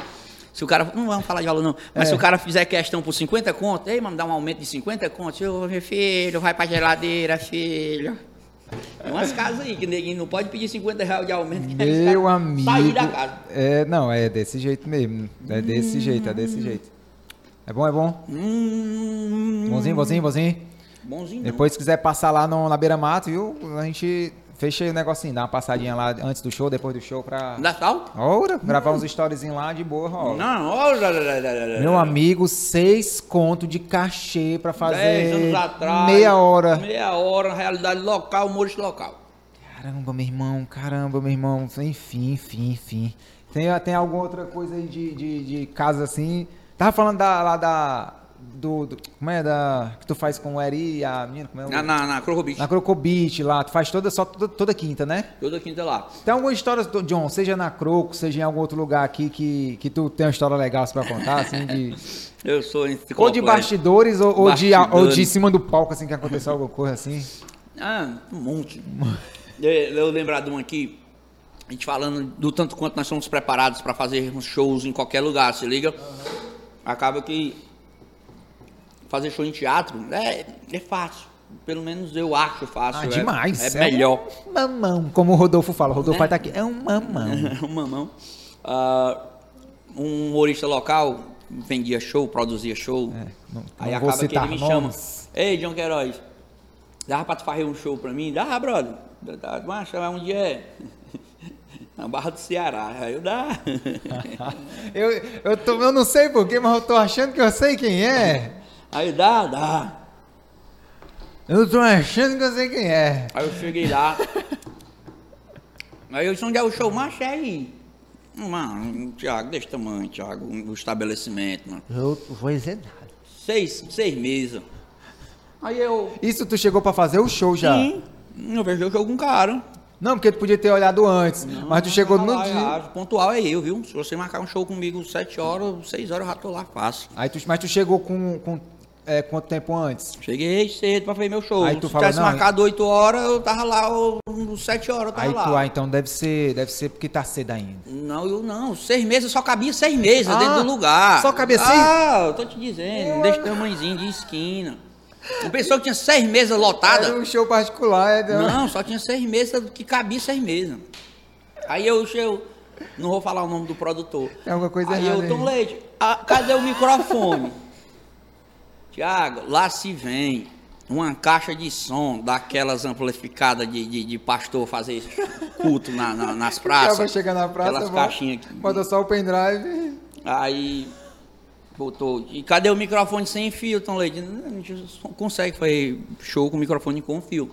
S3: Se o cara. Não vamos falar de valor, não. Mas
S1: É.
S3: se o cara fizer questão por 50 conto, ei, mano, dá um aumento de 50 conto. Ô, meu filho, vai pra geladeira, filho. Tem umas casas aí que neguinho não pode pedir 50 reais de aumento. que
S1: Meu amigo.
S3: Sair da casa.
S1: É, não, é desse jeito mesmo. É desse jeito, é desse jeito. É bom, é bom?
S3: Hum,
S1: Bonzinho, bonzinho, bonzinho.
S3: bonzinho. não.
S1: Depois, se quiser passar lá no, na beira mato, viu? A gente fecha aí o negocinho, dá uma passadinha lá antes do show, depois do show pra.
S3: Dá tal?
S1: Ora, gravar uns storyzinhos lá de boa, rola.
S3: Não, olha.
S1: Meu amigo, seis conto de cachê pra
S3: 10
S1: fazer
S3: anos atrás.
S1: meia hora.
S3: Meia hora, realidade local, humorista local.
S1: Caramba, meu irmão, caramba, meu irmão. Enfim, enfim, enfim. Tem, tem alguma outra coisa aí de, de, de casa assim? Tava falando da, lá da. Do, do- Como é? Da. Que tu faz com o Eri e a menina? Como é? o-
S3: Na, na, na Crocobit.
S1: Na Crocobit lá, tu faz toda, só toda, toda quinta, né?
S3: Toda quinta lá.
S1: Tem alguma história, John, seja na Croco, seja em algum outro lugar aqui que, que tu tem uma história legal pra contar, assim, de. (laughs)
S3: Eu sou
S1: ou de bastidores ou, ou de, ou
S3: Bastidores.
S1: de cima do palco, assim, que aconteceu alguma coisa assim.
S3: Ah, um monte. eu, eu lembrar de um aqui, a gente falando do tanto quanto nós somos preparados para fazer shows em qualquer lugar, se liga? Acaba que fazer show em teatro é, é fácil. Pelo menos eu acho fácil.
S1: Ah,
S3: é-
S1: demais.
S3: É, melhor.
S1: Um mamão, como o Rodolfo fala. O Rodolfo
S3: Né?
S1: vai estar aqui. É um mamão. (laughs)
S3: um mamão. Ah, um humorista local vendia show, produzia show.
S1: É, não-
S3: Aí
S1: não
S3: acaba que ele me chama. Ei, John Queiroz, dava pra tu fazer um show pra mim? Dá, brother. Dá, dá, macho, onde é? (laughs) Na Barra do Ceará. Aí eu dá. (laughs)
S1: Eu, eu, tô, eu não sei porquê, mas eu tô achando que eu sei quem é.
S3: Aí dá, dá.
S1: Eu tô achando que eu sei quem é.
S3: Aí eu cheguei lá. Aí eu disse, onde é o show? Mas é aí. Mano, Thiago, desse tamanho, Thiago, o estabelecimento, mano.
S1: Eu vou dizer nada.
S3: Seis, seis mesas. Aí eu.
S1: Isso tu chegou pra fazer o show já?
S3: Sim, eu vejo o jogo com cara.
S1: Não, porque tu podia ter olhado antes. mas tu chegou no
S3: Ah,
S1: dia.
S3: ah, Pontual é eu, viu? Se você marcar um show comigo sete horas, seis horas eu já tô lá fácil.
S1: Aí tu, mas tu chegou com, com é, quanto tempo antes?
S3: Cheguei cedo pra fazer meu show.
S1: Aí tu
S3: Se
S1: falou,
S3: tivesse
S1: não,
S3: marcado 8 horas, eu tava lá, uns 7 horas eu tava
S1: Aí
S3: lá.
S1: tu, ah, então deve ser, deve ser porque tá cedo ainda.
S3: Não, eu não. Seis meses, só cabia seis meses
S1: Ah,
S3: dentro do lugar.
S1: só cabia seis?
S3: Ah, eu tô te dizendo, desse tamanhozinho de esquina. Uma pessoa que tinha seis mesas lotadas.
S1: Era um show particular, é,
S3: Não, só tinha seis mesas que cabia seis mesas. Aí eu, eu não vou falar o nome do produtor.
S1: Tem alguma coisa
S3: aí
S1: errada
S3: eu, Tom
S1: aí.
S3: Leite, ah, cadê o microfone? (laughs) Tiago, lá se vem uma caixa de som daquelas amplificadas de, de, de pastor fazer culto na, na- nas
S1: O cara vai
S3: praças.
S1: chegar na praça,
S3: Aquelas
S1: vai-
S3: caixinhas aqui.
S1: bota só o pendrive.
S3: Aí botou. E cadê o microfone sem fio, Tom Leite? Não, A gente consegue fazer show com microfone com fio.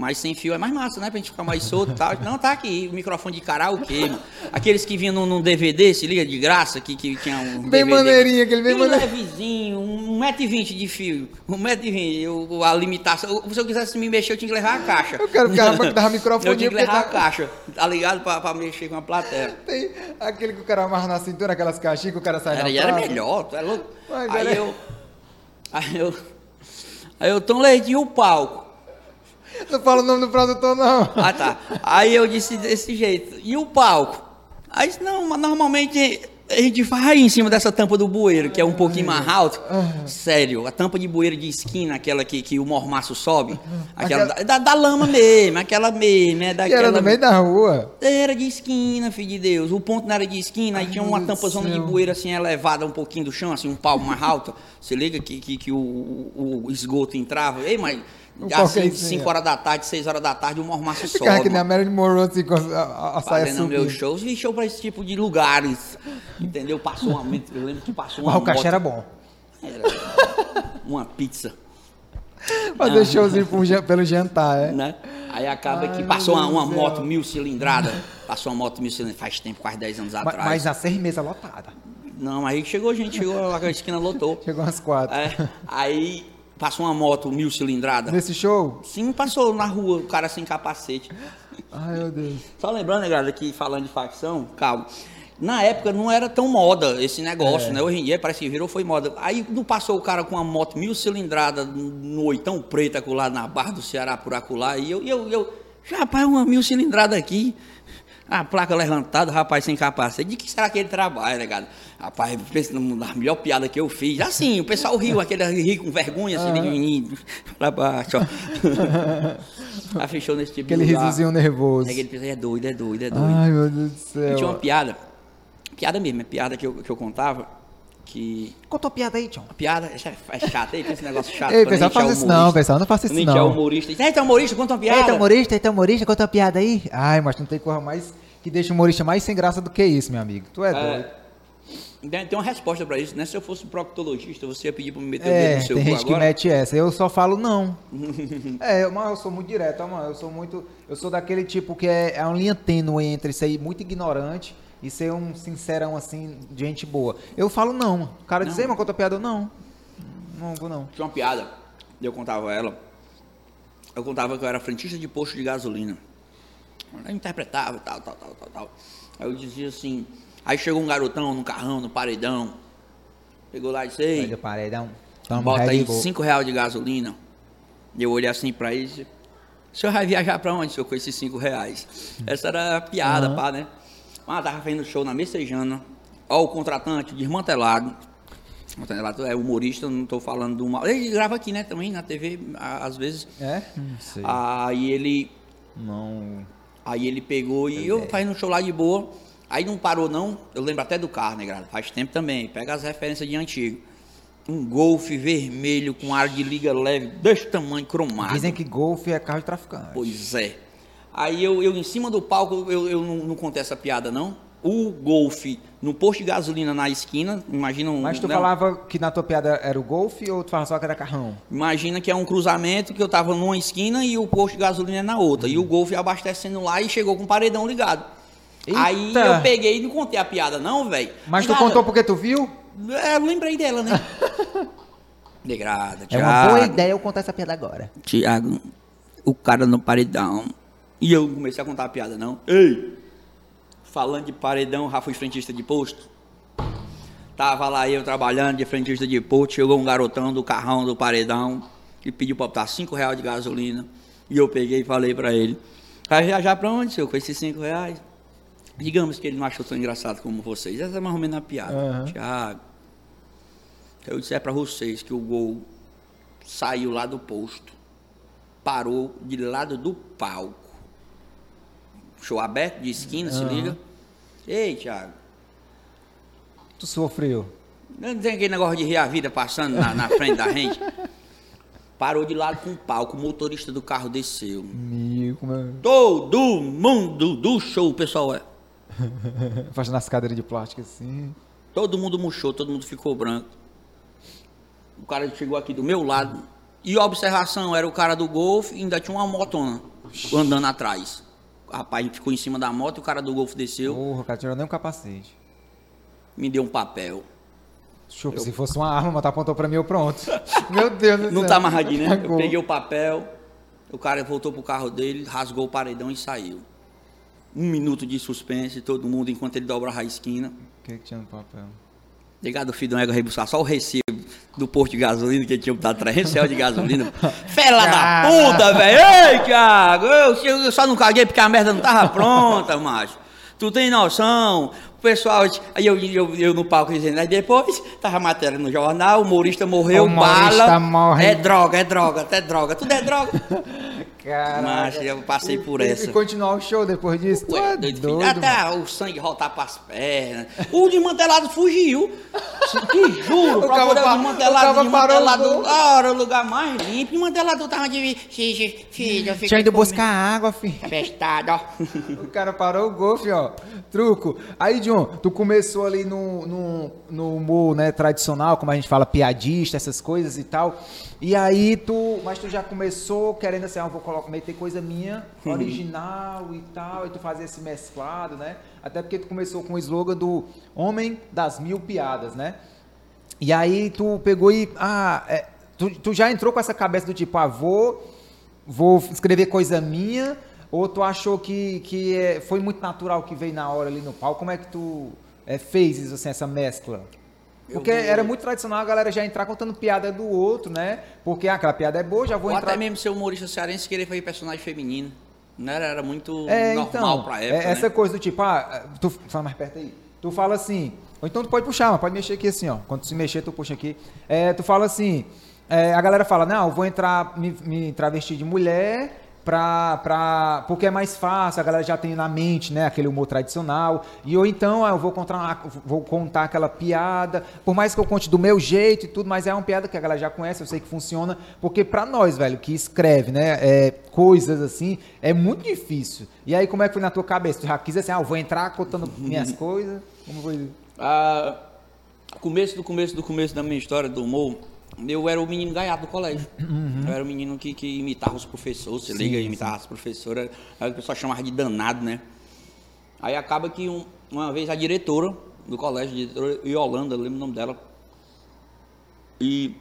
S3: Mas sem fio é mais massa, né? Pra gente ficar mais solto e tal. Não, tá aqui, o microfone de karaokê, mano. Aqueles que vinham num, num DVD, se liga, de graça, que, que tinha um.
S1: Bem
S3: DVD.
S1: maneirinho, aquele bem maneirinho.
S3: levezinho, um 1,20m de fio. 1,20m. Eu- A limitação. eu- Se eu quisesse me mexer, eu tinha que levar a caixa.
S1: Eu quero que dava (laughs) microfone
S3: Eu tinha que levar
S1: tá-
S3: a caixa, tá ligado? Pra, pra mexer com a plateia.
S1: Tem aquele que o cara amarra na cintura, aquelas caixinhas que o cara sai
S3: Era,
S1: na
S3: era
S1: praça.
S3: melhor, tu é louco?
S1: Mas
S3: aí
S1: era-
S3: eu. Aí eu. Aí eu, Tom Leite, e o palco?
S1: Não fala o nome do produtor, não.
S3: Ah, tá. Aí eu disse desse jeito, e o palco? Aí disse, não, mas normalmente a gente faz aí em cima dessa tampa do bueiro, que é um pouquinho mais alto. Sério, a tampa de bueiro de esquina, aquela que, que o mormaço sobe. Aquela da, da- da lama mesmo, aquela mesmo, é
S1: Que
S3: daquela.
S1: era no meio da rua.
S3: Era de esquina, filho de Deus. O ponto não era de esquina, aí tinha uma tampazona de
S1: céu.
S3: bueira assim elevada um pouquinho do chão, assim, um palmo mais alto. Você liga que, que, que o- o esgoto entrava. Ei, mas
S1: Um
S3: assim, 5
S1: é.
S3: horas da tarde, 6 horas da tarde, o mormaço sobe.
S1: Ficava que nem a. Marilyn Monroe, assim, com a, a, a saia
S3: Fazendo meus
S1: subindo.
S3: shows, vi show pra esse tipo de lugares. Entendeu? Passou uma. Eu lembro que passou uma.
S1: Mas o cachê era bom.
S3: era uma pizza.
S1: Fazer showzinho pro jan- pelo jantar, é.
S3: né? Aí acaba
S1: Ai,
S3: que passou uma, uma moto mil cilindrada. Passou uma moto mil cilindrada faz tempo, quase 10 anos atrás.
S1: Mas a seis meses lotada.
S3: Não, aí chegou gente, chegou lá, a esquina lotou.
S1: Chegou umas quatro.
S3: É, aí passou uma moto mil cilindrada.
S1: Nesse show?
S3: Sim, passou na rua, o cara sem capacete.
S1: Ai, meu Deus.
S3: Só lembrando, né, galera, que falando de facção, calma. Na época não era tão moda esse negócio,
S1: É.
S3: né? Hoje em dia parece que virou, foi moda. Aí não passou o cara com uma moto mil cilindrada no oitão preto acolá na Barra do Ceará por acolá. E eu, eu, eu, rapaz, uma mil cilindrada aqui. A placa levantada, rapaz sem capacete. De que será que ele trabalha, negado? Rapaz, pensa na melhor piada que eu fiz. Assim, o pessoal riu, aquele ri com vergonha, assim, de menino, pra baixo, ó. (laughs) Aí fechou nesse tipo
S1: Aquele
S3: de lugar.
S1: risozinho nervoso.
S3: É aquele pensa, é doido, é doido, é doido.
S1: Ai, meu Deus do
S3: E
S1: céu.
S3: tinha uma piada, piada mesmo, é piada que eu, que eu contava, que.
S1: Conta a piada aí, John.
S3: A piada é é chata, aí esse negócio chato. (laughs)
S1: Ei,
S3: a
S1: pessoal,
S3: é
S1: faça isso
S3: humorista.
S1: não, pessoal. Não faça isso
S3: a gente é
S1: não.
S3: humorista, eita, humorista, conta uma piada.
S1: Eita, humorista, eita, humorista, conta uma piada aí. Ai, mas não tem coisa mais que deixa o humorista mais sem graça do que isso, meu amigo. Tu é, doido.
S3: Tem, tem uma resposta pra isso, né? Se eu fosse proctologista, você ia pedir pra me meter o dedo
S1: É,
S3: no seu
S1: tem gente que mete essa. Eu só falo não. (laughs) é, mas eu sou muito direto, mano. Eu sou muito. Eu sou daquele tipo que é, é uma linha tênue entre ser muito ignorante e ser um sincerão assim, de gente boa. Eu falo não. O cara diz,
S3: Não.
S1: ei, mas conta piada, eu não. Não vou não.
S3: Tinha uma piada, eu contava ela. Eu contava que eu era frentista de posto de gasolina. Eu interpretava e tal, tal, tal, tal, tal. Aí eu dizia assim. Aí chegou um garotão no carrão, no paredão. Pegou lá e disse, ei,
S1: paredão. Toma
S3: bota aí
S1: Bull.
S3: 5 reais de gasolina. E eu olhei assim pra ele e disse, o senhor vai viajar pra onde, senhor, com esses 5 reais? Essa era a piada,
S1: Aham.
S3: pá, né? Ah, tava fazendo show na Messejana. Ó, o contratante desmantelado. Desmantelado é humorista, não tô falando do mal. Ele grava aqui, né, também, na TV, às vezes.
S1: É? Não sei.
S3: Aí ele
S1: Não.
S3: Aí ele pegou e eu fazendo um show lá de boa. Aí não parou não, eu lembro até do carro, né, galera? Faz tempo também. Pega as referências de antigo. Um golfe vermelho com ar de liga leve, desse tamanho, cromado.
S1: Dizem que golfe é carro de traficante.
S3: Pois é. Aí eu, eu em cima do palco, eu, eu não, não contei essa piada, não. o Golf no posto de gasolina na esquina. Imagina um.
S1: Mas tu
S3: né?
S1: falava que na tua piada era o Golf ou tu falava só que era carrão?
S3: Imagina que é um cruzamento que eu tava numa esquina e o posto de gasolina é na outra. E o Golf abastecendo lá e chegou com o paredão ligado. Aí
S1: Eita!
S3: eu peguei e não contei a piada, não, velho.
S1: Mas tu
S3: Cara,
S1: contou porque tu viu?
S3: É, eu lembrei dela, né? (laughs) Degrada,
S1: É uma boa ideia eu contar essa piada agora.
S3: Tiago, o cara no paredão. E eu comecei a contar a piada, não. Ei! Falando de paredão, já fui frentista de posto. Tava lá eu trabalhando de frentista de posto, chegou um garotão do carrão do paredão e pediu pra botar 5 reais de gasolina. E eu peguei e falei pra ele, vai viajar pra onde, senhor, com esses 5 reais? Digamos que ele não achou tão engraçado como vocês. Essa é mais ou menos a piada.
S1: Aham.
S3: Tiago, se eu disser pra vocês que o gol saiu lá do posto, parou de lado do palco. Show aberto, de esquina, se
S1: Aham.
S3: liga. Ei, Thiago,
S1: Tu sofreu.
S3: não tem aquele negócio de rir a vida passando na, na frente da gente? Parou de lado com o palco, o motorista do carro desceu.
S1: Meu, é...
S3: Todo mundo do show, pessoal, é. (laughs)
S1: Fazendo as cadeiras de plástico assim.
S3: Todo mundo murchou, todo mundo ficou branco. O cara chegou aqui do meu lado. E a observação era o cara do Golf e ainda tinha uma motona andando atrás. Rapaz ficou em cima da moto, o cara do Golf desceu,
S1: Porra, o cara tirou nem o capacete.
S3: me deu um papel.
S1: Chupa, se fosse uma arma, mas apontou pra mim, eu pronto. (laughs) Meu Deus do céu.
S3: Não tá amarradinho, né? Eu peguei o papel, o cara voltou pro carro dele, rasgou o paredão e saiu. Um minuto de suspense, todo mundo, enquanto ele dobrava a esquina.
S1: O que que tinha no papel?
S3: Ligado o filho do ego rebuscar só o recibo do posto de gasolina, que tinha botado 300 reais de gasolina. (laughs) Fela da puta, velho! Ei, Thiago! Eu, eu só não caguei porque a merda não tava pronta, macho. Tu tem noção? O pessoal, aí eu, eu, eu no palco dizendo, aí depois tava a matéria no jornal, o humorista morreu,
S1: O humorista
S3: bala.
S1: morre.
S3: É droga, é droga, até droga, tudo é droga. (laughs)
S1: Caraca.
S3: Macho, eu passei por
S1: E-
S3: essa.
S1: E continuar o show depois disso? Tu
S3: Ué,
S1: é
S3: doido,
S1: doido,
S3: filho. Até
S1: mano.
S3: o sangue voltar pras pernas. O desmantelado fugiu. Te juro, (laughs)
S1: O cara
S3: o
S1: pa- o
S3: desmantelado,
S1: cara parou
S3: desmantelado.
S1: o
S3: o lugar mais limpo. O desmantelado tava de. Filho, filho, eu fiquei
S1: Tinha ido buscar água, filho.
S3: Festado, ó.
S1: O cara parou o gol, filho, ó. Truco. Aí, John, tu começou ali no, no, no humor, né, tradicional, como a gente fala, piadista, essas coisas e tal. E aí tu, mas tu já começou querendo assim, ah, eu vou colocar, meter coisa minha, original e tal, e tu fazer esse mesclado, né? Até porque tu começou com o slogan do Homem das Mil Piadas, né? E aí tu pegou e, ah, é, tu, tu já entrou com essa cabeça do tipo, ah, vou, vou escrever coisa minha, ou tu achou que, que é, foi muito natural que veio na hora ali no palco? Como é que tu é, fez isso, assim, essa mescla? Porque era muito tradicional a galera já entrar contando piada do outro, né? Porque ah, aquela piada é boa, já vou
S3: Ou
S1: entrar.
S3: até mesmo ser humorista cearense querer fazer personagem feminino. Não era, era muito
S1: É,
S3: normal
S1: então,
S3: pra
S1: é
S3: época.
S1: essa
S3: né?
S1: coisa do tipo, ah, tu fala mais perto aí. Tu fala assim, ou então tu pode puxar, mas pode mexer aqui assim, ó. Quando tu se mexer, tu puxa aqui. É, tu fala assim, é, a galera fala, não, eu vou entrar, me, me travestir de mulher pra, pra, porque é mais fácil, a galera já tem na mente, né, aquele humor tradicional. E ou então, ah, eu vou contar, uma- vou contar aquela piada, por mais que eu conte do meu jeito e tudo, mas é uma piada que a galera já conhece, eu sei que funciona, porque pra nós, velho, que escreve, né, é, coisas assim, é muito difícil. E aí, como é que foi na tua cabeça? Tu já quis assim, ah, eu vou entrar contando minhas coisas? Como foi?
S3: Ah, começo do começo do começo da minha história do humor, eu era o menino gaiato do colégio. Eu era o menino que, que imitava os professores,
S1: Sim,
S3: liga,
S1: sim.
S3: imitava as professoras, aí o pessoal chamava de danado, né? Aí acaba que um- uma vez a diretora do colégio, a diretora Yolanda, eu lembro o nome dela, e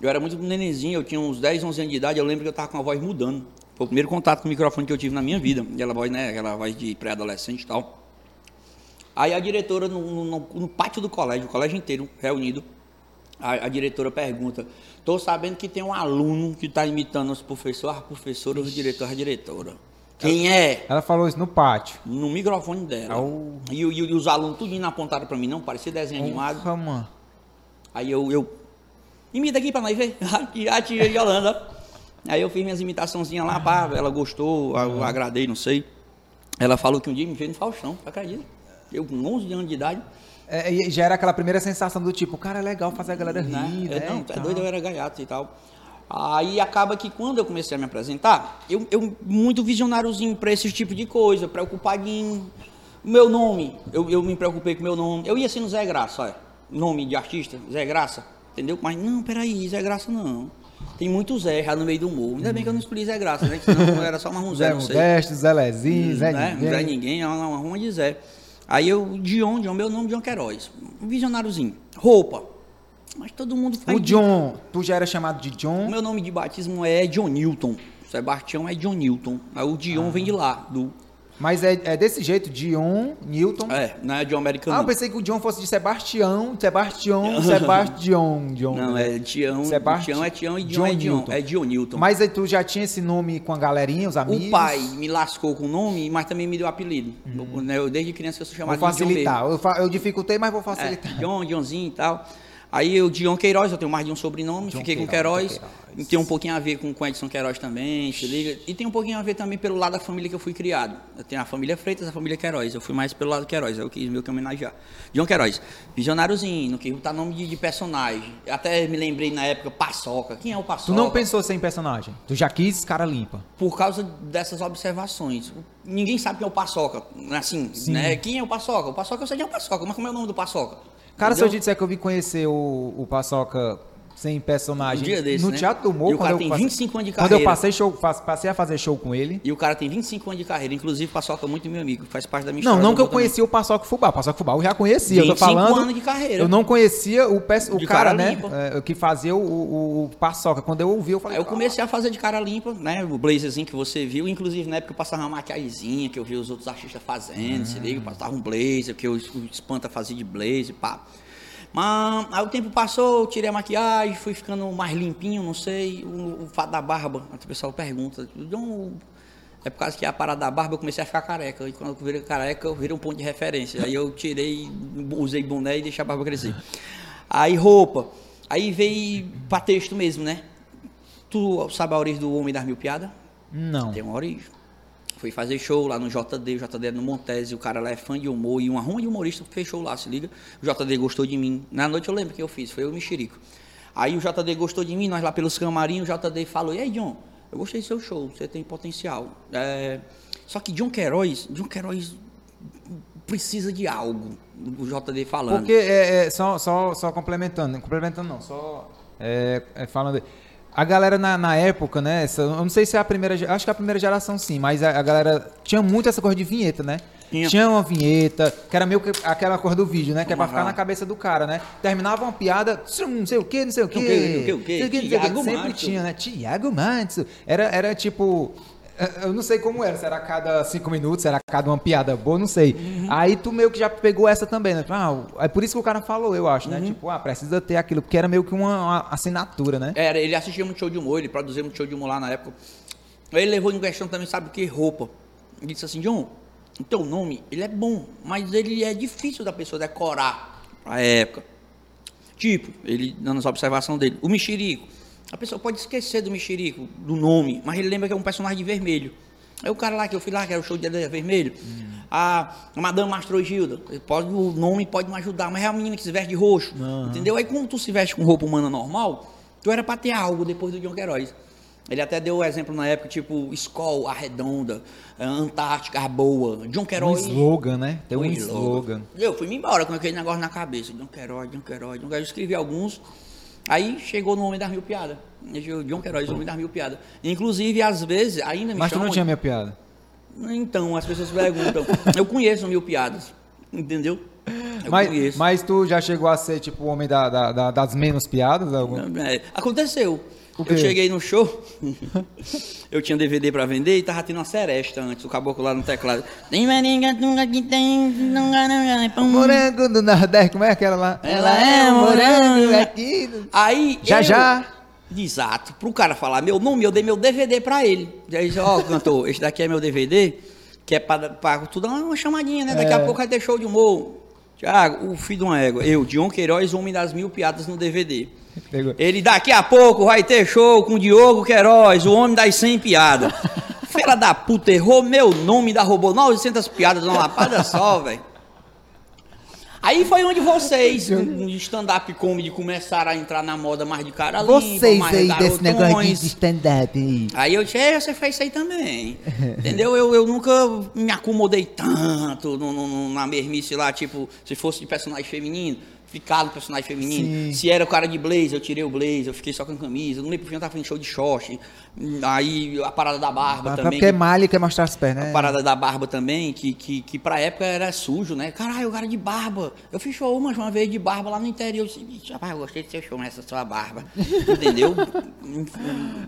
S3: eu era muito nenenzinho, eu tinha uns 10, 11 anos de idade, eu lembro que eu tava com a voz mudando. Foi o primeiro contato com o microfone que eu tive na minha vida, aquela voz, né, aquela voz de pré-adolescente e tal. Aí a diretora, no, no- no pátio do colégio, o colégio inteiro reunido, a, a diretora pergunta: Estou sabendo que tem um aluno que está imitando os professores, a professora, os diretores, a diretora. Quem é?
S1: Ela falou isso no pátio.
S3: No microfone dela. E, e e os alunos tudo indo apontaram para mim, não, parecia desenho animado.
S1: Porra, mano.
S3: Aí eu, eu imita aqui pra nós ver. (laughs) Aqui, a tia Yolanda. Aí eu fiz minhas imitaçãozinhas lá, pá, ela gostou, eu agradei, não sei. Ela falou que um dia me fez no Faustão, acredita? Eu com 11 anos de idade.
S1: É, e já era aquela primeira sensação do tipo, cara, é legal fazer a galera rir,
S3: né?
S1: né?
S3: Eu, não,
S1: tal.
S3: doido, eu era gaiato e tal. Aí acaba que quando eu comecei a me apresentar, eu, eu muito visionáriozinho pra esse tipo de coisa, preocupadinho. Meu nome, eu, eu me preocupei com o meu nome. Eu ia no Zé Graça, olha. Nome de artista, Zé Graça. Entendeu? Mas não, peraí, Zé Graça não. Tem muito Zé já no meio do morro. Ainda bem que eu não escolhi Zé Graça, né? Senão era só mais um Zé,
S1: Zé
S3: não sei.
S1: Zé Lezinho, Zé
S3: né?
S1: Ninguém.
S3: Zé Ninguém, é uma, uma ruma de Zé. Aí eu, Dion, Dion, meu nome é Dion Queiroz. Um visionáriozinho. Roupa. Mas todo mundo faz.
S1: O John, tu já era chamado de
S3: O
S1: John?
S3: meu nome de batismo é John Newton. Sebastião é John Newton. Aí o Dion vem de lá, do.
S1: Mas é, é desse jeito, Dion, Newton.
S3: É, não é John americano.
S1: Ah, eu pensei que o John fosse de Sebastião, Sebastião, Sebastião, John.
S3: Não, é Tião.
S1: Sebasti-
S3: Tião é Tião e Dion
S1: John
S3: é Dion.
S1: Newton.
S3: É Dion Newton.
S1: Mas aí tu já tinha esse nome com a galerinha, os amigos?
S3: o pai me lascou com o nome, mas também me deu apelido. Eu, né, eu, desde criança eu sou
S1: Vou
S3: chamado de John mesmo.
S1: facilitar. Eu, dificultei, mas vou
S3: É,
S1: facilitar.
S3: John, Johnzinho e tal. Aí o Dion Queiroz, eu tenho mais de um sobrenome,
S1: John
S3: fiquei com
S1: Queiroz,
S3: Queiroz.
S1: Queiroz.
S3: Tem um pouquinho a ver com o Edson Queiroz também, se liga. E tem um pouquinho a ver também pelo lado da família que eu fui criado. Eu tenho a família Freitas, a família Queiroz. Eu fui mais pelo lado Queiroz, eu quis meio que homenagear. John Queiroz, visionáriozinho, não quis botar nome de, de personagem. Até me lembrei na época, Paçoca. Quem é o Paçoca?
S1: Tu não pensou ser em personagem? Tu já quis cara limpa.
S3: por causa dessas observações. Ninguém sabe quem é o Paçoca. Assim, né? Quem é o Paçoca? O Paçoca eu sei quem é o Paçoca, mas como é o nome do Paçoca?
S1: Cara, se eu
S3: Entendeu?
S1: te disser que eu vim conhecer o, o Paçoca sem personagem
S3: Um dia desse,
S1: no
S3: né?
S1: Teatro do Morro,
S3: E o cara
S1: eu
S3: tem
S1: passei-
S3: 25 anos de
S1: Quando eu
S3: carreira.
S1: passei, show, passei a fazer show com ele.
S3: E o cara tem 25 anos de carreira. Inclusive, Paçoca é muito meu amigo. Faz parte da minha
S1: Não,
S3: história.
S1: não
S3: do
S1: que eu
S3: também.
S1: conhecia o Paçoca Fubá. O Paçoca Fubá eu já conhecia. Eu tô
S3: 25
S1: falando.
S3: anos de carreira.
S1: Eu não conhecia o, pes- o cara, né? é, que fazia o, o, o Paçoca. Quando eu ouvi, eu falei.
S3: Aí eu comecei a fazer de cara limpa, né? O blazerzinho que você viu. Inclusive, na época eu passava uma maquiagemzinha que eu vi os outros artistas fazendo. Se liga, passava um blazer, que o Espanta fazia de blazer, pá. Mas aí o tempo passou, eu tirei a maquiagem, fui ficando mais limpinho, não sei. O, o fato da barba, o pessoal pergunta. "John, É por causa que a parada da barba eu comecei a ficar careca. E quando eu virei careca, eu virei um ponto de referência. Aí eu tirei, usei boné e deixei a barba crescer. Aí roupa. Aí veio pra texto mesmo, né? Tu sabe a origem do Homem das Mil Piadas?
S1: Não.
S3: Tem uma origem. Fui fazer show lá no JD, o JD é no Montese, o cara lá é fã de humor e uma ruma de humorista fechou lá, se liga. O JD gostou de mim. Na noite eu lembro que eu fiz, foi o Mexerico. Aí o JD gostou de mim, nós lá pelos camarim, o JD falou, e aí, John, eu gostei do seu show, você tem potencial. É, Só que John Queiroz, John Queiroz precisa de algo, o JD falando.
S1: Porque, é, é, só, só, só complementando, complementando não, só é, é, falando. A galera na, na época, né? essa- eu não sei se é a primeira. Acho que é a primeira geração sim, mas a, a galera tinha muito essa coisa de vinheta, né?
S3: Tinha.
S1: uma vinheta, que era meio que aquela cor do vídeo, né? Que é pra ficar na cabeça do cara, né? Terminava uma piada, não sei o que, não sei o que.
S3: Não sei o quê,
S1: não sei o quê.
S3: Tiago
S1: Sempre
S3: Manso.
S1: tinha, né? Tiago Manso. Era, era tipo. Eh, Eu não sei como era, se era a cada cinco minutos, se era a cada uma piada boa, não sei.
S3: Uhum.
S1: Aí tu meio que já pegou essa também, né? Ah, é por isso que o cara falou, eu acho,
S3: Uhum.
S1: né? Tipo, ah, precisa ter aquilo, porque era meio que uma, uma assinatura, né?
S3: Era, ele assistia muito show de humor, ele produzia muito show de humor lá na época. Aí ele levou em questão também, sabe o que? Roupa. Ele disse assim, John, o teu nome, ele é bom, mas ele é difícil da pessoa decorar pra época. Tipo, ele dando as observações dele. O mexerico. A pessoa pode esquecer do mexerico, do nome, mas ele lembra que é um personagem de vermelho. Aí o cara lá que eu fui lá, que era o show de Adeia Vermelho, a Madame Mastrogilda, pode, o nome pode me ajudar, mas é a menina que se veste de roxo, entendeu? Aí como tu se veste com roupa humana normal, tu era pra ter algo depois do John Queiroz. Ele até deu o exemplo na época, tipo, Skol, a redonda, a Antártica, a boa, John
S1: Um
S3: Queiroz.
S1: slogan, né? Tem um
S3: Foi
S1: slogan.
S3: Eu fui me embora com aquele negócio na cabeça. John Queiroz, John Queiroz, John Queiroz. Eu escrevi alguns. Aí chegou no Homem das Mil Piadas. John Queiroz, Homem das Mil Piadas. Inclusive, às vezes, ainda me
S1: Mas tu
S3: chamam...
S1: não tinha minha piada.
S3: Então, as pessoas perguntam. eu conheço Mil Piadas. Entendeu? Eu
S1: Mas,
S3: conheço.
S1: mas tu já chegou a ser, tipo, o homem da, da- da- das menos piadas? Algum?
S3: É, aconteceu. Eu cheguei no show, (laughs) eu tinha DVD pra vender e tava tendo uma seresta antes, o caboclo lá no teclado. Tem maringa, tunga, que tem, pum.
S1: Morango do Nordeste, como é aquela lá?
S3: Ela é morango.
S1: aqui.
S3: Aí.
S1: Já,
S3: eu-
S1: já.
S3: Exato. Pro cara falar meu nome, eu dei meu DVD pra ele. Aí disse, ó, cantor, esse daqui é meu DVD, que é pra, pra tu dar uma chamadinha, né? Daqui
S1: É.
S3: a pouco vai ter show de humor. Tiago, o filho de uma égua. Eu, Dion Queiroz, Homem das Mil Piadas no DVD.
S1: Pegou.
S3: Ele, daqui a pouco vai ter show com Diogo Queiroz, o homem das 100 piadas. (laughs) Fela da puta, errou meu nome, da roubou 900 piadas numa lapada só, velho. Aí foi onde vocês, no stand-up comedy, começaram a entrar na moda mais de cara limpa,
S1: Vocês
S3: mais
S1: aí desse negócio de stand-up aí.
S3: Eu disse, é, você faz isso aí também. (laughs) Entendeu? Eu, eu nunca me acomodei tanto no- no- na mermice lá, tipo, se fosse de personagem feminino, ficar no personagem feminino.
S1: Sim.
S3: Se era o cara de blazer, eu tirei o blazer, eu fiquei só com a camisa. Meio pro fim eu tava fazendo show de short. Aí a parada da barba
S1: Mas
S3: também.
S1: porque é malha e quer mostrar as pernas,
S3: A
S1: né?
S3: parada da barba também, que, que, que pra época era sujo, né? Caralho, o cara de barba. Eu fiz show uma, uma vez de barba lá no interior. Eu disse, "Ixi, rapaz, eu gostei de seu show nessa sua barba. (laughs) Entendeu?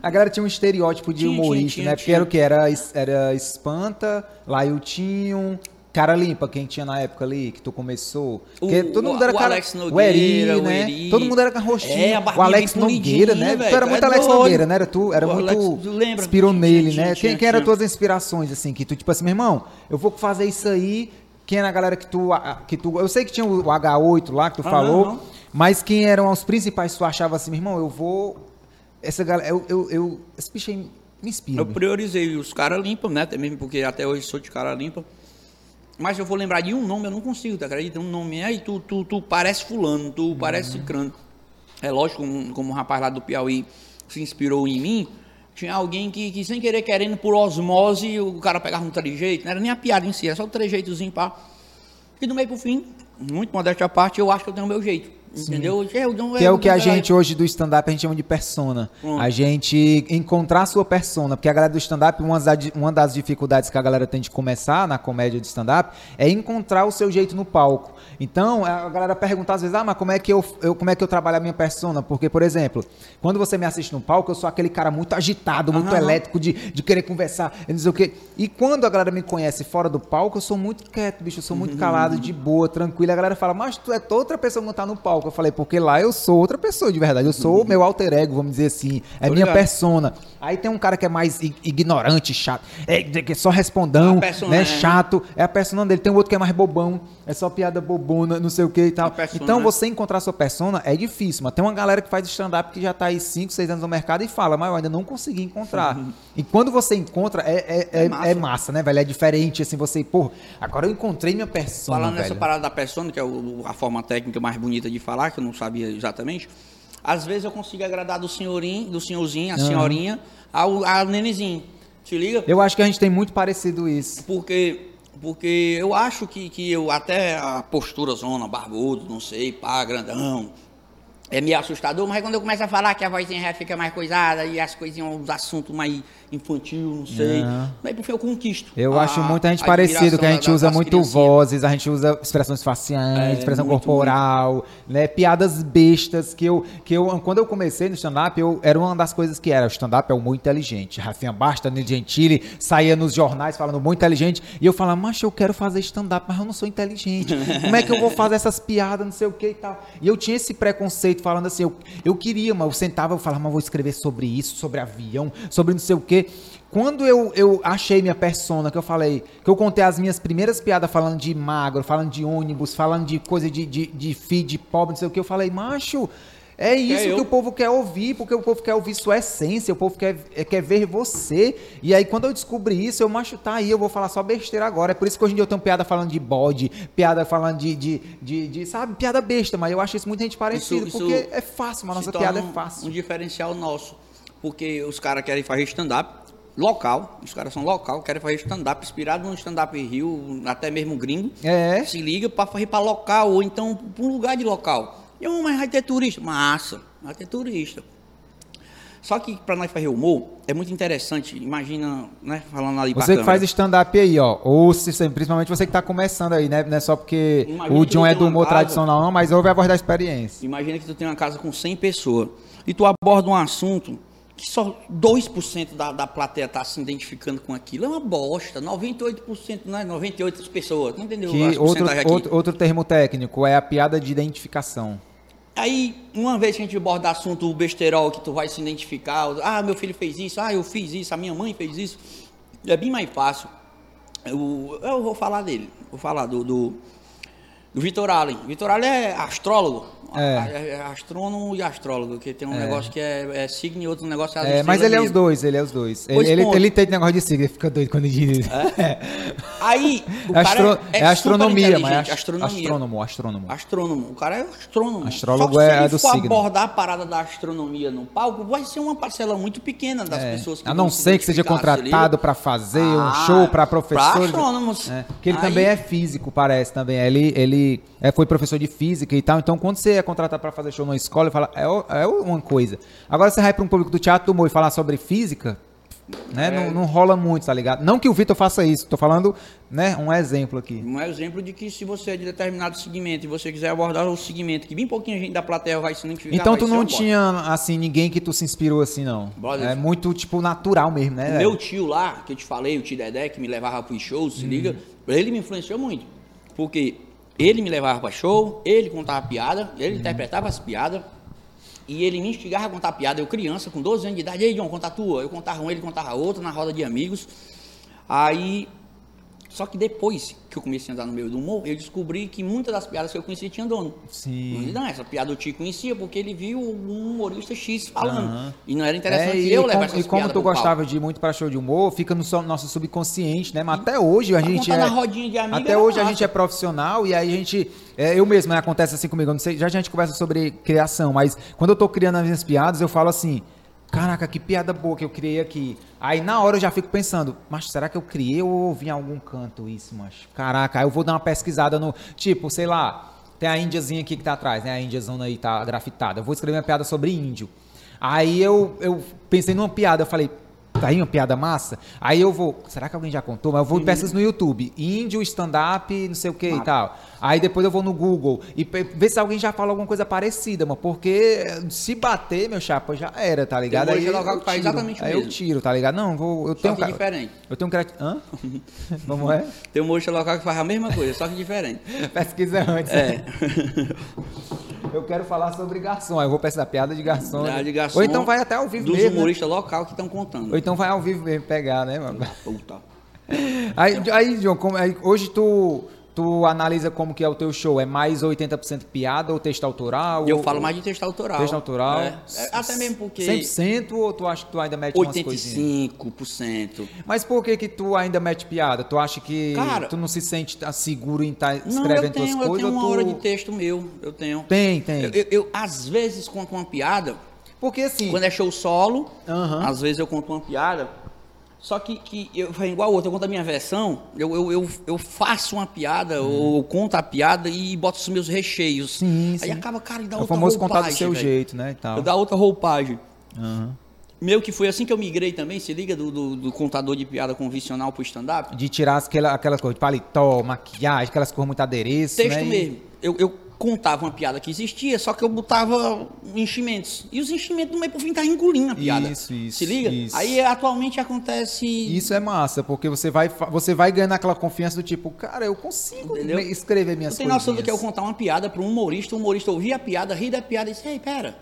S1: A galera tinha um estereótipo de
S3: Tinha, tinha,
S1: humorista,
S3: tinha,
S1: né? Porque
S3: tinha.
S1: era o que? Era, era Espanta, Lailtinho, Cara Limpa, quem tinha na época ali, que tu começou. Porque
S3: O-
S1: todo mundo era
S3: o
S1: cara...
S3: Alex
S1: o
S3: Nogueira,
S1: Eri,
S3: o
S1: né?
S3: Eri.
S1: Todo mundo era com roxinho.
S3: É, a
S1: o Alex Nogueira, né?
S3: velho,
S1: Tu era
S3: tu
S1: muito
S3: é
S1: Alex. Nogueira, né? Era tu, era
S3: O
S1: muito...
S3: Alex, lembra?
S1: Inspirou
S3: Tinha,
S1: nele,
S3: tinha,
S1: né?
S3: tinha,
S1: quem, quem eram tuas inspirações, assim? Que tu, tipo assim, meu irmão, eu vou fazer isso aí... Quem era a galera que tu, que tu... Eu sei que tinha o H8 lá, que tu
S3: Aham,
S1: falou,
S3: aham.
S1: mas quem eram os principais que tu achava assim, meu irmão, eu vou... Essa galera... Eu, eu, eu- esse bicho aí me inspira.
S3: Eu priorizei os caras limpos, né? Até mesmo porque até hoje sou de cara limpa. Mas eu vou lembrar de um nome, eu não consigo, tu acredita? Um nome, aí tu, tu, tu parece fulano, tu parece cicrano. É lógico, como, como um rapaz lá do Piauí se inspirou em mim, tinha alguém que, que sem querer, querendo, por osmose, o cara pegava um trejeito, não era nem a piada em si, era só o trejeitozinho pá. E do meio pro fim, muito modéstia à parte, eu acho que eu tenho o meu jeito. Entendeu? Eu não-
S1: Que é
S3: eu
S1: o que a gente hoje do stand-up a gente chama de persona.
S3: Hum.
S1: A gente encontrar a sua persona. Porque a galera do stand-up, uma, das- uma das dificuldades que a galera tem de começar na comédia de stand-up é encontrar o seu jeito no palco. Então, a galera pergunta às vezes, ah, mas como é que eu, eu- como é que eu trabalho a minha persona? Porque, por exemplo, quando você me assiste no palco, eu sou aquele cara muito agitado, muito
S3: Aham.
S1: elétrico, de, de querer conversar, não sei o quê. E quando a galera me conhece fora do palco, eu sou muito quieto, bicho, eu sou muito calado, de boa, tranquilo. A galera fala, mas tu é outra pessoa que não tá no palco. Eu falei, porque lá eu sou outra pessoa, de verdade. Eu sou o meu alter ego, vamos dizer assim. É
S3: Tô
S1: minha persona. Aí tem um cara que é mais ignorante, chato, é, que é só respondão,
S3: A persona,
S1: né?
S3: né?
S1: Chato. É a persona dele. Tem um outro que é mais bobão, é só piada bobona, não sei o que e tal. Então
S3: né?
S1: você encontrar sua persona é difícil, mas tem uma galera que faz stand-up que já tá aí 5, 6 anos no mercado e fala, mas eu ainda não consegui encontrar. E quando você encontra, é, é, é,
S3: É massa.
S1: é massa, né, velho? É diferente, assim, você, pô, agora eu encontrei minha persona,
S3: Falando nessa
S1: velho.
S3: parada da persona, que é o- a forma técnica mais bonita de falar, que eu não sabia exatamente, às vezes eu consigo agradar do senhorinho, do senhorzinho, a
S1: Aham.
S3: senhorinha, ao, ao nenezinho. Se liga?
S1: Eu acho que a gente tem muito parecido isso.
S3: Porque, porque eu acho que, que eu até a postura zona, barbudo, não sei, pá, grandão, é meio assustador, mas quando eu começo a falar que a vozinha já fica mais coisada e as coisinhas, os assuntos mais infantil, não sei,
S1: Não.
S3: daí por fim eu conquisto.
S1: Eu
S3: a-
S1: acho muita gente parecido, que a gente
S3: da-
S1: usa
S3: das
S1: muito vozes, a gente usa expressões faciais,
S3: É,
S1: expressão
S3: muito,
S1: corporal, né? Piadas bestas que eu, que eu, quando eu comecei no stand-up, eu, era uma das coisas que era, o stand-up é o muito inteligente. Rafinha Basta, Danilo Gentili, saía nos jornais falando muito inteligente, e eu falava, mas eu quero fazer stand-up, mas eu não sou inteligente. Como é que eu vou fazer essas piadas, não sei o que e tal. E eu tinha esse preconceito falando assim, eu, eu queria, mas eu sentava, eu falava, mas eu vou escrever sobre isso, sobre avião, sobre não sei o que. Quando eu, eu achei minha persona, que eu falei, que eu contei as minhas primeiras piadas falando de magro, falando de ônibus, falando de coisa de, de, de de pobre, não sei o que, eu falei, macho, é isso que
S3: eu.
S1: o povo quer ouvir, porque o povo quer ouvir sua essência, o povo quer, é, quer ver você. E aí, quando eu descobri isso, eu, macho, tá aí, eu vou falar só besteira agora. É por isso que hoje em dia eu tenho piada falando de bode, piada falando de, de, de, de, sabe, piada besta, mas eu acho isso muita gente parecido,
S3: Isso-
S1: porque
S3: isso
S1: é fácil, mas a nossa piada é fácil.
S3: Um diferencial nosso. Porque os caras querem fazer stand-up local, os caras são local, querem fazer stand-up, inspirado no stand-up Rio, até mesmo gringo.
S1: É.
S3: Se liga pra fazer pra local, ou então pra um lugar de local. E, "Ah, mas vai ter turista. Massa, vai ter turista. Só que pra nós fazer humor, é muito interessante. Imagina, né, falando ali
S1: Você que faz stand-up aí, ó. Ou se, principalmente você que tá começando aí, né? Não é só porque
S3: Imagina
S1: o John é do humor
S3: casa-
S1: tradicional, não, mas ouve a voz da experiência.
S3: Imagina que tu tem uma casa com 100 pessoas e tu aborda um assunto que só 2% da, da plateia está se identificando com aquilo. É uma bosta. 98%, não é? 98 pessoas. Não entendeu?
S1: Que outro, outro, outro termo técnico é a piada de identificação.
S3: Aí, uma vez que a gente aborda assunto o besterol, que tu vai se identificar, ah, meu filho fez isso, ah, eu fiz isso, a minha mãe fez isso, é bem mais fácil. Eu, eu vou falar dele, vou falar do, do, do Vitor Allen. Vitor Allen é astrólogo,
S1: É.
S3: é astrônomo e astrólogo, que tem um negócio que é, é signo e outro negócio é
S1: É, mas ele é os dois, ele é os dois. Ele,
S3: Pois
S1: ele, ele tem negócio de sigla, ele fica doido quando diz. (laughs)
S3: É? Aí, o
S1: É,
S3: cara
S1: astro-
S3: é,
S1: é astronomia, mas é
S3: astronomia.
S1: astrônomo, astrônomo.
S3: Astrônomo. O cara é astrônomo.
S1: Astrólogo
S3: Só que se
S1: é
S3: ele
S1: do
S3: for
S1: signo.
S3: abordar a parada da astronomia no palco, vai ser uma parcela muito pequena das
S1: É,
S3: pessoas que
S1: a não
S3: se
S1: ser que seja
S3: se
S1: contratado para fazer um
S3: Ah,
S1: show para
S3: pra
S1: professores.
S3: astrônomos.
S1: É, que ele
S3: Aí-
S1: também é físico, parece também. Ele, ele é, foi professor de física e tal. Então, quando você é contratado para fazer show numa escola, fala, é, é uma coisa. Agora, você vai para um público do teatro do humor e falar sobre física, né?
S3: É.
S1: Não, não rola muito, tá ligado? Não que o Vitor faça isso, tô falando, né? Um exemplo aqui.
S3: Um exemplo de que se você é de determinado segmento e você quiser abordar o segmento, que bem pouquinho gente da plateia vai se identificar.
S1: Então, tu não tinha, assim, ninguém que tu se inspirou assim, não.
S3: Brother,
S1: é muito, tipo, natural mesmo, né?
S3: O meu tio lá, que eu te falei, o tio Dedé, que me levava para os shows, se liga, ele me influenciou muito. Porque ele me levava para show, ele contava piada, ele
S1: Uhum.
S3: interpretava as piadas, e ele me instigava a contar piada. Eu, criança, com 12 anos de idade, ei, John, conta a tua. Eu contava um, ele contava outro, na roda de amigos. Aí, só que depois que eu comecei a andar no meio do humor, eu descobri que muitas das piadas que eu conhecia tinham dono.
S1: Sim.
S3: Não, essa piada o tio conhecia porque ele viu um humorista X falando.
S1: Aham.
S3: E não era
S1: É,
S3: interessante
S1: e,
S3: eu levar essas
S1: e como tu gostava de ir muito pra show de humor, fica no so- nosso subconsciente, né? Mas até hoje a gente é,
S3: na rodinha de amigo
S1: até hoje a gente é profissional e aí a gente é, eu mesmo, né, acontece assim comigo, eu não sei, já a gente conversa sobre criação, mas quando eu tô criando as minhas piadas, eu falo assim, caraca, que piada boa que eu criei aqui. Aí na hora eu já fico pensando, mas será que eu criei ou ouvi em algum canto isso, macho? Caraca, aí eu vou dar uma pesquisada no, tipo, sei lá, tem a índiazinha aqui que tá atrás, né? A índiazona aí tá grafitada. Eu vou escrever uma piada sobre índio. Aí eu, eu pensei numa piada, eu falei, tá aí uma piada massa? Aí eu vou, será que alguém já contou? Mas eu vou e pesquisar no YouTube, índio, stand-up, não sei o que e tal. Aí depois eu vou no Google e ver se alguém já fala alguma coisa parecida, mano. Porque se bater, meu chapa, já era, tá ligado?
S3: Um
S1: Aí eu
S3: faz
S1: tiro.
S3: exatamente
S1: Aí eu tiro, tá ligado? Não, vou, eu
S3: Só
S1: tenho
S3: que
S1: ca-
S3: diferente.
S1: Eu tenho criati... Hã? (laughs) Como é?
S3: Tem um mocho local que faz a mesma coisa, só que diferente. (laughs)
S1: Pesquisa antes.
S3: É. (laughs)
S1: Eu quero falar sobre garçom. Aí eu vou pesquisar piada de garçom.
S3: Da de garçom,
S1: Ou então vai até ao vivo
S3: Dos
S1: mesmo. né?
S3: humoristas local que estão contando.
S1: Ou então vai ao vivo mesmo pegar, né, mano?
S3: Puta.
S1: Aí, aí John, como- aí, hoje tu, tu analisa como que é o teu show? É mais 80% piada ou texto autoral?
S3: Eu
S1: ou,
S3: falo mais de texto autoral.
S1: texto autoral?
S3: É. É, até mesmo porque
S1: 100% ou tu acha que tu ainda mete umas coisinhas?
S3: 85%.
S1: Mas por que que tu ainda mete piada? Tu acha que
S3: Cara-
S1: tu não se sente tá, seguro em estar
S3: Não, eu
S1: escrevendo
S3: tenho,
S1: tuas
S3: eu
S1: coisas?
S3: tenho uma
S1: tu...
S3: hora de texto meu. Eu tenho.
S1: Tem, tem.
S3: Eu, eu- eu, às vezes conto uma piada.
S1: Porque assim...
S3: Quando é show solo, às vezes eu conto uma piada. Só que, que eu igual a outra, eu conto a minha versão, eu, eu, eu, eu faço uma piada, ou eu conto a piada e boto os meus recheios.
S1: Sim,
S3: Aí
S1: sim.
S3: acaba, cara, e dá
S1: É o
S3: outra
S1: famoso
S3: roupagem.
S1: contar do seu
S3: velho.
S1: jeito, né, e tal.
S3: Eu dá outra roupagem.
S1: Aham.
S3: Meu que foi assim que eu migrei também, se liga, do, do, do contador de piada convencional pro stand-up.
S1: De tirar aquela, aquelas coisas de paletó, maquiagem, aquelas coisas muito adereço,
S3: Texto
S1: né?
S3: mesmo. Eu, eu contava uma piada que existia, só que eu botava enchimentos. E os enchimentos do meio por fim tá engolindo a piada.
S1: Isso, isso,
S3: Se liga?
S1: isso.
S3: Aí atualmente acontece.
S1: Isso é massa, porque você vai, você vai ganhando aquela confiança do tipo, cara, eu consigo
S3: Entendeu?
S1: escrever minhas
S3: Tu tem
S1: coisas.
S3: noção do que é eu contar uma piada para um humorista, o humorista ouvir a piada, rir da piada e dizer, ei, pera,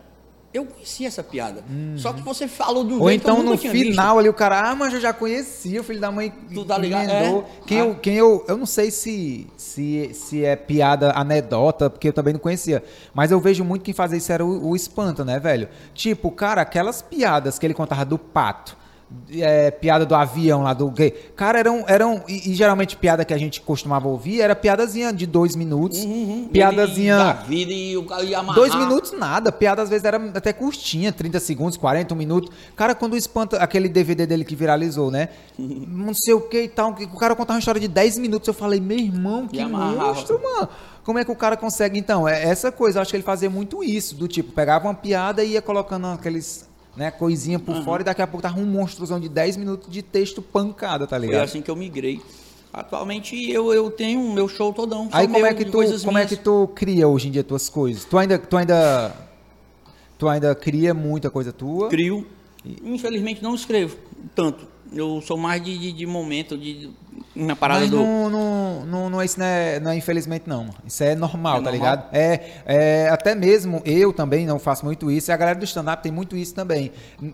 S3: eu conheci essa piada. Só que você falou um
S1: Ou
S3: jeito que eu
S1: então no final ali o cara, ah, mas eu já conhecia, o filho da mãe
S3: Tu tá ligado? É.
S1: Quem,
S3: Ah.
S1: eu, quem eu, eu não sei se, se, se é piada anedota, porque eu também não conhecia, mas eu vejo muito quem fazia isso era o, o Espanta, né, velho? Tipo, cara, aquelas piadas que ele contava do pato, é, piada do avião lá, do gay, cara, eram, eram e, e geralmente piada que a gente costumava ouvir era piadazinha de dois minutos,
S3: Uhum.
S1: piadazinha...
S3: Ele da vida e o amarrar.
S1: Dois minutos nada, piada às vezes era até curtinha, 30 segundos, 40, um minuto. Cara, quando espanta aquele DVD dele que viralizou, né? (laughs) Não sei o que e tal, o cara contava uma história de 10 minutos, eu falei, meu irmão, que
S3: E
S1: monstro, mano. Como é que o cara consegue, então? É essa coisa, eu acho que ele fazia muito isso, do tipo, pegava uma piada e ia colocando aqueles, né, coisinha por fora e daqui a pouco tava um monstrozão de 10 minutos de texto pancada, tá
S3: Foi
S1: ligado?
S3: assim que eu migrei. Atualmente eu, eu tenho o meu show todão.
S1: Aí como
S3: meu,
S1: é que tu, como é que tu cria hoje em dia tuas coisas? Tu ainda, tu ainda, tu ainda cria muita coisa tua?
S3: crio. Infelizmente não escrevo tanto. Eu sou mais de, de, de momento, de uma parada
S1: Mas
S3: do.
S1: não, não, não, não, isso não é, não é infelizmente não. Isso é normal,
S3: É
S1: tá
S3: normal?
S1: ligado? É, é, até mesmo eu também não faço muito isso, e a galera do stand-up tem muito isso também.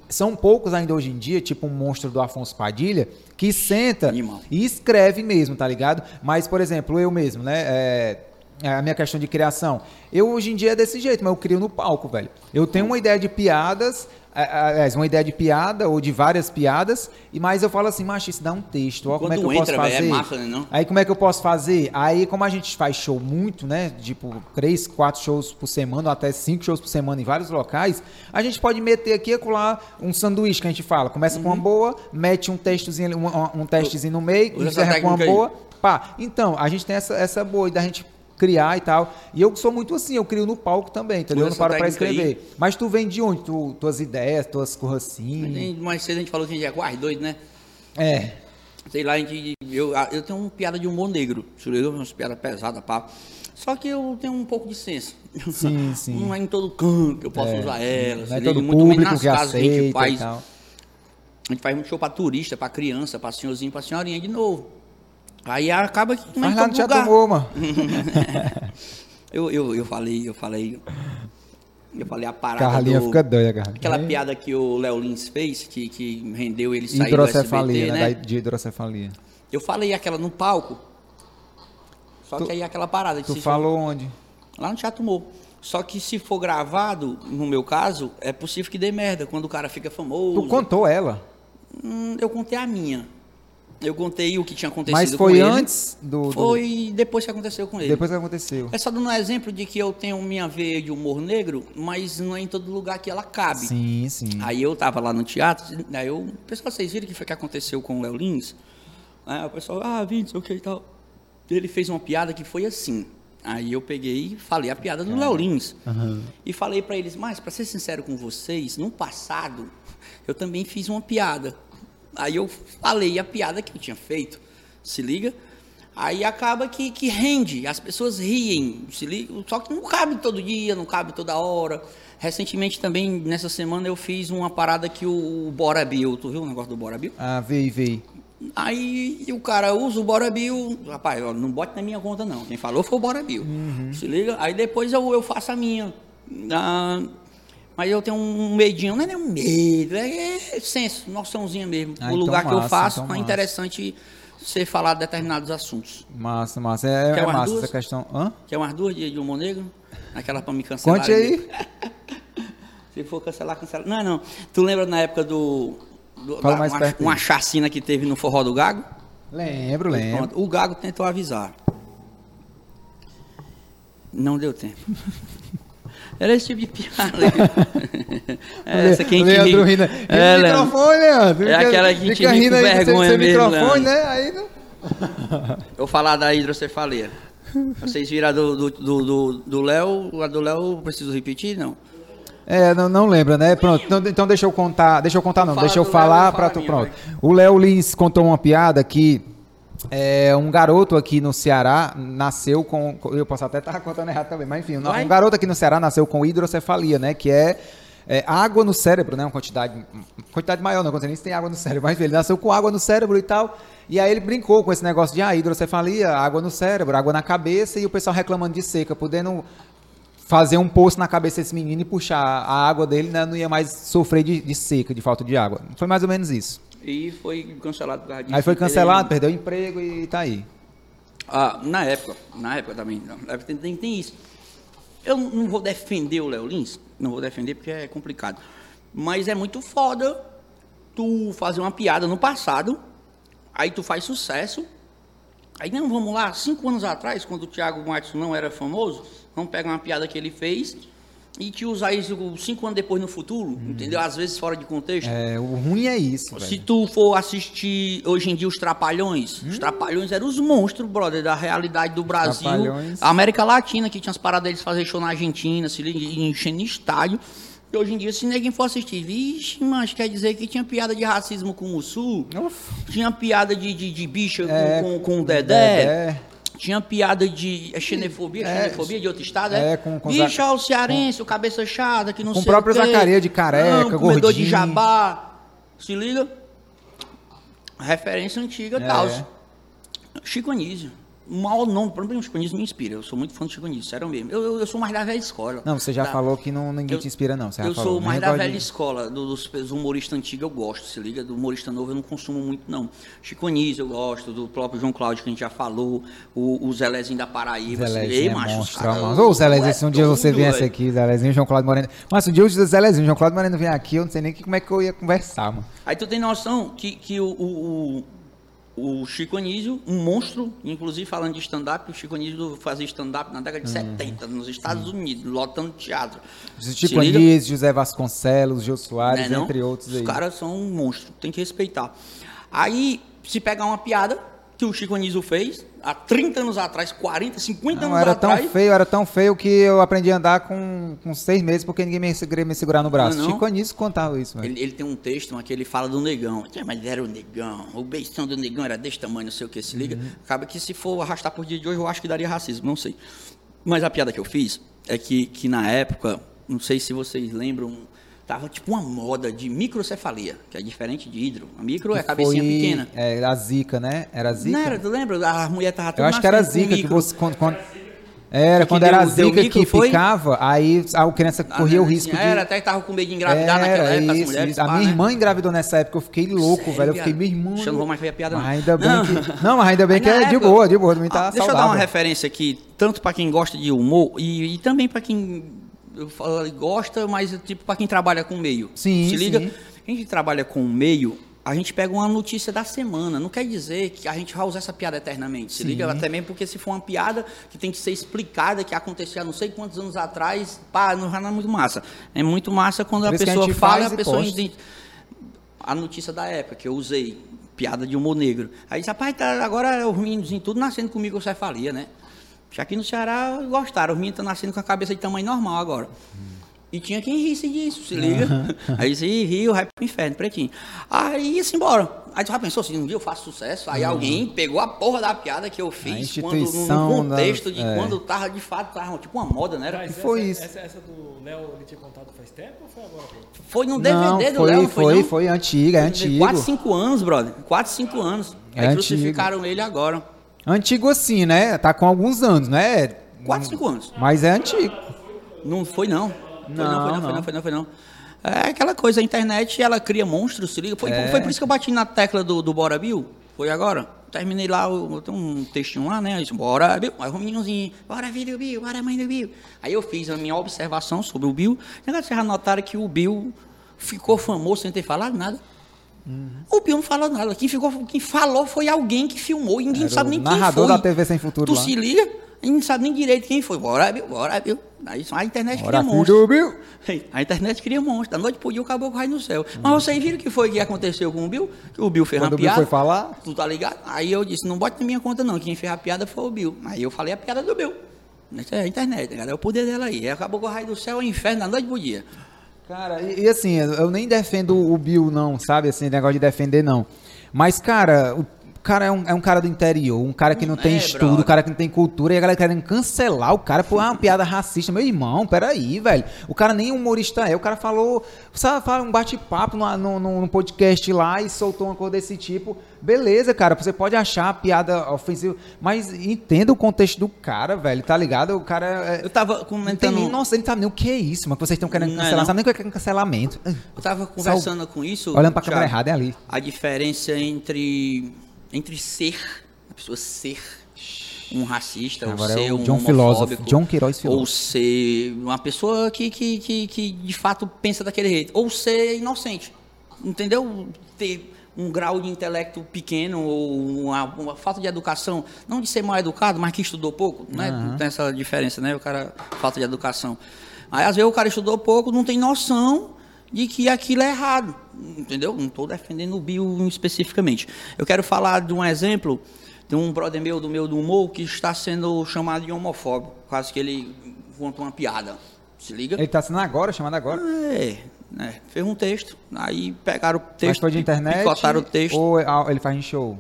S1: São poucos ainda hoje em dia, tipo um monstro do Afonso Padilha, que senta
S3: Animal.
S1: e escreve mesmo, tá ligado? Mas, por exemplo, eu mesmo, né? é, a minha questão de criação. Eu hoje em dia é desse jeito, mas eu crio no palco, velho. Eu tenho uma ideia de piadas, aliás, uma ideia de piada ou de várias piadas, e mais eu falo assim, macho, isso dá um texto, ó, como é que eu
S3: entra,
S1: posso
S3: véio,
S1: fazer?
S3: é massa, né, não?
S1: Aí como é que eu posso fazer? Aí como a gente faz show muito, né, tipo três, quatro shows por semana, ou até cinco shows por semana em vários locais, a gente pode meter aqui e acolá um sanduíche que a gente fala, começa com uma boa, mete um textozinho, um, um testezinho no meio, encerra com uma
S3: técnica aí.
S1: boa, pá. Então, a gente tem essa, essa boa da gente criar e tal. E eu sou muito assim, eu crio no palco também, entendeu? Eu não paro pra
S3: técnica aí.
S1: escrever. Mas tu vem de onde? Tu, tuas ideias, tuas.
S3: Nem- Mais cedo a gente falou que a gente é quase doido, né?
S1: É.
S3: Sei lá, a gente, eu, eu tenho uma piada de humor negro, ligou? Umas piadas pesadas, pá. Só que eu tenho um pouco de senso.
S1: Sim, (laughs) sim.
S3: Não é em todo canto que eu posso
S1: É,
S3: usar ela.
S1: Não é todo?
S3: Muito menos
S1: público
S3: nas
S1: que
S3: casas que a gente
S1: aceita
S3: faz. A gente faz muito show pra turista, pra criança, pra senhorzinho, pra senhorinha de novo. Aí acaba que não é
S1: Mas lá Teatro
S3: lugar.
S1: Humor, mano.
S3: Eu, eu, eu falei, eu falei. Eu falei a parada
S1: Carlinha
S3: do-
S1: fica doida, Carlinha.
S3: Aquela
S1: Aí,
S3: piada que o Léo Lins fez, que, que rendeu ele sair do
S1: Hidrocefalia,
S3: SBT,
S1: né?
S3: né?
S1: De hidrocefalia.
S3: Eu falei aquela no palco. Só
S1: Tu-
S3: que aí aquela parada. de
S1: Tu falou onde?
S3: Lá no Teatro Humor. Só que se for gravado, no meu caso, é possível que dê merda quando o cara fica famoso.
S1: Tu contou ela.
S3: Hum, eu contei a minha. Eu contei o que tinha acontecido
S1: Mas
S3: com
S1: foi
S3: ele.
S1: antes do, do-
S3: Foi depois que aconteceu com ele.
S1: Depois que aconteceu.
S3: É só dando um exemplo de que eu tenho minha veia de humor negro, mas não é em todo lugar que ela cabe.
S1: Sim, sim.
S3: Aí eu tava lá no teatro, aí eu, pessoal, vocês viram o que foi que aconteceu com o Léo Lins? Aí o pessoal, ah, vim, não sei o que e tal. Ele fez uma piada que foi assim. Aí eu peguei e falei a piada do Léo Lins. E falei pra eles, mas pra ser sincero com vocês, no passado eu também fiz uma piada. Aí eu falei a piada que eu tinha feito. Se liga? Aí acaba que, que rende, as pessoas riem, se liga? Só que não cabe todo dia, não cabe toda hora. Recentemente também, nessa semana, eu fiz uma parada que o, o Bora Bill, tu viu o negócio do Bora Bill?
S1: Ah, veio, veio.
S3: Aí o cara usa o Bora Bill, rapaz, ó, não bote na minha conta não. Quem falou foi o Bora Bill. Se liga? Aí depois eu, eu faço a minha. Ah, mas eu tenho um medinho, não é nem um medo, é, é senso, noçãozinha mesmo.
S1: Ah,
S3: o
S1: então
S3: lugar que eu
S1: massa,
S3: faço
S1: então
S3: é
S1: massa.
S3: interessante ser falado determinados assuntos.
S1: Massa, massa. É,
S3: Quer
S1: é massa
S3: duas?
S1: essa questão. Hã?
S3: Quer umas duas de, de humor negro? Aquela pra me cancelar.
S1: Conte aí. (laughs)
S3: Se for cancelar, cancela. Não, não. Tu lembra na época do. do
S1: Fala
S3: da-
S1: mais
S3: uma,
S1: perto
S3: uma chacina que teve no Forró do Gago?
S1: Lembro, lembro.
S3: Pronto, o Gago tentou avisar. Não deu tempo. (laughs) Era esse tipo de piada. (laughs) é, essa que a gente
S1: Leandro
S3: ri.
S1: rindo.
S3: É,
S1: o microfone, Leandro.
S3: É aquela que a gente
S1: fica
S3: ri
S1: rindo
S3: com
S1: aí
S3: vergonha
S1: sem
S3: mesmo,
S1: microfone,
S3: Leandro.
S1: né? Aí não...
S3: Eu (laughs) vou falar da hidrocefalia. Vocês viram a do Léo, do, do, do Léo, a do Léo, preciso repetir? Não.
S1: É, não, não lembra, né? Pronto, então, então deixa eu contar, deixa eu contar não, deixa eu falar
S3: fala
S1: pra
S3: a
S1: tu, pronto. O Léo Lins contou uma piada que é, um garoto aqui no Ceará nasceu com, eu posso até estar (laughs) contando errado também, mas enfim,
S3: Vai.
S1: um garoto aqui no Ceará nasceu com hidrocefalia, né, que é, é, água no cérebro, né, uma quantidade, quantidade maior, não conta nem se tem água no cérebro, mas ele nasceu com água no cérebro e tal, e aí ele brincou com esse negócio de ah, hidrocefalia, água no cérebro, água na cabeça, e o pessoal reclamando de seca, podendo fazer um poço na cabeça desse menino e puxar a água dele, né, não ia mais sofrer de, de seca, de falta de água. Foi mais ou menos isso.
S3: E foi cancelado por causa disso.
S1: Aí foi cancelado, perdeu o emprego e tá aí.
S3: Ah, na época, na época também, na época tem, tem, tem isso. Eu não vou defender o Léo Lins, não vou defender porque é complicado. Mas é muito foda tu fazer uma piada no passado, aí tu faz sucesso. Aí não, vamos lá, cinco anos atrás, quando o Thiago Matos não era famoso, vamos pegar uma piada que ele fez e te usar isso cinco anos depois no futuro, entendeu? Às vezes fora de contexto.
S1: É, o ruim é isso,
S3: Se
S1: velho.
S3: tu for assistir hoje em dia os Trapalhões, os Trapalhões eram os monstros, brother, da realidade do Brasil.
S1: Trapalhões.
S3: A América Latina, que tinha as paradas deles fazer show na Argentina, se enchendo estádio. E hoje em dia, se ninguém for assistir, vixe, mas quer dizer que tinha piada de racismo com o Sul,
S1: Uf,
S3: tinha piada de, de, de bicha com-
S1: É,
S3: com, com, o Dedé.
S1: Dedé.
S3: Tinha piada de é xenofobia,
S1: É,
S3: xenofobia de outro estado,
S1: é,
S3: é?
S1: com- com
S3: Bicho, ó, o cearense, o cabeça chata, que não
S1: Com o
S3: sei
S1: próprio
S3: o quê.
S1: Zacarias de careca,
S3: não, comedor de
S1: gordinho.
S3: jabá. Se liga? Referência antiga
S1: É.
S3: tal. Chico Anísio. O maior nome, para mim, o Chico Anísio me inspira. Eu sou muito fã do Chico Anísio, sério mesmo. Eu, eu, eu sou mais da velha escola.
S1: Não, você já
S3: Da-
S1: falou que não, ninguém
S3: eu-
S1: te inspira, não. Você
S3: eu
S1: falou.
S3: sou
S1: Nem
S3: mais da velha
S1: de-
S3: escola, do- dos, dos humoristas antigos eu gosto, se liga? Do humorista novo eu não consumo muito, não. Chico Anísio eu gosto, do próprio João Cláudio que a gente já falou, o, o Zelézinho da Paraíba. liga?
S1: Zelezinho é
S3: macho,
S1: monstro,
S3: caras-
S1: mano. Ô, Zelezinho,
S3: é
S1: se um dia você
S3: tudo,
S1: viesse aqui, Zelezinho, João Cláudio Moreno. Mas um dia o Zelezinho, João Cláudio Moreno vier aqui, eu não sei nem que- como é que eu ia conversar, mano.
S3: Aí tu tem noção que, que o, o, o- o Chico Anísio, um monstro, inclusive falando de stand-up, o Chico Anísio fazia stand-up na década de 70, nos Estados Unidos, lotando teatro.
S1: Chico? Anísio, José Vasconcelos, Jô Soares,
S3: Né, não?
S1: entre outros
S3: Os
S1: aí.
S3: caras são um monstro, tem que respeitar. Aí, se pegar uma piada que o Chico Anísio fez, há 30 anos atrás, 40, 50
S1: Não,
S3: anos
S1: era tão
S3: atrás...
S1: feio, era tão feio que eu aprendi a andar com, com seis meses porque ninguém me queria me segurar no braço.
S3: Não, não.
S1: Chico Anísio contava isso.
S3: Ele, ele tem um texto que ele fala do negão. É, Mas era o negão. O beijão do negão era desse tamanho, não sei o que, se liga.
S1: Uhum.
S3: Acaba que se for arrastar por dia de hoje, eu acho que daria racismo, não sei. Mas a piada que eu fiz é que, que na época, não sei se vocês lembram, tava tipo uma moda de microcefalia, que é diferente de hidro. A micro é a cabecinha
S1: Foi,
S3: pequena.
S1: É, a zica, né? Era a zica?
S3: Não era, tu lembra? A mulher tava
S1: Eu acho que era
S3: com
S1: zica que você. Quando, quando- era,
S3: Que
S1: quando
S3: deu-
S1: era a
S3: micro,
S1: que
S3: foi?
S1: ficava, aí a criança
S3: Ah,
S1: corria o
S3: né,
S1: risco
S3: assim,
S1: de.
S3: Era, até que tava com medo de engravidar naquela
S1: Era
S3: época, as
S1: isso,
S3: mulheres.
S1: A
S3: pá,
S1: minha
S3: né?
S1: irmã engravidou nessa época, eu fiquei louco,
S3: Sério,
S1: velho. Eu fiquei, minha irmã.
S3: Deixa eu não vou mais ver a piada, não.
S1: Ainda bem
S3: Não.
S1: que. Não, mas ainda bem que é de
S3: época-
S1: boa, de boa, não tá
S3: Ah, Deixa eu dar uma referência aqui, tanto para quem gosta de humor e, e também para quem eu falo, gosta, mas tipo para quem trabalha com meio.
S1: Sim,
S3: Se liga?
S1: sim.
S3: Quem que trabalha com meio, a gente pega uma notícia da semana. Não quer dizer que a gente vai usar essa piada eternamente. Se liga? Até mesmo porque se for uma piada que tem que ser explicada, que aconteceu há não sei quantos anos atrás, pá, não, não é muito massa. É muito massa quando
S1: Por
S3: a
S1: a
S3: pessoa
S1: gente
S3: fala, a pessoa entende a notícia da época que eu usei, piada de humor negro. Aí disse, rapaz, tá, agora os meninos tudo nascendo com microcefalia, né? Já aqui no Ceará gostaram, os meninos estão nascendo com a cabeça de tamanho normal agora. E tinha quem risse disso, se liga. (laughs) Aí disse, "Ih, riu, vai pro inferno, pretinho. Aí ia-se embora. Aí tu já pensou assim, um dia eu faço sucesso, aí alguém pegou a porra da piada que eu fiz quando, no- contexto
S1: da-
S3: de
S1: é.
S3: quando tava de fato, tava tipo uma moda, né? Era?
S2: Mas
S1: que foi
S2: essa,
S1: isso?
S2: Essa, essa do Léo, ele tinha contado faz tempo ou foi agora?
S3: Foi no
S1: Não,
S3: DVD do
S1: foi,
S3: Léo, não foi,
S1: foi,
S3: não?
S1: foi antiga, é antigo.
S3: 4, 5 anos, brother. 4, 5 anos.
S1: É
S3: Aí
S1: antigo.
S3: crucificaram ele agora.
S1: Antigo assim, né? Tá com alguns anos, né?
S3: 4, 5 anos.
S1: Mas é antigo.
S3: Não foi não. Foi não,
S1: Não,
S3: foi não, foi
S1: não.
S3: não, foi não, foi não. É aquela coisa, a internet, ela cria monstros, se liga. Foi,
S1: É.
S3: foi por isso que eu bati na tecla do, do Bora Bill. Foi agora. Terminei lá, eu, eu tenho um textinho lá, né? Eu disse, Bora Bill. Aí o meninozinho, bora filho do Bill, bora mãe do Bill. Aí eu fiz a minha observação sobre o Bill. Vocês já notaram que o Bill ficou famoso sem ter falado nada?
S1: Uhum.
S3: O Bill não falou nada. Quem, ficou, quem falou foi alguém que filmou e ninguém
S1: Era
S3: sabe
S1: o
S3: nem quem
S1: narrador
S3: foi.
S1: da TV Sem Futuro
S3: Tu
S1: lá.
S3: se liga, não sabe nem direito quem foi. Bora, Bill, bora, Bill. Aí a internet
S1: Ora,
S3: cria
S1: do Bill.
S3: A internet cria monstros. Da noite pro dia o caboclo cai no céu. Mas vocês viram o que foi que aconteceu com o Bill? Que o Bill fez
S1: Quando
S3: uma
S1: o Bill
S3: piada.
S1: foi falar,
S3: Tu tá ligado? Aí eu disse, não bote na minha conta não. Quem fez a piada foi o Bill. Aí eu falei a piada do Bill. Isso é a internet, cara. É o poder dela aí. Aí acabou com o raio do céu ao inferno da noite pro dia.
S1: Cara, e, e assim, eu nem defendo o Bill, não, sabe? Assim, negócio de defender, não. Mas, cara, o cara é um, é um cara do interior, um cara que não tem
S3: É,
S1: estudo, um cara que não tem cultura, e a galera querendo cancelar o cara por uma piada racista. Meu irmão, peraí, velho. O cara nem humorista é, o cara falou, sabe, fala um bate-papo no, no, podcast lá e soltou uma coisa desse tipo. Beleza, cara, você pode achar a piada ofensiva, mas entenda o contexto do cara, velho, tá ligado? O cara. é-
S3: Eu tava
S1: não tem
S3: comentando.
S1: nossa, ele não sabe nem o que é isso, mas vocês estão querendo
S3: Não é,
S1: cancelar,
S3: não.
S1: sabe nem o que é cancelamento.
S3: Eu tava conversando com isso.
S1: Olhando pra câmera errada, é ali.
S3: A diferença entre, entre ser, a pessoa ser um racista, ou
S1: Agora é
S3: ser
S1: o
S3: um
S1: John Filósofo, John Queiroz
S3: ou
S1: Filósofo.
S3: ser uma pessoa que, que, que, que de fato pensa daquele jeito, ou ser inocente, entendeu? Ter um grau de intelecto pequeno ou uma, uma falta de educação, não de ser mal educado, mas que estudou pouco, né? Tem essa diferença, né? O cara falta de educação. Aí às vezes o cara estudou pouco, não tem noção de que aquilo é errado, entendeu? Não estou defendendo o Bill especificamente. Eu quero falar de um exemplo de um brother meu do meu do humor que está sendo chamado de homofóbico, quase que ele conta uma piada. Se liga?
S1: Ele tá sendo agora, chamado agora.
S3: É, né? Fez um texto, aí pegaram o
S1: Mas
S3: texto,
S1: foi de internet?
S3: picotaram o texto,
S1: Ou é- ele faz em show?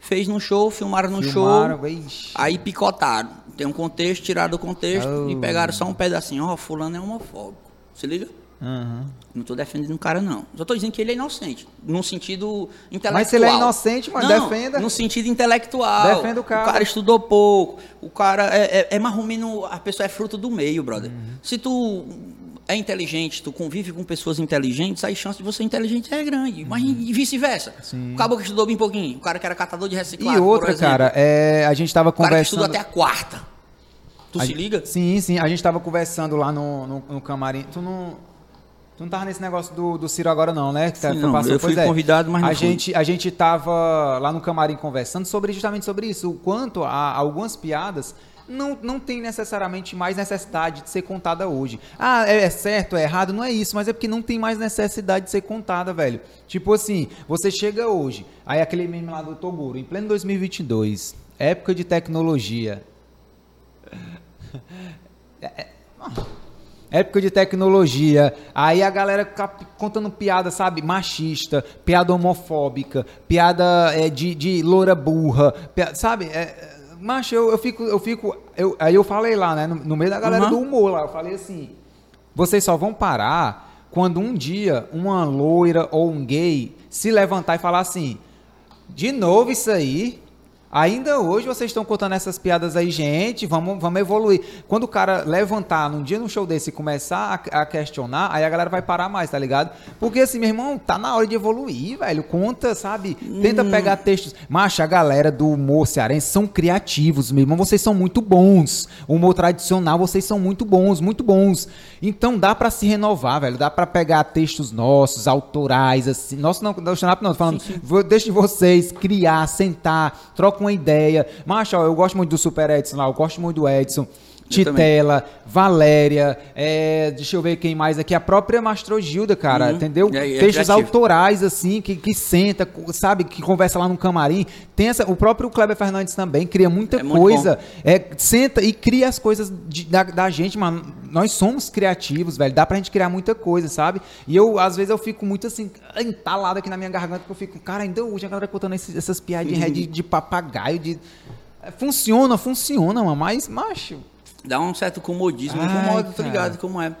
S3: fez no show, filmaram no
S1: Filmaram,
S3: show,
S1: ixi.
S3: aí picotaram. Tem um contexto, tiraram do contexto
S1: Oh.
S3: e pegaram só um pedacinho. Ó, fulano é homofóbico. Se liga?
S1: Aham.
S3: Não tô defendendo o cara, não. Só tô dizendo que ele é inocente. Num sentido intelectual.
S1: Mas se ele é inocente, mano,
S3: não,
S1: defenda.
S3: No sentido intelectual.
S1: Defenda o cara.
S3: O cara estudou pouco. O cara é, é, é mais ou menos. A pessoa é fruto do meio, brother.
S1: Uhum.
S3: Se tu é inteligente, tu convive com pessoas inteligentes, aí a chance de você ser inteligente é grande. Mas e vice-versa. O caboclo que estudou bem pouquinho. O cara que era catador de
S1: E
S3: reciclagem. por
S1: outra, cara, é, a gente tava
S3: O cara que estudou
S1: conversando.
S3: até a quarta. Tu
S1: a
S3: se liga?
S1: Sim, sim. A gente tava conversando lá no, no, no camarim. Tu não. Tu não tava nesse negócio do, do Ciro agora, não, né? Que tá-
S3: Sim, não, eu
S1: pois
S3: fui convidado, mas não
S1: a
S3: fui.
S1: gente A gente tava lá no camarim conversando sobre justamente sobre isso. O quanto a, algumas piadas não, não tem necessariamente mais necessidade de ser contada hoje. Ah, é, é certo, é errado, não é isso, mas é porque não tem mais necessidade de ser contada, velho. Tipo assim, você chega hoje, aí aquele meme lá do Toguro, em pleno 2022, época de tecnologia. (laughs) Época de tecnologia. Aí a galera fica contando piada, sabe? Machista, piada homofóbica, piada é, de, de loura burra, pia- sabe? É, macho, eu, eu fico. Eu fico eu, aí eu falei lá, né? No, no meio da galera
S3: Uhum.
S1: do humor lá, eu falei assim: vocês só vão parar quando um dia uma loira ou um gay se levantar e falar assim: de novo isso aí. Ainda hoje vocês estão contando essas piadas aí, gente, vamos, vamos evoluir. Quando o cara levantar num dia num show desse e começar a, a questionar, aí a galera vai parar mais, tá ligado? Porque assim, meu irmão, tá na hora de evoluir, velho. Conta, sabe? Tenta pegar textos. Macha, a galera do humor cearense são criativos, meu irmão. Vocês são muito bons. O humor tradicional, vocês são muito bons, muito bons. Então dá pra se renovar, velho. Dá pra pegar textos nossos, autorais, assim. Nosso não, não, não, tô falando. Vou- Deixa de vocês criar, sentar, troca uma ideia. Macho, eu gosto muito do Super Edson lá, eu gosto muito do Edson. Titela, Valéria, é, deixa eu ver quem mais aqui, a própria Mastrogilda, cara,
S3: Uhum.
S1: entendeu?
S3: É, é
S1: Textos autorais, assim, que, que senta, sabe, que conversa lá no camarim. Tem essa, o próprio Kleber Fernandes também cria muita
S3: É
S1: coisa. É, senta e cria as coisas de- da, da gente, mano. Nós somos criativos, velho. Dá pra gente criar muita coisa, sabe? E eu, às vezes, eu fico muito assim, entalado aqui na minha garganta, porque eu fico, cara, ainda hoje a galera contando esses- essas piadinhas de, de papagaio, de. Funciona, funciona, mano, mas, macho.
S3: Dá um certo comodismo,
S1: Ai,
S3: incomoda, tá ligado como é.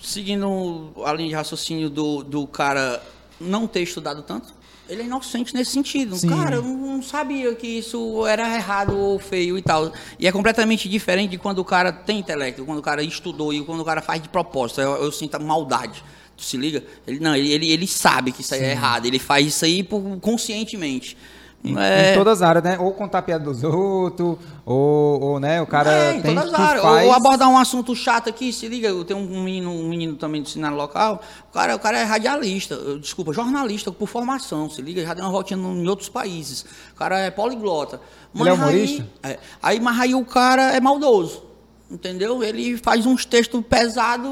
S3: Seguindo a linha de raciocínio do, do cara não ter estudado tanto, ele é inocente nesse sentido.
S1: Sim.
S3: Cara, eu não sabia que isso era errado ou feio e tal. E é completamente diferente de quando o cara tem intelecto, quando o cara estudou e quando o cara faz de propósito. Eu, eu sinto a maldade. Tu se liga? Ele, não, ele, ele, ele sabe que isso aí é errado. Ele faz isso aí por, conscientemente.
S1: Em,
S3: É,
S1: em todas as áreas, né? Ou contar piada dos outros, ou, ou né, o cara
S3: É, em
S1: tem
S3: todas as áreas.
S1: faz...
S3: Ou abordar um assunto chato aqui, se liga, eu tenho um menino, um menino também do cenário local, o cara, o cara é radialista, desculpa, jornalista por formação, se liga, já deu uma voltinha no- em outros países. O cara é poliglota.
S1: Ele é
S3: Mas
S1: humorista?
S3: Aí, é, aí, mas aí o cara é maldoso. Entendeu? Ele faz uns textos pesados,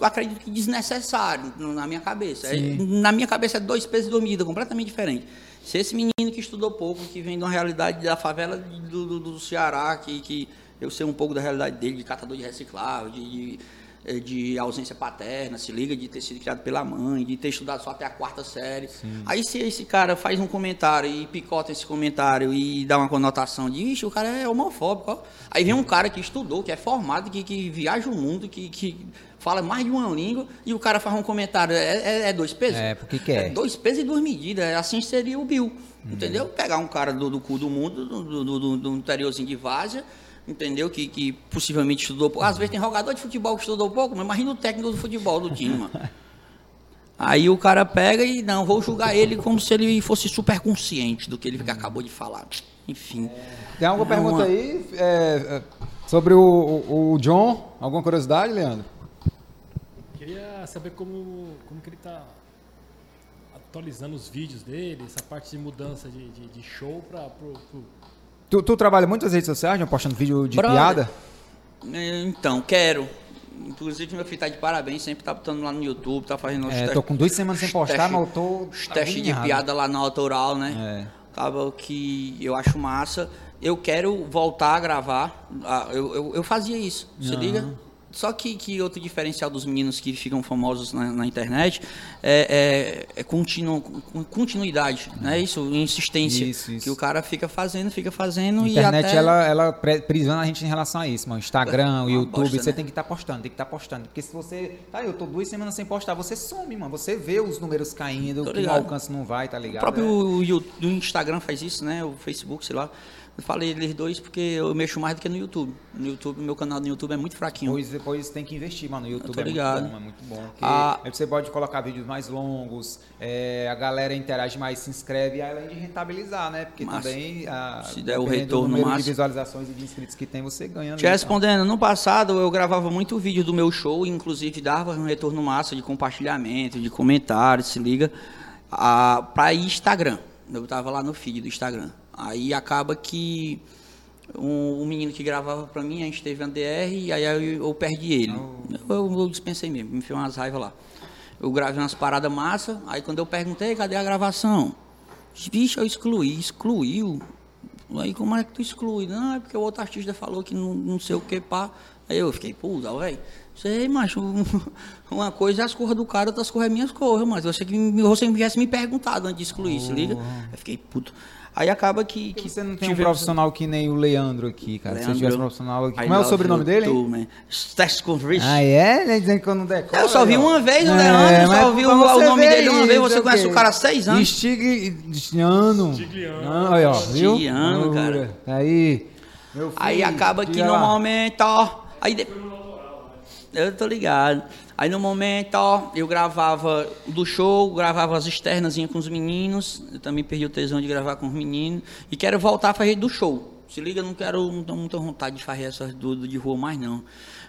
S3: acredito que desnecessários, na minha cabeça. É- na minha cabeça é dois pesos e duas medidas, completamente diferente. Se esse menino que estudou pouco, que vem de uma realidade da favela do, do, do Ceará, que, que eu sei um pouco da realidade dele, de catador de reciclável, de, de, eh, de ausência paterna, se liga, de ter sido criado pela mãe, de ter estudado só até a quarta série. Aí se esse cara faz um comentário e picota esse comentário e dá uma conotação de, ixi, o cara é homofóbico, ó. Aí vem um cara que estudou, que é formado, que, que viaja o mundo, que, que fala mais de uma língua, e o cara faz um comentário, é, é- é dois pesos?
S1: É, porque quer.
S3: É dois pesos e duas medidas, assim seria o Bill, entendeu? Pegar um cara do, do cu do mundo, do, do, do- do interiorzinho de Várzea, entendeu? Que, que possivelmente estudou pouco. Às vezes tem jogador de futebol que estudou pouco, mas imagina o técnico do futebol do time, mano. (laughs) Aí o cara pega e, não, vou julgar ele (laughs) como se ele fosse super consciente do que ele acabou de falar. Enfim.
S1: Tem alguma
S3: É
S1: pergunta
S3: uma-
S1: aí é, é, sobre o, o, o John? Alguma curiosidade, Leandro?
S2: Saber como, como que ele tá atualizando os vídeos dele, essa parte de mudança de, de, de show para pro, pro-
S1: Tu, tu trabalha muitas redes sociais, John, postando vídeo de
S3: Brother.
S1: piada?
S3: É, Então, quero. Inclusive, meu filho tá de parabéns, sempre tá botando lá no YouTube, tá fazendo os
S1: É,
S3: testes-
S1: tô com duas semanas sem
S3: os
S1: postar,
S3: testes-
S1: mas eu tô
S3: Os testes de piada lá na autoral, né?
S1: É.
S3: Acaba que eu acho massa. Eu quero voltar a gravar. Ah, Eu, eu, eu fazia isso, se liga? Só que, que outro diferencial dos meninos que ficam famosos na, na internet é, é, é continu, continuidade, né? Isso, insistência.
S1: Isso, isso.
S3: Que o cara fica fazendo, fica fazendo
S1: A internet,
S3: até...
S1: ela, ela prisiona a gente em relação a isso, mano. Instagram,
S3: Uma
S1: YouTube,
S3: bosta,
S1: você
S3: né?
S1: tem que estar postando, tem que estar postando. Porque se você. Tá, eu tô duas semanas sem postar, você some, mano. Você vê os números caindo, o alcance não vai, tá
S3: O
S1: ligado?
S3: próprio Yu- o Instagram faz isso, né? O Facebook, sei lá. Eu falei eles dois porque eu mexo mais do que no YouTube. No YouTube, meu canal no YouTube é muito fraquinho.
S1: Depois, depois tem que investir, mano. O YouTube é muito
S3: ligado.
S1: bom, é muito bom. Porque
S3: Ah.
S1: você pode colocar vídeos mais longos, é, a galera interage mais, se inscreve, além de rentabilizar, né? Porque
S3: Massa.
S1: também, a,
S3: Se der o retorno
S1: do
S3: massa.
S1: de visualizações e de inscritos que tem, você ganha.
S3: Te respondendo, no passado eu gravava muito vídeo do meu show, inclusive dava um retorno massa de compartilhamento, de comentários, se liga, ah, para Instagram. Eu tava lá no feed do Instagram. Aí acaba que um, um menino que gravava para mim, a gente teve uma DR e aí eu, eu perdi ele. Eu, eu, eu dispensei mesmo, me fez umas raivas lá. Eu gravei umas paradas massa, aí quando eu perguntei, cadê a gravação? Vixe, eu excluí, excluiu. Aí como é que tu exclui? Não, é porque o outro artista falou que não, não sei o que, pá. Aí eu fiquei, puta, velho. Sei, macho, (laughs) uma coisa é as cores do cara, outras cores é minhas cores, mas você que me- você tivesse me perguntado antes de excluir, se liga? Aí fiquei, puto. Aí acaba que. Que
S1: que você não tem um profissional que nem o Leandro aqui, cara? Se você
S3: Leandro,
S1: tivesse um profissional aqui. Como é o sobrenome dele?
S3: Stasco Rich.
S1: Ah, é? Né? Dizendo que eu não decoro.
S3: Eu só vi uma vez o
S1: É,
S3: Leandro,
S1: mas
S3: só vi o, nome dele uma vez,
S1: isso,
S3: você
S1: é
S3: conhece o cara há seis anos.
S1: Stigliano.
S2: Stigliano.
S1: Ah, aí, ó, viu?
S3: Stigliano, cara.
S1: Aí. Meu
S3: Aí
S1: filho,
S3: acaba que no ó. Aí de... Eu tô ligado. Aí no momento, ó, eu gravava do show, gravava as externas com os meninos. Eu também perdi o tesão de gravar com os meninos. E quero voltar a fazer do show. Se liga, não quero, não tenho muita vontade de fazer essas do, do de rua mais não.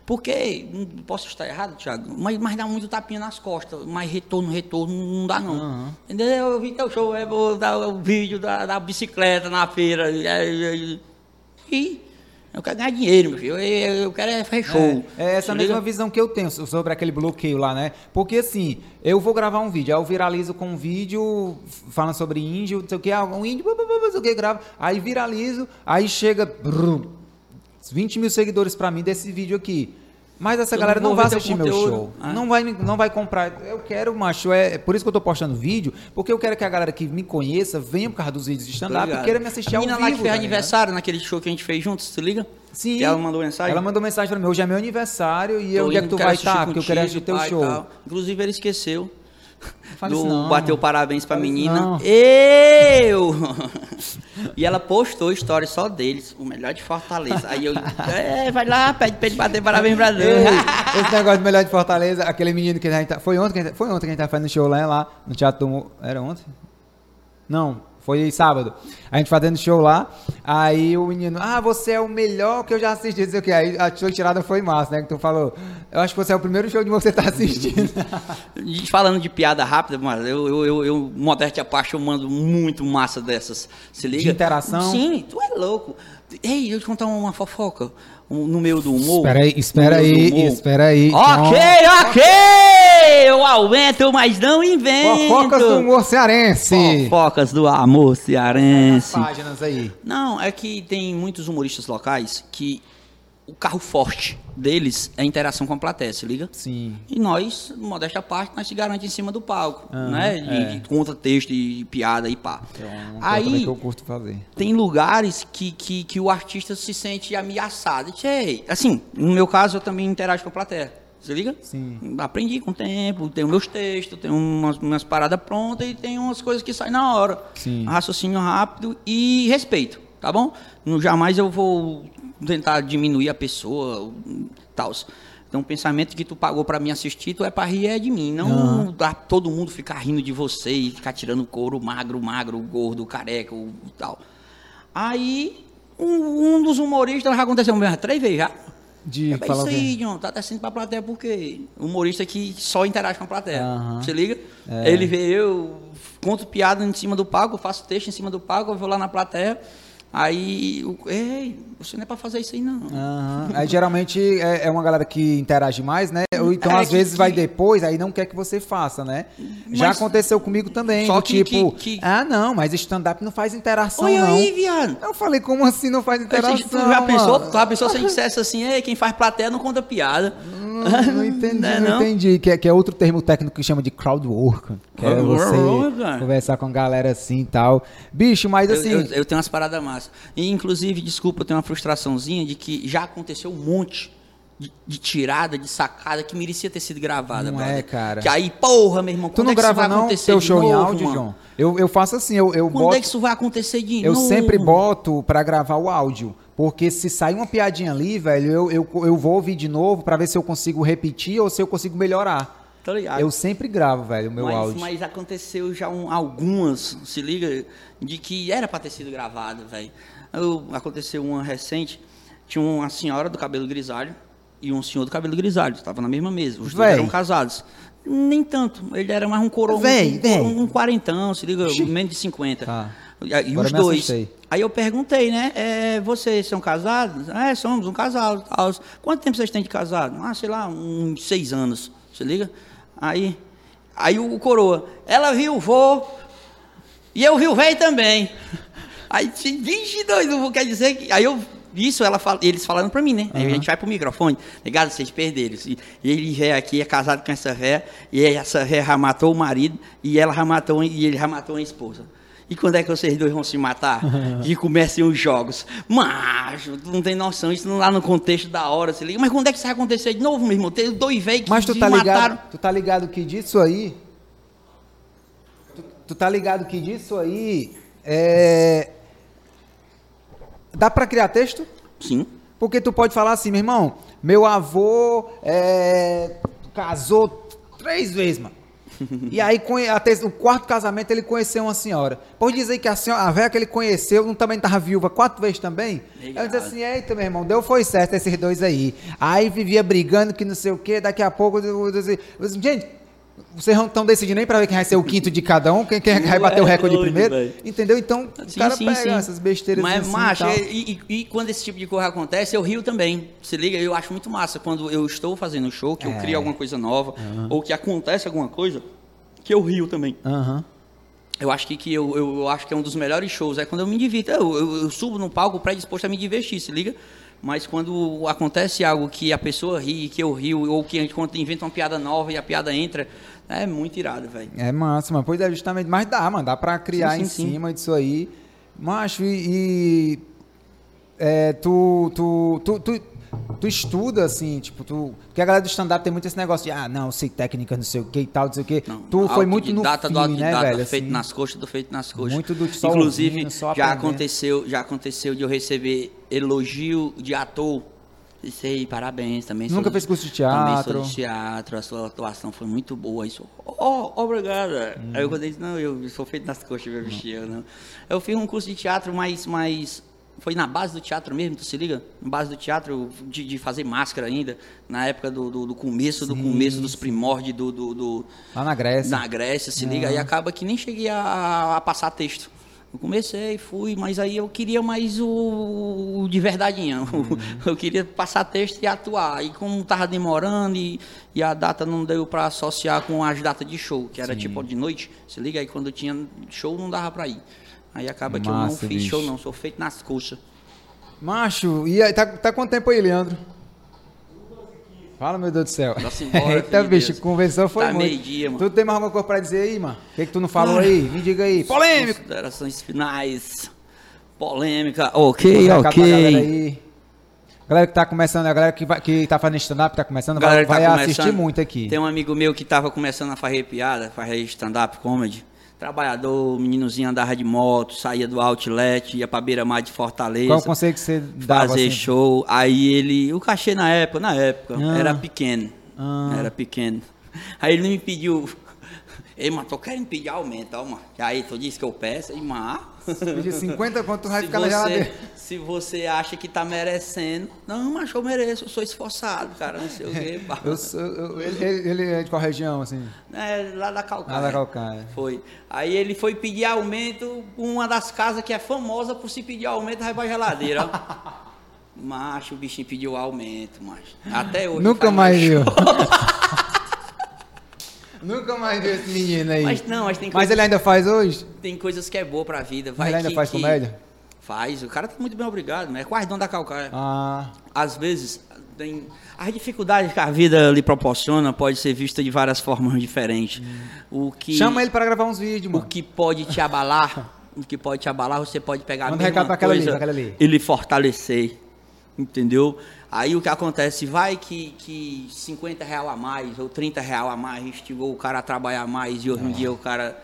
S3: Porque, não posso estar errado, Thiago, mas, mas dá muito tapinha nas costas. Mas retorno, retorno, não dá não. Entendeu? Eu vi teu show, eu vou dar o vídeo da, da bicicleta na feira. E, e- e eu quero ganhar dinheiro, meu filho. Eu, eu quero é fazer show.
S1: É, é essa mesma visão que eu tenho so- sobre aquele bloqueio lá, né? Porque assim, eu vou gravar um vídeo, aí eu viralizo com um vídeo falando sobre índio, não sei o que, um índio, não sei o que, gravo, aí viralizo, aí chega brum, 20 mil seguidores pra mim desse vídeo aqui. Mas essa
S3: Eu
S1: galera
S3: não
S1: não vai assistir meu show.
S3: Ah.
S1: Não, vai, não vai comprar. Eu quero, macho. É, é por isso que eu tô postando vídeo, porque eu quero que a galera que me conheça venha por causa dos vídeos de stand-up e queira me assistir
S3: a
S1: ao vivo.
S3: lá que fez
S1: tá
S3: aniversário naquele show que a gente fez juntos, se liga?
S1: Sim.
S3: Que ela mandou mensagem?
S1: Ela mandou mensagem pra mim. Hoje é meu aniversário e
S3: Tô
S1: onde é que tu vai estar? Porque eu quero assistir teu
S3: e
S1: show.
S3: Inclusive, ele esqueceu.
S1: Fala
S3: do
S1: não.
S3: bateu parabéns pra menina.
S1: não.
S3: Eu! (laughs) e ela postou história só deles, o melhor de Fortaleza. Aí eu, é, vai lá, pede pra ele bater parabéns pra Deus.
S1: esse negócio de melhor de Fortaleza, aquele menino que a gente tá, foi ontem que a gente, foi ontem que a gente tava fazendo show lá, lá no Teatro do era ontem? Não, foi sábado. A gente fazendo show lá, aí o menino, ah, você é o melhor que eu já assisti, não sei o que. Aí a sua tirada foi massa, né? Que tu falou, eu acho que você é o primeiro show que você tá assistindo. (laughs)
S3: Falando de piada rápida, mas eu, eu, eu, eu modéstia à parte, eu mando muito massa dessas. Se liga?
S1: De interação?
S3: Sim, tu é louco. Ei, deixa eu te contar uma fofoca. Um- no meio do humor.
S1: espera aí, espera aí,
S3: humor.
S1: espera aí.
S3: Ok, ok! Eu aumento, mas não invento.
S1: Fofocas do humor cearense.
S3: Fofocas do amor cearense.
S1: Páginas aí.
S3: Não, é que tem muitos humoristas locais que o carro forte deles é a interação com a plateia, se liga?
S1: Sim.
S3: E nós, modéstia à parte, nós se garante em cima do palco,
S1: Aham,
S3: né? De,
S1: é.
S3: de contra-texto e piada e pá.
S1: É também
S3: Aí
S1: que eu curto fazer.
S3: tem lugares que, que, que o artista se sente ameaçado. Assim, no meu caso, eu também interajo com a plateia. Você liga?
S1: Sim.
S3: Aprendi com o tempo, tenho meus textos, tenho umas, umas paradas prontas e tem umas coisas que saem na hora.
S1: Sim.
S3: Raciocínio rápido e respeito, tá bom? Não, jamais eu vou tentar diminuir a pessoa, tal. Então, o pensamento que tu pagou pra me assistir, tu é pra rir é de mim. Não dá todo mundo ficar rindo de você e ficar tirando couro magro, magro, gordo, careca, o tal. Aí, um, um dos humoristas já aconteceu mesmo três vezes já.
S1: De
S3: É
S1: falar
S3: isso aí, John, tá descendo pra plateia porque humorista que só interage com a plateia.
S1: Aham.
S3: Você liga?
S1: É.
S3: Ele vê eu, conto piada em cima do palco, faço texto em cima do palco, eu vou lá na plateia. Aí, ei, você não é pra fazer isso aí, não.
S1: Aham. Aí geralmente é, é uma galera que interage mais, né? Ou então
S3: É,
S1: às
S3: que-
S1: vezes vai
S3: que-
S1: depois, aí não quer que você faça, né? Já
S3: Mas-
S1: aconteceu comigo também,
S3: Só
S1: do
S3: que-
S1: tipo,
S3: que-
S1: ah não, mas stand-up não faz interação
S3: Olha
S1: não.
S3: aí, viado.
S1: Eu falei, como assim não faz interação?
S3: tu já pensou,
S1: mano?
S3: já pensou se eu (laughs) dissesse assim, ei, quem faz plateia não conta piada.
S1: não, não (laughs) entendi,
S3: Não é
S1: não,
S3: não?
S1: entendi. Que é, que é outro termo técnico que chama de crowd work. Que é
S3: Crowd
S1: você conversar com a galera assim e tal. Bicho, mas
S3: Eu,
S1: assim.
S3: eu- eu tenho umas paradas massas. E, inclusive, desculpa, eu tenho uma frustraçãozinha de que já aconteceu um monte de, de tirada, de sacada que merecia ter sido gravada,
S1: Não
S3: brother.
S1: é, cara.
S3: Que aí, porra, meu irmão,
S1: Tu
S3: quando
S1: não
S3: é
S1: grava não teu show em
S3: novo,
S1: áudio,
S3: mano?
S1: João? Eu, eu faço assim, eu, eu
S3: Quando
S1: boto.
S3: é que isso vai acontecer de
S1: Eu
S3: novo?
S1: sempre boto pra gravar o áudio. Porque se sair uma piadinha ali, velho, eu, eu, eu vou ouvir de novo pra ver se eu consigo repetir ou se eu consigo melhorar.
S3: Tá ligado?
S1: Eu sempre gravo, velho, o meu
S3: mas,
S1: áudio.
S3: mas aconteceu já um- algumas, se liga, de que era pra ter sido gravado, velho. Eu- Aconteceu uma recente, tinha uma senhora do cabelo grisalho e um senhor do cabelo grisalho, estavam na mesma mesa, os dois eram casados. Nem tanto, ele era mais um coroa,
S1: Véi,
S3: um,
S1: véi.
S3: um, quarentão, se liga, menos de 50.
S1: Tá.
S3: E, e os dois.
S1: assustei.
S3: Aí eu perguntei, né? é, vocês são casados? É, somos um casal. tal. Quanto tempo vocês têm de casado? Ah, sei lá, uns seis anos. Se liga? Aí, aí o coroa, ela viu o vô e eu vi o velho também. Aí, disse, vixe, doido, quer dizer que. Aí eu. Isso ela fala, eles falando pra mim, né? Aí a gente vai pro microfone, ligado? Vocês perderam. E, e ele já aqui é casado com essa véia, e essa véia já matou o marido, e ela já matou, e ele já matou a esposa. E quando é que vocês dois vão se matar? (laughs) E comecem os jogos. Macho, tu não tem noção, isso não lá no contexto da hora, se liga. Mas quando é que isso vai acontecer de novo, meu irmão? Tem dois velhos que
S1: Mas tu
S3: se
S1: tá ligado,
S3: mataram.
S1: tu tá ligado que disso aí. Tu, tu tá ligado que disso aí é dá pra criar texto?
S3: Sim.
S1: Porque tu pode falar assim, meu irmão, meu avô é, casou três vezes, mano. (laughs) E aí, até o quarto casamento, ele conheceu uma senhora. Pode dizer que a senhora, a velha que ele conheceu, não também tava viúva quatro vezes também?
S3: Legal.
S1: Eu disse assim, eita, meu irmão, deu foi certo esses dois aí. Aí vivia brigando que não sei o quê, daqui a pouco, eu disse, gente, vocês não estão decidindo nem pra ver quem vai ser o quinto de cada um, quem, quem vai (laughs) bater o
S3: É
S1: recorde
S3: doido,
S1: primeiro.
S3: velho.
S1: Entendeu? Então, o
S3: Sim,
S1: cara
S3: sim,
S1: pega
S3: sim.
S1: essas besteiras
S3: Mas,
S1: assim. e
S3: macho,
S1: tal.
S3: e, e- e quando esse tipo de coisa acontece, eu rio também. Se liga, eu acho muito massa quando eu estou fazendo show, que eu
S1: É.
S3: crio alguma coisa nova, ou que acontece alguma coisa, que eu rio também.
S1: Aham.
S3: Eu acho que, que eu, eu, eu acho que é um dos melhores shows, é quando eu me divirto. Eu, eu, eu subo no palco predisposto a me divertir, se liga? Mas quando acontece algo que a pessoa ri, que eu rio, ou que a gente quando inventa uma piada nova e a piada entra, é muito irado, velho.
S1: É massa, mano. Pois é, justamente. Mas dá, mano. Dá pra criar
S3: Sim,
S1: em
S3: sim, sim.
S1: cima disso aí. Macho, e. e, é, tu, tu, tu, tu, tu estuda, assim, tipo, tu. Porque a galera do stand-up tem muito esse negócio de, ah, não, sei técnica, não sei o que e tal, não sei o que.
S3: Não,
S1: Tu foi muito no feeling,
S3: do
S1: né, velho?
S3: feito
S1: assim?
S3: nas coxas do feito nas coxas.
S1: Muito do só
S3: Inclusive,
S1: ouvindo, só
S3: já aconteceu, já aconteceu de eu receber elogio de ator. Isso aí, parabéns também.
S1: Nunca
S3: sou-
S1: fez curso de
S3: Também
S1: teatro?
S3: sou de teatro, a sua atuação foi muito boa. Isso, oh, obrigada.
S1: Hum.
S3: Aí eu falei, não, eu sou feito nas coxas, meu bichinho. Não. Eu fiz um curso de teatro, mas, mas foi na base do teatro mesmo, tu se liga? Na base do teatro, de, de fazer máscara ainda, na época do, do, do começo, do
S1: Sim,
S3: começo dos primórdios do- do, do,
S1: Lá na Grécia.
S3: na Grécia, se liga, aí acaba que nem cheguei a, a passar texto. Eu comecei, fui, mas aí eu queria mais o, o de verdadeinha. (laughs) Eu queria passar texto e atuar. E como tava demorando e, e a data não deu para associar com as datas de show, que era tipo de noite, se liga, aí quando tinha show não dava para ir. Aí acaba que eu não
S1: Massa,
S3: fiz
S1: bicho.
S3: show não, sou feito nas coxas.
S1: Macho, e aí, tá, tá quanto tempo aí, Leandro? Fala, meu Deus do céu.
S3: Nossa, embora, (laughs)
S1: Eita, bicho,
S3: Deus.
S1: conversou foi
S3: Tá
S1: muito.
S3: meio-dia, mano.
S1: Tu tem mais alguma coisa pra dizer aí, mano? O que, que tu não falou aí? Me diga aí. Polêmico!
S3: Considerações finais. Polêmica. Ok,
S1: galera
S3: ok.
S1: aí. Galera que tá começando, a galera que, vai, que tá fazendo stand-up, tá começando, vai,
S3: Galera que tá
S1: vai
S3: começando,
S1: assistir muito aqui.
S3: Tem um amigo meu que tava começando a fazer piada, fazer stand-up comedy. Trabalhador, meninozinho andava de moto, saía do outlet, ia pra beira-mar de Fortaleza.
S1: Qual o conselho que você dava?
S3: fazer
S1: assim?
S3: show. Aí ele. O cachê na época, na época,
S1: Ah.
S3: era pequeno.
S1: Ah.
S3: Era pequeno. Aí ele me pediu. (laughs) Ei, mano, tô querendo pedir aumento, ó, mano. Aí tu disse que eu peço, e
S1: Pedir 50 quanto vai
S3: Se
S1: ficar na
S3: você,
S1: geladeira.
S3: se você acha que tá merecendo. Não, mas eu mereço, eu sou esforçado, cara. Não sei o quê.
S1: Eu sou- eu- ele, ele- é de qual região, assim?
S3: É, lá da Calcaia.
S1: Lá da Calcaia.
S3: Foi. Aí ele foi pedir aumento uma das casas que é famosa por se pedir aumento, vai pra geladeira. (laughs) Macho, o bichinho pediu aumento, macho. Até hoje.
S1: Nunca mais viu. (laughs) Nunca mais viu esse menino aí.
S3: Mas não, mas tem
S1: Mas
S3: coisas,
S1: ele ainda faz hoje?
S3: tem coisas que é boa pra vida. Vai
S1: ele ainda
S3: que-
S1: faz
S3: que-
S1: comédia?
S3: Faz. O cara tá muito bem obrigado, né? É quase dono da Calcaia.
S1: Ah,
S3: Às vezes, tem as dificuldades que a vida lhe proporciona pode ser vista de várias formas diferentes. O que
S1: Chama ele pra gravar uns vídeos,
S3: o
S1: mano.
S3: que pode te abalar, o que pode te abalar, você pode pegar a
S1: Manda
S3: mesma
S1: recado pra aquela ali,
S3: coisa
S1: aquela ali.
S3: e lhe fortalecer. Entendeu? Aí o que acontece, vai que, que 50 real a mais ou 30 real a mais instigou o cara a trabalhar mais e hoje
S1: É.
S3: em dia o cara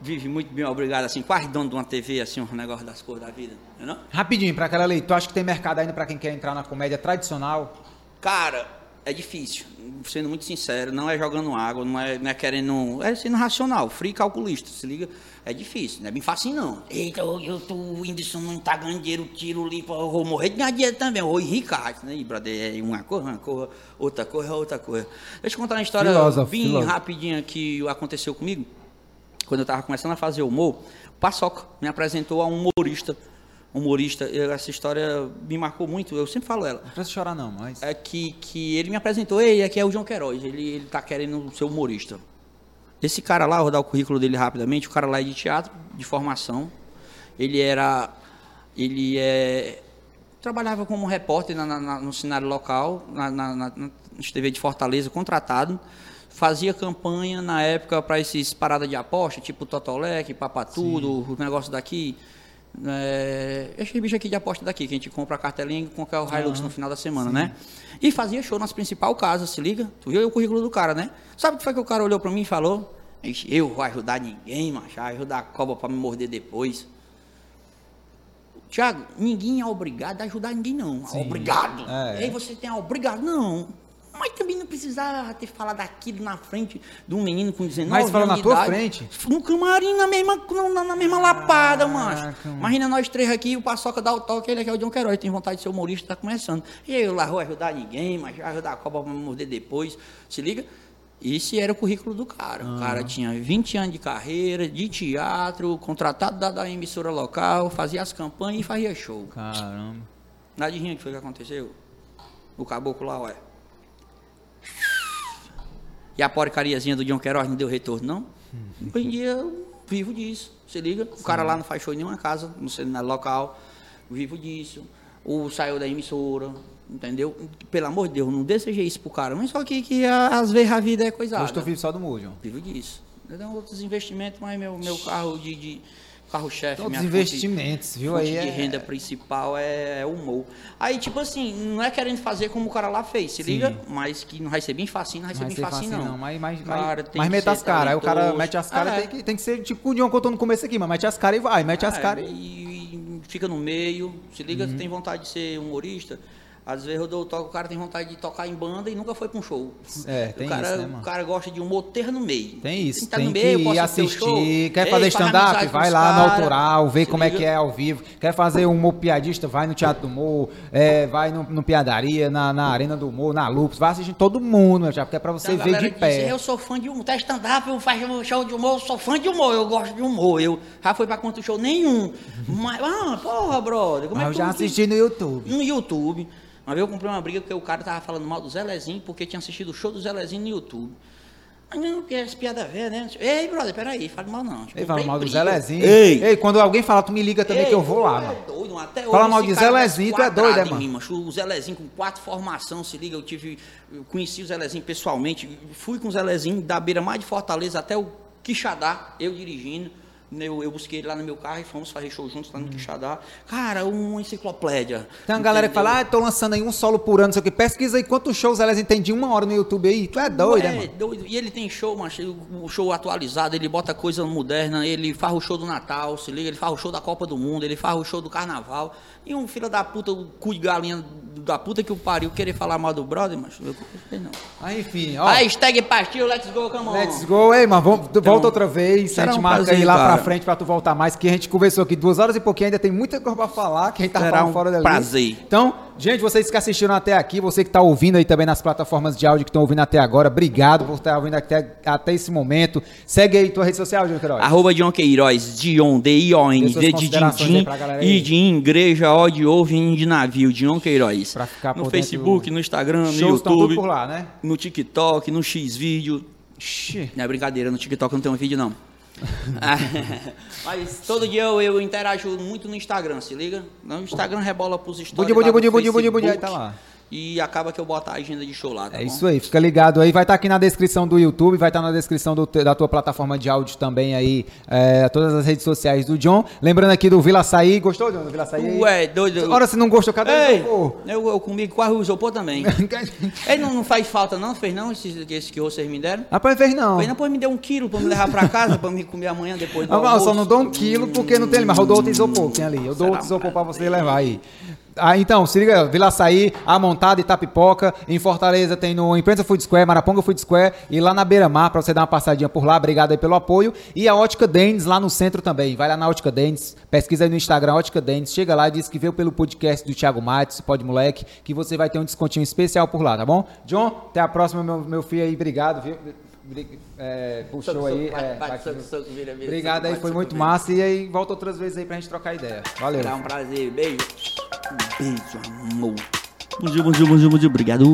S3: vive muito bem obrigado, assim, quase dono de uma TV, assim, um negócio das cores da vida, entendeu?
S1: Rapidinho, pra aquela ali. Tu acha que tem mercado ainda pra quem quer entrar na comédia tradicional?
S3: Cara, é difícil, sendo muito sincero, não é jogando água, não é, não é querendo. É sendo racional, frio e calculista, se liga? É difícil, não é bem fácil não. Eita, eu, eu tô, o Whindersson não tá ganhando dinheiro, tiro ali, pô, eu vou morrer de ganhar dinheiro também, eu vou enricar, né? E, brother, é uma coisa, uma coisa, outra coisa, outra coisa. Deixa eu contar uma história
S1: Filósofo,
S3: bem
S1: filósofo.
S3: rapidinha que aconteceu comigo, quando eu tava começando a fazer humor, o Paçoca me apresentou a um humorista. Humorista, eu- essa história me marcou muito, eu sempre falo ela
S1: Não precisa chorar, não, mas.
S3: é que, que ele me apresentou, ei, aqui é o João Queiroz, ele, ele tá querendo ser humorista. Esse cara lá, vou dar o currículo dele rapidamente, o cara lá é de teatro, de formação. Ele era. Ele é. Trabalhava como repórter na- na- na- no cenário local, na, na, na, na TV de Fortaleza, contratado. Fazia campanha na época para esses paradas de aposta, tipo Totolec, Papatudo, o negócio daqui. É, esses bichos aqui de aposta daqui, que a gente compra a cartelinha e compra o Hilux no final da semana, né? E fazia show nas principais casas, se liga? Tu viu aí o currículo do cara, né? Sabe o que foi que o cara olhou pra mim e falou? Eu vou ajudar ninguém, macho, ajudar a cobra pra me morder depois. Tiago, ninguém é obrigado a ajudar ninguém, não. Obrigado.
S1: É.
S3: Ei, você tem a obrigado? Não. Mas também não precisava ter falado aquilo na frente de um menino com 19
S1: Mas falou
S3: anos
S1: na tua
S3: idade.
S1: frente?
S3: No camarim, na mesma, na, na mesma lapada,
S1: Caraca,
S3: macho.
S1: mano.
S3: Imagina nós três aqui, o Paçoca dá o toque, ele aqui é o John Queiroz, tem vontade de ser humorista, tá começando. E eu lá vou ajudar ninguém, mas ajudar a cobra pra me morder depois. Se liga? Esse era o currículo do cara. O cara tinha 20 anos de carreira, de teatro, contratado da, da emissora local, fazia as campanhas e fazia show.
S1: Caramba.
S3: Nada de rinha que foi que aconteceu. O caboclo lá, ué. E a porcariazinha do John Queiroz não deu retorno, não? Hoje em dia eu vivo disso. Se liga? O cara lá não faz show em nenhuma casa, no cenário local. Vivo disso. O saiu da emissora, entendeu? Pelo amor de Deus, não deseja isso pro cara. Mas só que, que às vezes a vida é coisada.
S1: Hoje tu vive só do João.
S3: Vivo disso. Eu tenho outros investimentos, mas meu, meu carro de. de carro-chefe, minha
S1: os
S3: fonte-
S1: investimentos, viu?
S3: fonte
S1: Aí
S3: de
S1: é-
S3: renda principal é, é o humor. Aí, tipo assim, não é querendo fazer como o cara lá fez, se
S1: Sim.
S3: liga? Mas que não vai ser bem facinho, não vai ser bem facinho,
S1: fácil
S3: não.
S1: não, mas, mas,
S3: Cara,
S1: mas, mas mete as caras. Aí o cara mete as caras,
S3: É.
S1: tem, que, tem que ser tipo o John contou no começo aqui, mas mete as caras e vai, mete as
S3: É,
S1: caras e...
S3: e, fica no meio, se liga,
S1: Uhum.
S3: tem vontade de ser humorista. Às vezes eu dou o cara tem vontade de tocar em banda e nunca foi pra um show.
S1: É, tem
S3: o cara,
S1: isso, né, mano?
S3: O cara gosta de humor ter no meio.
S1: Tem isso, tem
S3: no
S1: que
S3: meio, posso
S1: ir
S3: ir pro teu show.
S1: assistir. Quer
S3: Ei,
S1: fazer
S3: faz
S1: stand-up? Vai lá no
S3: cara.
S1: autoral, vê como é
S3: liga?
S1: que é ao vivo. Quer fazer um humor piadista? Vai no Teatro do Humor, é, vai no, no Piadaria, na, na Arena do Humor, na Lupus. Vai assistir todo mundo, meu, já, porque é pra você
S3: Então,
S1: ver de pé.
S3: diz, eu sou fã de humor, tá stand-up, eu faço um show de humor, eu sou fã de humor, eu gosto de humor. Eu já fui pra quanto show? Nenhum. (laughs) Mas, ah, porra, brother, como é
S1: eu
S3: que
S1: já
S3: tu-
S1: assisti no YouTube.
S3: no YouTube. Uma vez eu comprei uma briga porque o cara tava falando mal do Zelezinho porque tinha assistido o show do Zelezinho no YouTube. Ah, não, porque essa piada velha, né? Ei, brother, peraí, fale mal não.
S1: Ei, fala mal do
S3: Briga.
S1: Zelezinho.
S3: Ei,
S1: Ei, quando alguém fala, tu me liga também que eu vou lá, mano.
S3: É doido, mano. Até
S1: Fala
S3: hoje
S1: mal de
S3: cara
S1: Zelezinho, tu é doido, é,
S3: em
S1: mano?
S3: mim. O Zelezinho com quatro formação, se liga, eu tive. Eu conheci o Zelezinho pessoalmente. Fui com o Zelezinho da beira mais de Fortaleza até o Quixadá, eu dirigindo. Eu, eu busquei ele lá no meu carro e fomos fazer show juntos lá no Quixadá. Cara, uma enciclopédia.
S1: Tem uma galera que
S3: entendeu?
S1: fala, ah, tô lançando aí um solo por ano, não sei o que. Pesquisa aí quantos shows elas entendem uma hora no YouTube aí. Tu é doido,
S3: é,
S1: né, mano?
S3: doido. E ele tem show, macho, o show atualizado, ele bota coisa moderna, ele faz o show do Natal, se liga, ele faz o show da Copa do Mundo, ele faz o show do Carnaval. E um filho da puta, o cu de galinha da puta que o pariu, querer falar mal do brother, macho, eu não sei não.
S1: Aí, enfim, ó.
S3: Hashtag partiu, let's go, come on.
S1: Let's go, ei, mano, vamos, tu volta outra vez, a gente
S3: um
S1: marca aí lá
S3: cara.
S1: pra frente pra tu voltar mais, que a gente conversou aqui duas horas e pouquinho, ainda tem muita coisa pra falar, que a gente tá
S3: Será
S1: falando
S3: um
S1: fora dali.
S3: prazer.
S1: Então, gente, vocês que assistiram até aqui, você que tá ouvindo aí também nas plataformas de áudio que estão ouvindo até agora, obrigado por estar ouvindo até, até esse momento. Segue aí tua rede social, Júlio Queiroz.
S3: Arroba John Queiroz, Dion, D-I-O-N, D de Dindim. I de igreja, O de ovo, N de navio, Dion Queiroz.
S1: Pra ficar
S3: no Facebook,
S1: dentro-
S3: no Instagram, no
S1: Shows
S3: YouTube,
S1: por lá, né?
S3: no TikTok, no X-Vídeo. Não é brincadeira, no TikTok não tem um vídeo não. (laughs) Mas todo dia eu, eu interajo muito no Instagram, se liga? No Instagram rebola pros stories
S1: Budi, budi,
S3: lá do
S1: budi, budi, budi, budi, aí
S3: Facebook.
S1: tá lá.
S3: E acaba que eu boto a agenda de show lá, tá
S1: É
S3: bom?
S1: isso aí, fica ligado aí. Vai estar aqui na descrição do YouTube, vai estar na descrição do da tua plataforma de áudio também aí, é, todas as redes sociais do John. Lembrando aqui do Vila Açaí. Gostou, John, do Vila Açaí? aí?
S3: Ué, doido.
S1: Ora, se não gostou, cadê o
S3: Ei,
S1: isopor?
S3: eu, eu comigo quase o isopor também. (laughs) Ele não, não faz falta não, fez não, esse, esse que vocês me deram?
S1: Rapaz, fez não.
S3: Fez não, depois me deu um quilo pra me levar pra casa, pra me comer amanhã depois do
S1: Ah, Eu
S3: almoço.
S1: só não dou um quilo porque não tem mas eu dou outro isopor que tem ali. Eu dou
S3: Será
S1: outro isopor pra você levar aí. Ah, então, se liga, Vila Açaí, A Montada, Itapipoca. Em Fortaleza tem no Imprensa Food Square, Maraponga Food Square e lá na Beira Mar pra você dar uma passadinha por lá. Obrigado aí pelo apoio. E a Ótica Dennis lá no centro também. Vai lá na Ótica Dennis, pesquisa aí no Instagram, Ótica Dennis. Chega lá e diz que veio pelo podcast do Thiago Matos, Pode Moleque, que você vai ter um descontinho especial por lá, tá bom? John, até a próxima, meu, meu filho aí. Obrigado, viu? É, puxou aí. é,
S3: vira,
S1: Obrigado aí, foi muito
S3: vira.
S1: massa. E aí, volta outras vezes aí pra gente trocar ideia. Valeu.
S3: Será um prazer, beijo. Um beijo, amor. Bonjour, bonjour, bonjour, bonjour, obrigado.